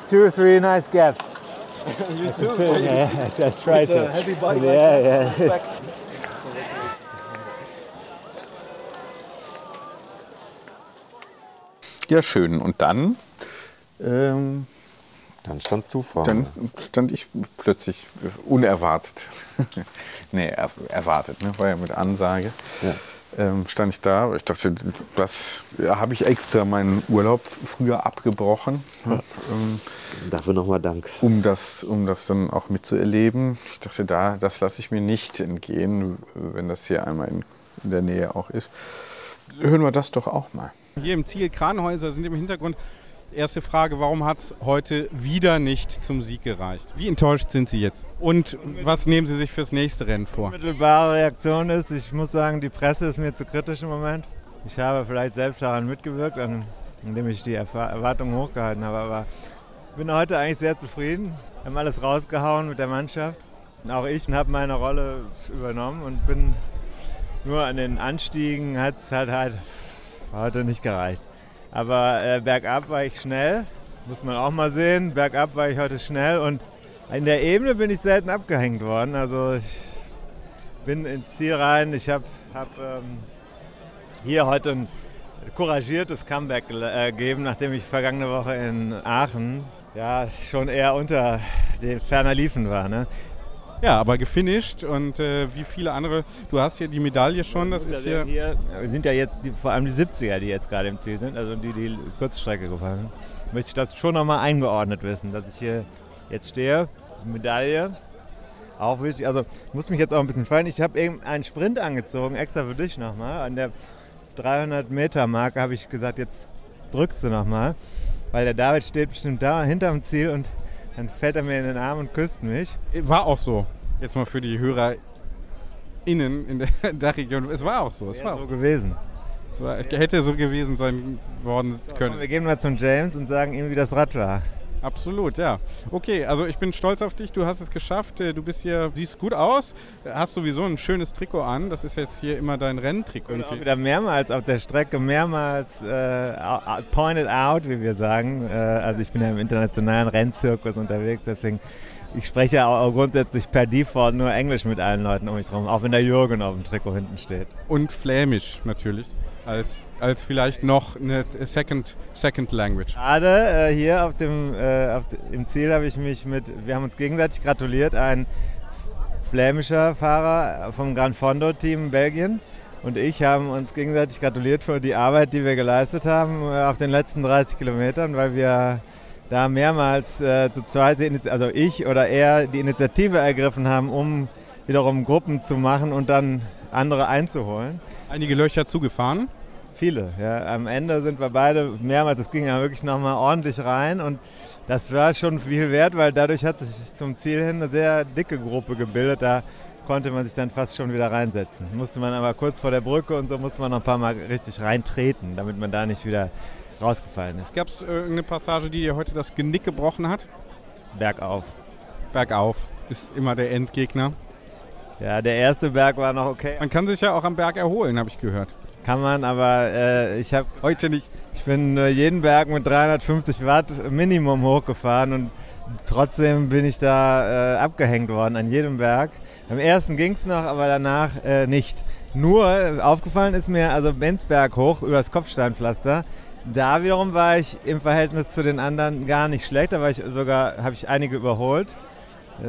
two or three nice gaps. you too. Yeah. It's a heavy bike. Yeah, yeah. Ja, schön. Und dann? Ähm, dann du vor Dann stand ich plötzlich äh, unerwartet. nee, er, erwartet, ne? war ja mit Ansage. Ähm, stand ich da, ich dachte, was ja, habe ich extra meinen Urlaub früher abgebrochen. Hab, ähm, Dafür nochmal Dank. Um das, um das dann auch mitzuerleben. Ich dachte, da, das lasse ich mir nicht entgehen, wenn das hier einmal in, in der Nähe auch ist. Hören wir das doch auch mal. Hier im Ziel Kranhäuser sind im Hintergrund. Erste Frage, warum hat es heute wieder nicht zum Sieg gereicht? Wie enttäuscht sind Sie jetzt? Und was nehmen Sie sich fürs nächste Rennen vor? Unmittelbare Reaktion ist, ich muss sagen, die Presse ist mir zu kritisch im Moment. Ich habe vielleicht selbst daran mitgewirkt, indem ich die Erwartungen hochgehalten habe, aber ich bin heute eigentlich sehr zufrieden. Wir haben alles rausgehauen mit der Mannschaft. Auch ich habe meine Rolle übernommen und bin nur an den Anstiegen hat es halt, halt heute nicht gereicht. Aber äh, bergab war ich schnell, muss man auch mal sehen. Bergab war ich heute schnell und in der Ebene bin ich selten abgehängt worden. Also ich bin ins Ziel rein. Ich habe hab, ähm, hier heute ein couragiertes Comeback äh, gegeben, nachdem ich vergangene Woche in Aachen ja schon eher unter den ferner Liefen war. Ne? Ja, aber gefinisht und äh, wie viele andere. Du hast hier die Medaille schon, das ist hier. hier wir sind ja jetzt die, vor allem die 70er, die jetzt gerade im Ziel sind, also die die Kurzstrecke gefahren sind. Möchte ich das schon nochmal eingeordnet wissen, dass ich hier jetzt stehe, Medaille. Auch wichtig, also ich muss mich jetzt auch ein bisschen freuen. Ich habe eben einen Sprint angezogen, extra für dich nochmal. An der 300 Meter Marke habe ich gesagt, jetzt drückst du nochmal, weil der David steht bestimmt da hinterm Ziel und dann fällt er mir in den Arm und küsst mich. War auch so. Jetzt mal für die Hörer innen in der Dachregion. Es war auch so. Es Wäre war so auch gewesen. Es war, hätte so gewesen sein worden können. Wir gehen mal zum James und sagen ihm, wie das Rad war. Absolut, ja. Okay, also ich bin stolz auf dich. Du hast es geschafft. Äh, Du bist hier, siehst gut aus. Hast sowieso ein schönes Trikot an. Das ist jetzt hier immer dein Renntrikot. Und auch wieder mehrmals auf der Strecke, mehrmals äh, pointed out, wie wir sagen. Äh, also ich bin ja im internationalen Rennzirkus unterwegs, deswegen ich spreche ja auch grundsätzlich per Default nur Englisch mit allen Leuten um mich herum, auch wenn der Jürgen auf dem Trikot hinten steht. Und Flämisch natürlich. Als, als vielleicht noch eine Second, Second Language. Gerade äh, hier auf dem, äh, auf, im Ziel habe ich mich mit, wir haben uns gegenseitig gratuliert, ein flämischer Fahrer vom Gran Fondo Team Belgien und ich haben uns gegenseitig gratuliert für die Arbeit, die wir geleistet haben äh, auf den letzten 30 Kilometern, weil wir da mehrmals äh, zu zweit, also ich oder er, die Initiative ergriffen haben, um wiederum Gruppen zu machen und dann andere einzuholen. Einige Löcher zugefahren? Viele, ja. Am Ende sind wir beide mehrmals, das ging ja wirklich nochmal ordentlich rein und das war schon viel wert, weil dadurch hat sich zum Ziel hin eine sehr dicke Gruppe gebildet. Da konnte man sich dann fast schon wieder reinsetzen. Musste man aber kurz vor der Brücke und so musste man noch ein paar Mal richtig reintreten, damit man da nicht wieder rausgefallen ist. Gab es irgendeine Passage, die dir heute das Genick gebrochen hat? Bergauf. Bergauf ist immer der Endgegner. Ja, der erste Berg war noch okay. Man kann sich ja auch am Berg erholen, habe ich gehört. Kann man, aber äh, ich habe heute nicht. Ich bin äh, jeden Berg mit 350 Watt Minimum hochgefahren und trotzdem bin ich da äh, abgehängt worden an jedem Berg. Am ersten ging es noch, aber danach äh, nicht. Nur äh, aufgefallen ist mir, also Benzberg hoch übers Kopfsteinpflaster, da wiederum war ich im Verhältnis zu den anderen gar nicht schlecht. Da war ich sogar, habe ich einige überholt.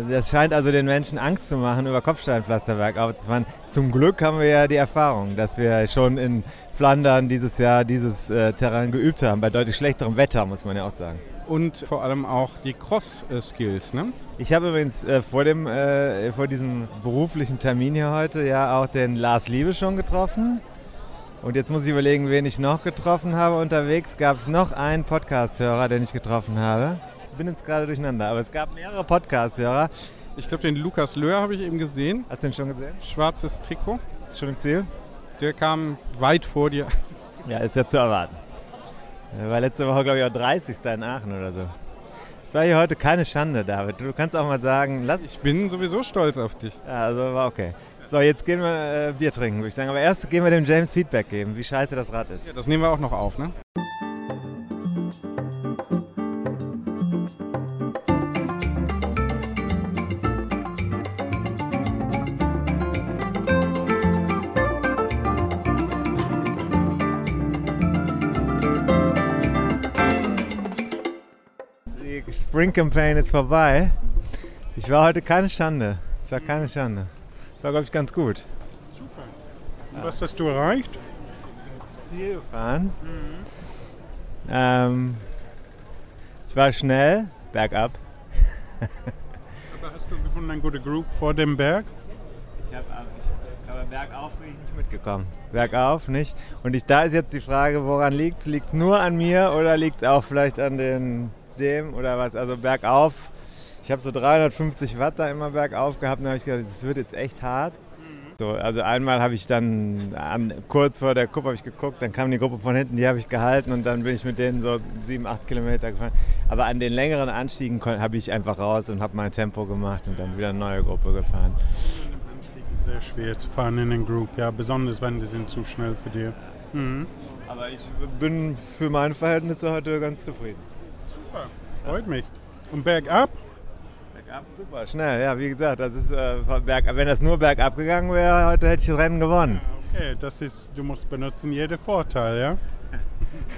Das scheint also den Menschen Angst zu machen, über Kopfsteinpflasterwerk aufzufahren. Zum Glück haben wir ja die Erfahrung, dass wir schon in Flandern dieses Jahr dieses äh, Terrain geübt haben, bei deutlich schlechterem Wetter, muss man ja auch sagen. Und vor allem auch die Cross-Skills, ne? Ich habe übrigens äh, vor, dem, äh, vor diesem beruflichen Termin hier heute ja auch den Lars Liebe schon getroffen. Und jetzt muss ich überlegen, wen ich noch getroffen habe. Unterwegs gab es noch einen Podcast-Hörer, den ich getroffen habe. Ich bin jetzt gerade durcheinander, aber es gab mehrere Podcast-Hörer. Ich glaube, den Lukas Löhr habe ich eben gesehen. Hast du den schon gesehen? Schwarzes Trikot. Ist schon im Ziel? Der kam weit vor dir. Ja, ist ja zu erwarten. Er war letzte Woche, glaube ich, auch 30. in Aachen oder so. Es war hier heute keine Schande, David. Du kannst auch mal sagen, lass. Ich bin sowieso stolz auf dich. Ja, also war okay. So, jetzt gehen wir äh, Bier trinken, würde ich sagen. Aber erst gehen wir dem James Feedback geben, wie scheiße das Rad ist. Ja, das nehmen wir auch noch auf, ne? Spring Campaign ist vorbei. Ich war heute keine Schande. Es war keine Schande. Es war, glaube ich, ganz gut. Super. Und was hast du erreicht? Ziel gefahren. Ähm, ich war schnell, bergab. Aber hast du gefunden eine gute Group vor dem Berg? Ich habe aber bergauf bin ich nicht mitgekommen. Bergauf nicht. Und ich, da ist jetzt die Frage, woran liegt es? Liegt es nur an mir oder liegt es auch vielleicht an den, dem oder was? Also bergauf. Ich habe so 350 Watt da immer bergauf gehabt und habe ich gedacht, das wird jetzt echt hart. So, also einmal habe ich dann an, kurz vor der Kuppe habe ich geguckt, dann kam die Gruppe von hinten, die habe ich gehalten und dann bin ich mit denen so sieben, acht Kilometer gefahren. Aber an den längeren Anstiegen habe ich einfach raus und habe mein Tempo gemacht und dann wieder eine neue Gruppe gefahren. Sehr schwer zu fahren in den Group, ja, besonders wenn die sind zu schnell für dich. Mhm. Aber ich bin für meine Verhältnisse heute ganz zufrieden. Super, freut mich. Und bergab? Bergab super, schnell, ja, wie gesagt, das ist äh, berg, wenn das nur bergab gegangen wäre, heute hätte ich das Rennen gewonnen. Okay, das ist, du musst benutzen jeden Vorteil, ja?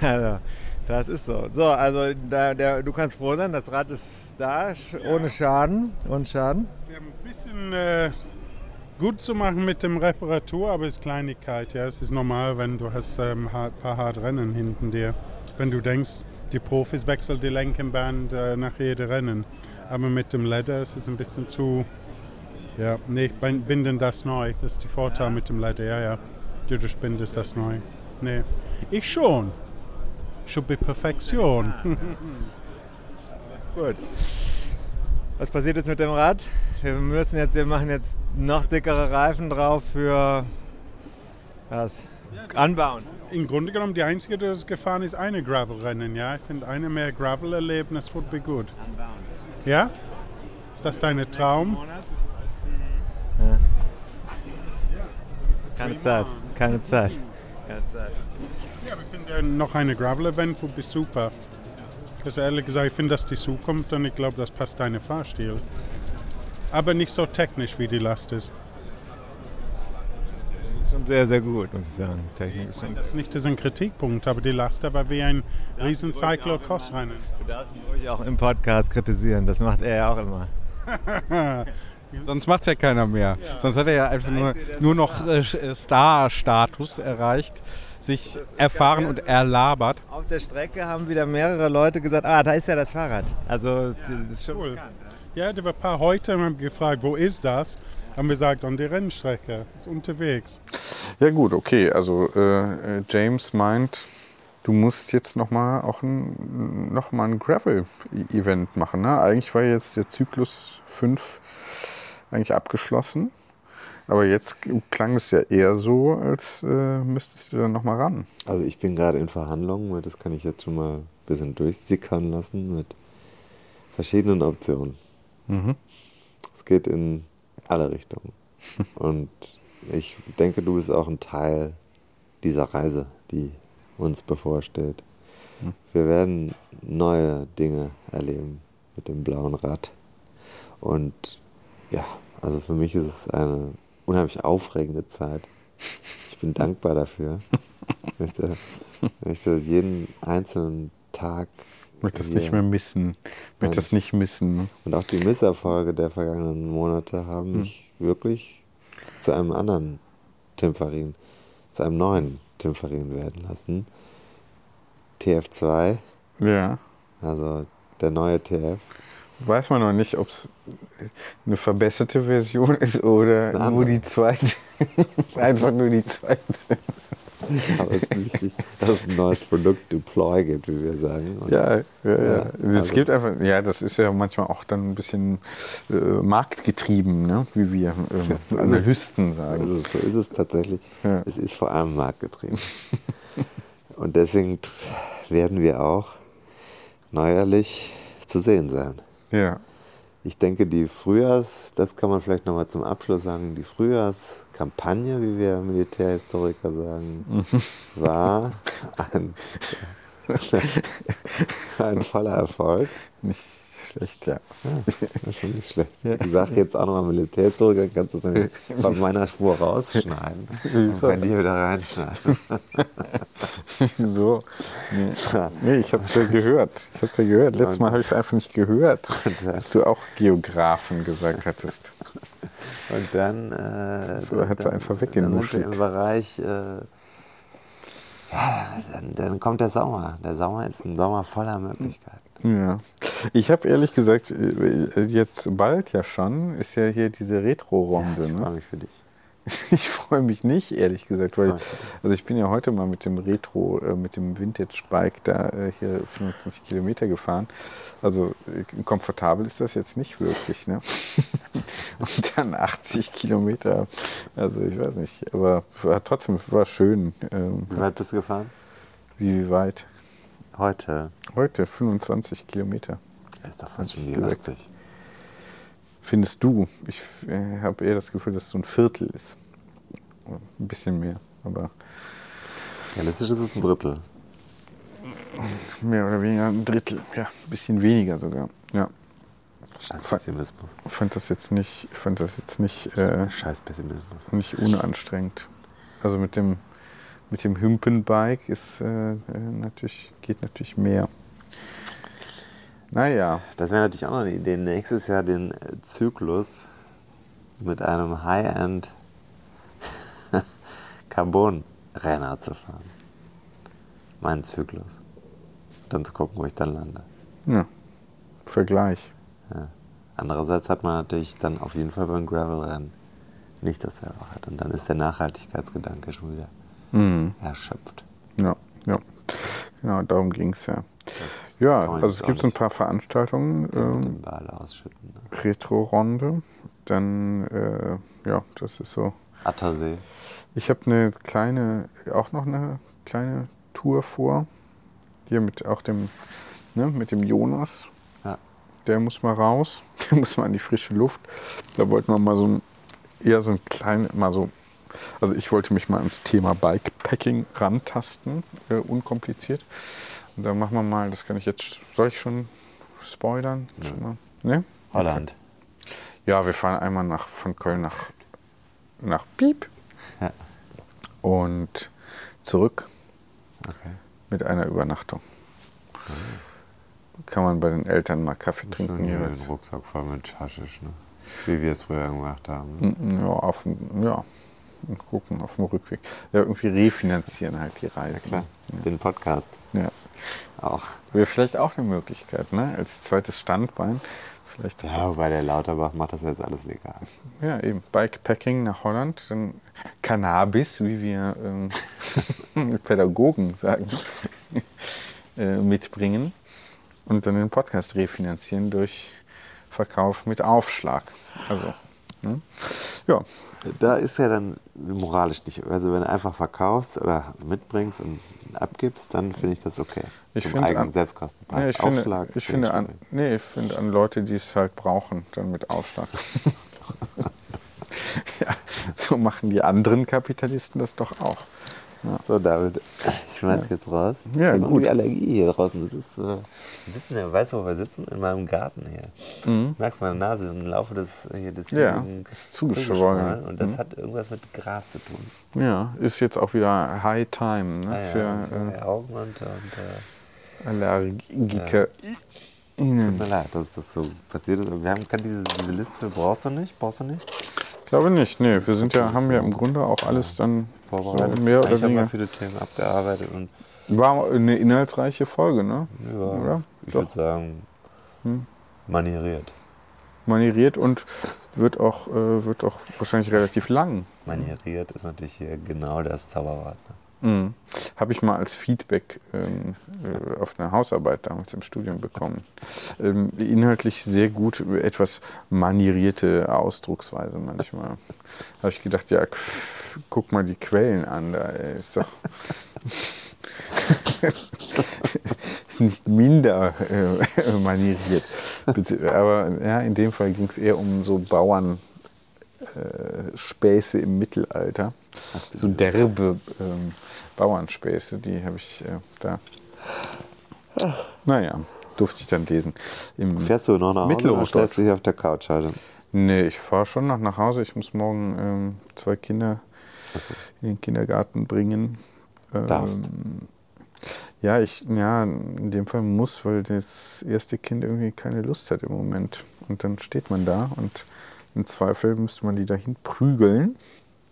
Also, das ist so. So, also da, der, du kannst froh sein, das Rad ist da, sch- ohne Schaden. Ohne Schaden. Wir haben ein bisschen äh, gut zu machen mit dem Reparatur, aber es ist Kleinigkeit, ja. Es ist normal, wenn du hast ein ähm, paar hart Rennen hinten dir. Wenn du denkst, die Profis wechseln die Lenkenband äh, nach jedem Rennen. Aber mit dem Leder ist es ein bisschen zu. Ja, nee, ich bin- binden das neu. Das ist der Vorteil mit dem Leder, ja, ja. Du, du bindest das neu. Nee. Ich schon. Schon bei Perfektion. Gut. Was passiert jetzt mit dem Rad? Wir müssen jetzt, wir machen jetzt noch dickere Reifen drauf für was? Anbauen. Im Grunde genommen, die einzige, die das gefahren ist, eine Gravel-Rennen. Ja, ich finde, eine mehr Gravel-Erlebnis wird be gut. Ja? Ist das dein Traum? Ja. Keine Zeit, keine Zeit. Keine Zeit. Ja, ich finde, äh, noch eine Gravel-Event wird be super. Also ehrlich gesagt, ich finde, dass die Zukunft und ich glaube, das passt deinem Fahrstil. Aber nicht so technisch, wie die Last ist. Schon sehr, sehr gut, muss ich sagen. Technik ist schon Das ist nicht ein Kritikpunkt, aber die Laster war wie ein riesen Cyclo-Cross-Rennen. Du darfst mich ruhig auch im Podcast kritisieren, das macht er ja auch immer. Sonst macht es ja keiner mehr. Sonst hat er ja einfach nur, nur noch äh, Star-Status erreicht, sich erfahren und erlabert. Auf der Strecke haben wieder mehrere Leute gesagt, ah, da ist ja das Fahrrad. Also das ist schon Cool. Ja, da war ein paar heute haben gefragt, wo ist das? Haben wir gesagt, an der Rennstrecke, ist unterwegs. Ja gut, okay. Also äh, James meint, du musst jetzt noch mal auch ein, noch mal ein Gravel-Event machen. Ne? Eigentlich war jetzt der Zyklus 5 eigentlich abgeschlossen. Aber jetzt klang es ja eher so, als äh, müsstest du dann noch mal ran. Also ich bin gerade in Verhandlungen, das kann ich jetzt schon mal ein bisschen durchsickern lassen mit verschiedenen Optionen. Mhm. Es geht in alle Richtungen. Und ich denke, du bist auch ein Teil dieser Reise, die uns bevorsteht. Hm. Wir werden neue Dinge erleben mit dem blauen Rad. Und ja, also für mich ist es eine unheimlich aufregende Zeit. Ich bin dankbar dafür. Ich möchte, möchte jeden einzelnen Tag. Ich möchte das nicht mehr missen. Möchte das nicht missen. Und auch die Misserfolge der vergangenen Monate haben Hm. mich wirklich zu einem anderen Tim Farin, zu einem neuen Tim Farin werden lassen. TF2, Ja. also der neue TF. Weiß man noch nicht, ob es eine verbesserte Version ist oder eine nur die zweite. Einfach nur die zweite. Aber es ist wichtig, dass es ein neues Produkt Deploy gibt, wie wir sagen. Und Ja, ja, ja. es also- gibt einfach, ja, das ist ja manchmal auch dann ein bisschen äh, marktgetrieben, ne? wie wir So es. Analysten So sagen. ist es, so ist es tatsächlich. Ja. Es ist vor allem marktgetrieben. Und deswegen werden wir auch neuerlich zu sehen sein. Ja. Ich denke, die Frühjahrs, das kann man vielleicht nochmal zum Abschluss sagen, die Frühjahrskampagne, wie wir Militärhistoriker sagen, war ein, ein voller Erfolg. Nicht schlecht, ja. Ist schon nicht schlecht. Ich sage jetzt auch nochmal Militärhistoriker, kannst du das nämlich von meiner Spur rausschneiden. Wieso? bei dir wieder reinschneiden. Wieso? Nee, nee ich habe es ja gehört. Ich habe es ja gehört. Letztes Mal habe ich es einfach nicht gehört, dass du auch Geografen gesagt hattest. Und dann, äh, So, hat sie dann- einfach dann weggenuschelt. im Bereich, äh, ja, dann, dann kommt der Sommer. Der Sommer ist ein Sommer voller Möglichkeiten. Ja. Ich habe ehrlich gesagt, äh, jetzt bald ja schon, ist ja hier diese Retro-Runde. Ich ne? freue mich für dich. Ich freue mich nicht, ehrlich gesagt, weil Freu mich. also ich bin ja heute mal mit dem Retro, äh, mit dem Vintage-Bike da äh, hier 25 Kilometer gefahren. Also äh, komfortabel ist das jetzt nicht wirklich, ne? Und dann 80 Kilometer, also ich weiß nicht, aber war trotzdem war schön. Ähm, Wie weit bist du gefahren? wie weit? Heute. Heute 25 Kilometer. Das ist doch fast schon ich gesagt. 80. Findest du? Ich äh, habe eher das Gefühl, dass es so ein Viertel ist. Ein bisschen mehr, aber Realistisch ist es ein Drittel. mehr oder weniger ein Drittel. Ja, ein bisschen weniger sogar. Ja. Scheiß Pessimismus. Ich fand das jetzt nicht, ich fand das jetzt nicht, äh, Scheiß Pessimismus. nicht unanstrengend. Also mit dem, mit dem Hümpenbike ist äh, äh, natürlich, geht natürlich mehr. Naja, Das wäre natürlich auch noch eine Idee. Nächstes Jahr den Zyklus mit einem High-End Carbon-Renner zu fahren. Mein Zyklus. Dann zu gucken, wo ich dann lande. ja, Vergleich. Ja. Andererseits hat man natürlich dann auf jeden Fall beim Gravel-Rennen nicht dasselbe hat. Und dann ist der Nachhaltigkeitsgedanke schon wieder Mhm. erschöpft. Ja, ja. Genau, darum ging es ja. Ja, also es gibt ein paar Veranstaltungen. Ähm. Ne? Retro-Runde. Dann, äh, ja, das ist so. Attersee. Ich habe eine kleine, auch noch eine kleine Tour vor. Hier mit auch dem, ne, mit dem Jonas. Ja. Der muss mal raus. Der muss mal in die frische Luft. Da wollten wir mal so ein, eher so ein kleines, mal so. Also ich wollte mich mal ans Thema Bikepacking rantasten, äh, unkompliziert. Da machen wir mal, das kann ich jetzt, soll ich schon spoilern? Schon mal? Ne? Holland. Ja, wir fahren einmal nach, von Köln nach, nach Piep Ja. und zurück Okay. mit einer Übernachtung. Kann man bei den Eltern mal Kaffee trinken Schon hier jeweils. den Rucksack voll mit Haschisch, ne? Wie wir es früher gemacht haben. Mm, Ja, auf ja, und gucken auf dem Rückweg. Ja, irgendwie refinanzieren halt die Ja, Reise. klar. Den Podcast Ja. auch. Wäre vielleicht auch eine Möglichkeit, ne? Als zweites Standbein. Vielleicht Ja, wobei der Lauterbach macht das jetzt alles legal. Ja, eben Bikepacking nach Holland, dann Cannabis, wie wir ähm, Pädagogen sagen, äh, mitbringen und dann den Podcast refinanzieren durch Verkauf mit Aufschlag. Also, ne? ja, Da ist ja dann moralisch nicht. Also wenn du einfach verkaufst oder mitbringst und abgibst, dann finde ich das okay. ich Zum finde eigenen an, Selbstkostenpreis. nee, ich finde, Aufschlag ich finde finde an, nee, ich finde an Leute, die es halt brauchen, dann mit Aufschlag. ja, so machen die anderen Kapitalisten das doch auch. So, David, ich schmeiß jetzt raus. Ja, ich gut. irgendwie Allergie hier draußen. Das ist, äh, wir sitzen ja, weißt du, wo wir sitzen? In meinem Garten hier. Du merkst meine Nase im Laufe des, hier, des Mhm. Ja, ist zugeschwollen. Und das Mhm. hat irgendwas mit Gras zu tun. Ja, ist jetzt auch wieder High Time ne, Ah, ja, für für äh, Augen und, und äh, Allergiker. tut mir leid, dass das so passiert ist. Wir haben kann diese, diese Liste, brauchst du nicht? Brauchst du nicht? Ich glaube nicht, nee. Wir sind ja, haben ja im Grunde auch alles dann so Vorbereitet. mehr oder ich habe mal weniger. viele Themen abgearbeitet und War eine inhaltsreiche Folge, ne? ja, Oder? ich würde sagen, Hm. manieriert. Manieriert und wird auch, äh, wird auch wahrscheinlich relativ lang. Manieriert ist natürlich hier genau das Zauberwort. Ne? Mhm. Habe ich mal als Feedback ähm, äh, auf eine Hausarbeit damals im Studium bekommen. Ähm, inhaltlich sehr gut, etwas manierierte Ausdrucksweise manchmal. Habe ich gedacht, ja, guck mal die Quellen an, da ist doch. ist nicht minder äh, manieriert. Aber ja, in dem Fall ging es eher um so Bauern. Äh, Späße im Mittelalter. So derbe ähm, Bauernspäße, die habe ich äh, da. Naja, durfte ich dann lesen. Im Fährst du noch nach Hause oder stellst du dich auf der Couch halt? Nee, ich fahre schon noch nach Hause. Ich muss morgen ähm, zwei Kinder in den Kindergarten bringen. Ähm, Darfst. Ja, ich, ja, in dem Fall muss, weil das erste Kind irgendwie keine Lust hat im Moment. Und dann steht man da und im Zweifel müsste man die dahin prügeln.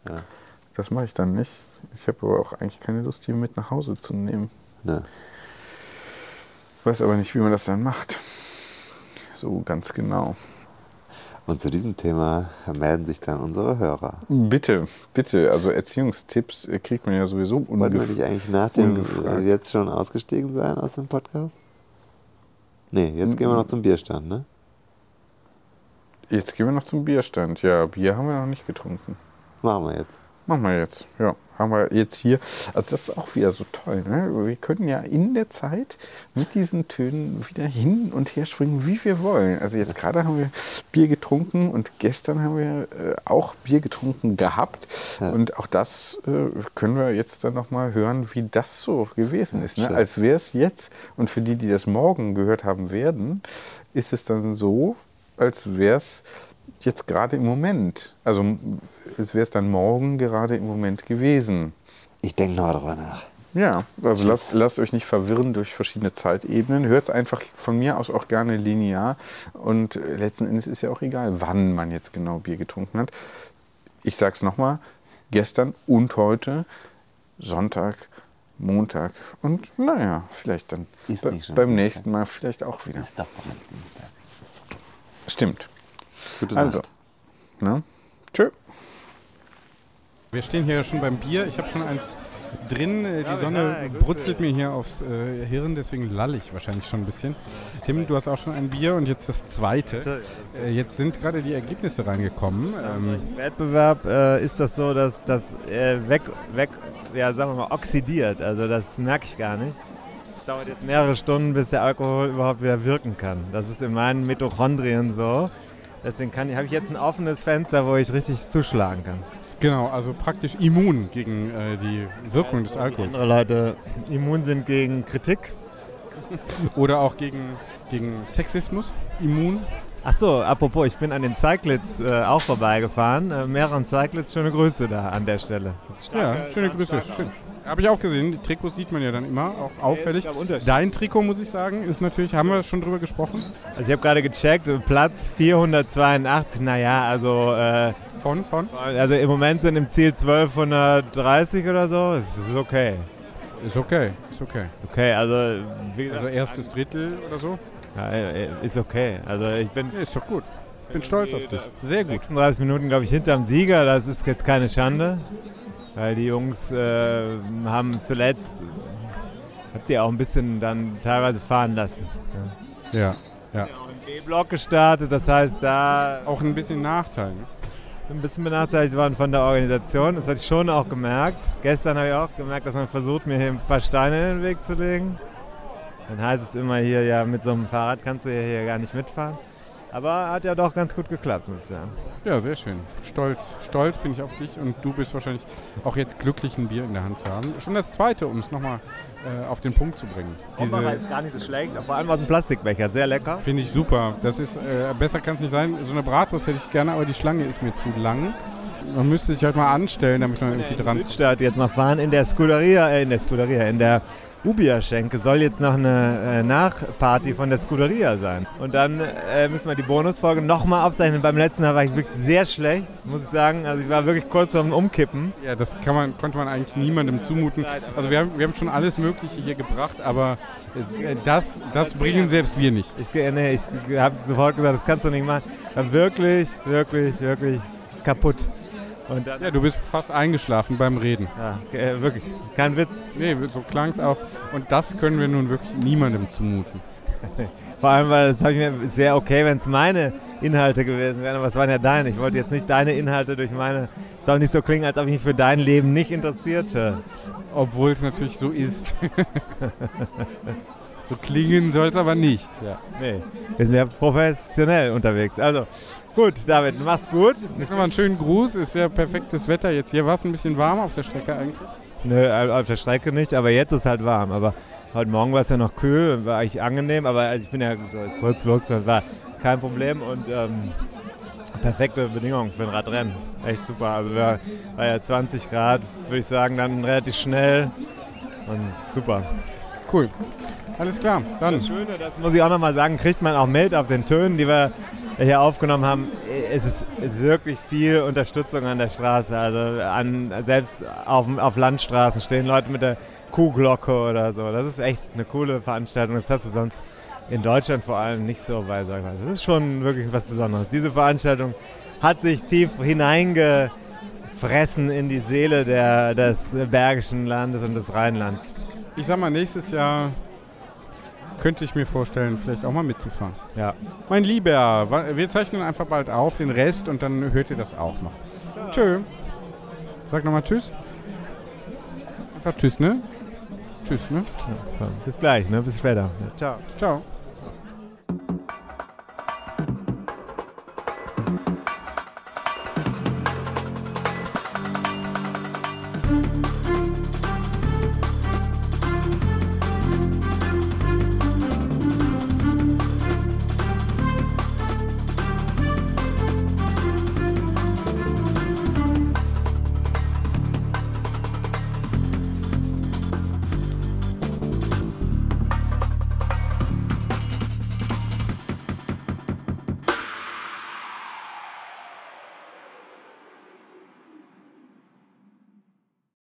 Ja. Das mache ich dann nicht. Ich habe aber auch eigentlich keine Lust, die mit nach Hause zu nehmen. Ne. Weiß aber nicht, wie man das dann macht. So ganz genau. Und zu diesem Thema melden sich dann unsere Hörer. Bitte, bitte. Also Erziehungstipps kriegt man ja sowieso Wollten wir ungef nicht eigentlich nach dem ungefragt. jetzt schon ausgestiegen sein aus dem Podcast? Nee, jetzt gehen wir noch zum Bierstand, ne? Jetzt gehen wir noch zum Bierstand. Ja, Bier haben wir noch nicht getrunken. Machen wir jetzt. Machen wir jetzt. Ja, haben wir jetzt hier. Also das ist auch wieder so toll. Ne? Wir können ja in der Zeit mit diesen Tönen wieder hin und her springen, wie wir wollen. Also jetzt gerade haben wir Bier getrunken und gestern haben wir äh, auch Bier getrunken gehabt. Und auch das äh, können wir jetzt dann nochmal hören, wie das so gewesen ist. Ne? Als wäre es jetzt, und für die, die das morgen gehört haben werden, ist es dann so, als wäre es jetzt gerade im Moment. Also als wäre es dann morgen gerade im Moment gewesen. Ich denke noch darüber nach. Ja, also lasst, lasst euch nicht verwirren durch verschiedene Zeitebenen. Hört es einfach von mir aus auch gerne linear. Und letzten Endes ist ja auch egal, wann man jetzt genau Bier getrunken hat. Ich sage es nochmal, gestern und heute, Sonntag, Montag und naja, vielleicht dann be- beim nächsten Mal vielleicht auch wieder. Ist doch Dienstag. Stimmt. Gute Also, Nacht. ne? Tschö. Wir stehen hier schon beim Bier. Ich habe schon eins drin. Äh, Die Sonne brutzelt mir hier aufs äh, Hirn, deswegen lalle ich wahrscheinlich schon ein bisschen. Tim, du hast auch schon ein Bier und jetzt das zweite. Äh, Jetzt sind gerade die Ergebnisse reingekommen. Ähm, Im Wettbewerb äh, ist das so, dass das äh, weg, weg, ja, sagen wir mal, oxidiert. Also das merke ich gar nicht. Es dauert jetzt mehrere Stunden, bis der Alkohol überhaupt wieder wirken kann. Das ist in meinen Mitochondrien so. Deswegen kann ich- habe ich jetzt ein offenes Fenster, wo ich richtig zuschlagen kann. genau, also praktisch immun gegen äh, die Wirkung des Alkohols. Andere Leute immun sind gegen Kritik Oder auch gegen, gegen Sexismus immun. Ach so, apropos, ich bin an den Cyclids äh, auch vorbeigefahren. Äh, mehreren Cyclids, schöne Grüße da an der Stelle. Ja, schöne Grüße. Schön. Habe ich auch gesehen. Die Trikots sieht man ja dann immer, auch auffällig. Dein Trikot, muss ich sagen, ist natürlich, haben wir schon drüber gesprochen? Also ich habe gerade gecheckt, Platz 482, naja, also... Äh, von, von? Also im Moment sind im Ziel 1230 oder so, es ist okay. Ist okay, ist okay. Okay, also... Wie Also erstes Drittel oder so? Ja, äh, ist okay. Also ich bin... Ja, ist doch gut. Ich bin stolz auf dich. Sehr gut. 36 Minuten, glaube ich, hinterm Sieger. Das ist jetzt keine Schande. Weil die Jungs äh, haben zuletzt, habt ihr auch ein bisschen dann teilweise fahren lassen. Ja, ja. B-Block gestartet, das heißt da... Auch ein bisschen Nachteil. Ne? Ein bisschen benachteiligt waren von der Organisation. Das hatte ich schon auch gemerkt. Gestern habe ich auch gemerkt, dass man versucht, mir hier ein paar Steine in den Weg zu legen. Dann heißt es immer hier, ja, mit so einem Fahrrad kannst du hier gar nicht mitfahren. Aber hat ja doch ganz gut geklappt, muss ich sagen. Ja, sehr schön. Stolz, stolz bin ich auf dich und du bist wahrscheinlich auch jetzt glücklich, ein Bier in der Hand zu haben. Schon das zweite, um es nochmal äh, auf den Punkt zu bringen. Diese ist gar nicht so schlecht, vor allem aus dem Plastikbecher, sehr lecker. Finde ich super. Das ist, äh, besser kann es nicht sein. So eine Bratwurst hätte ich gerne, aber die Schlange ist mir zu lang. Man müsste sich halt mal anstellen, damit man irgendwie dran... Südstadt jetzt noch fahren in der Scuderia, äh, in der Scuderia, in der Ubia-Schenke soll jetzt noch eine äh, Nachparty von der Scuderia sein. Und dann äh, müssen wir die Bonusfolge nochmal aufzeichnen. Beim letzten Mal war ich wirklich sehr schlecht, muss ich sagen. Also ich war wirklich kurz vorm Umkippen. Ja, das kann man, konnte man eigentlich niemandem zumuten. Also wir haben, wir haben schon alles Mögliche hier gebracht, aber es, äh, das, das bringen selbst wir nicht. Ich, nee, ich habe sofort gesagt, das kannst du nicht machen. War wirklich, wirklich, wirklich kaputt. Ja, du bist fast eingeschlafen beim Reden. Ja, äh, wirklich, kein Witz. Nee, so klang es auch. Und das können wir nun wirklich niemandem zumuten. Vor allem, weil ich mir sehr okay, wenn es meine Inhalte gewesen wären, aber es waren ja deine. Ich wollte jetzt nicht deine Inhalte durch meine. Es soll nicht so klingen, als ob ich mich für dein Leben nicht interessierte. Obwohl es natürlich so ist. so klingen soll es aber nicht. Ja. Nee, wir sind ja professionell unterwegs. Also, Gut, David, mach's gut. Ich mal einen schönen Gruß. Ist ja perfektes Wetter jetzt hier. War es ein bisschen warm auf der Strecke eigentlich? Nö, auf der Strecke nicht, aber jetzt ist halt warm. Aber heute Morgen war es ja noch kühl, war eigentlich angenehm. Aber also ich bin ja kurz losgekommen, war kein Problem und ähm, perfekte Bedingungen für ein Radrennen. Echt super. Also war, war ja 20 Grad, würde ich sagen, dann relativ schnell und super. Cool. Alles klar, dann. Das Schöne, das muss ich auch nochmal sagen, kriegt man auch mit auf den Tönen, die wir hier aufgenommen haben. Es ist, wirklich viel Unterstützung an der Straße. Also an, selbst auf, auf Landstraßen stehen Leute mit der Kuhglocke oder so. Das ist echt eine coole Veranstaltung. Das hast du sonst in Deutschland vor allem nicht so bei. Das ist schon wirklich was Besonderes. Diese Veranstaltung hat sich tief hineingefressen in die Seele der, des Bergischen Landes und des Rheinlands. Ich sag mal, nächstes Jahr könnte ich mir vorstellen, vielleicht auch mal mitzufahren. Ja. Mein Lieber, wir zeichnen einfach bald auf den Rest und dann hört ihr das auch noch. Tschö. Sag nochmal Tschüss. Einfach Tschüss, ne? Tschüss, ne? Ja, bis gleich, ne? Bis später. Ja, ciao. Ciao.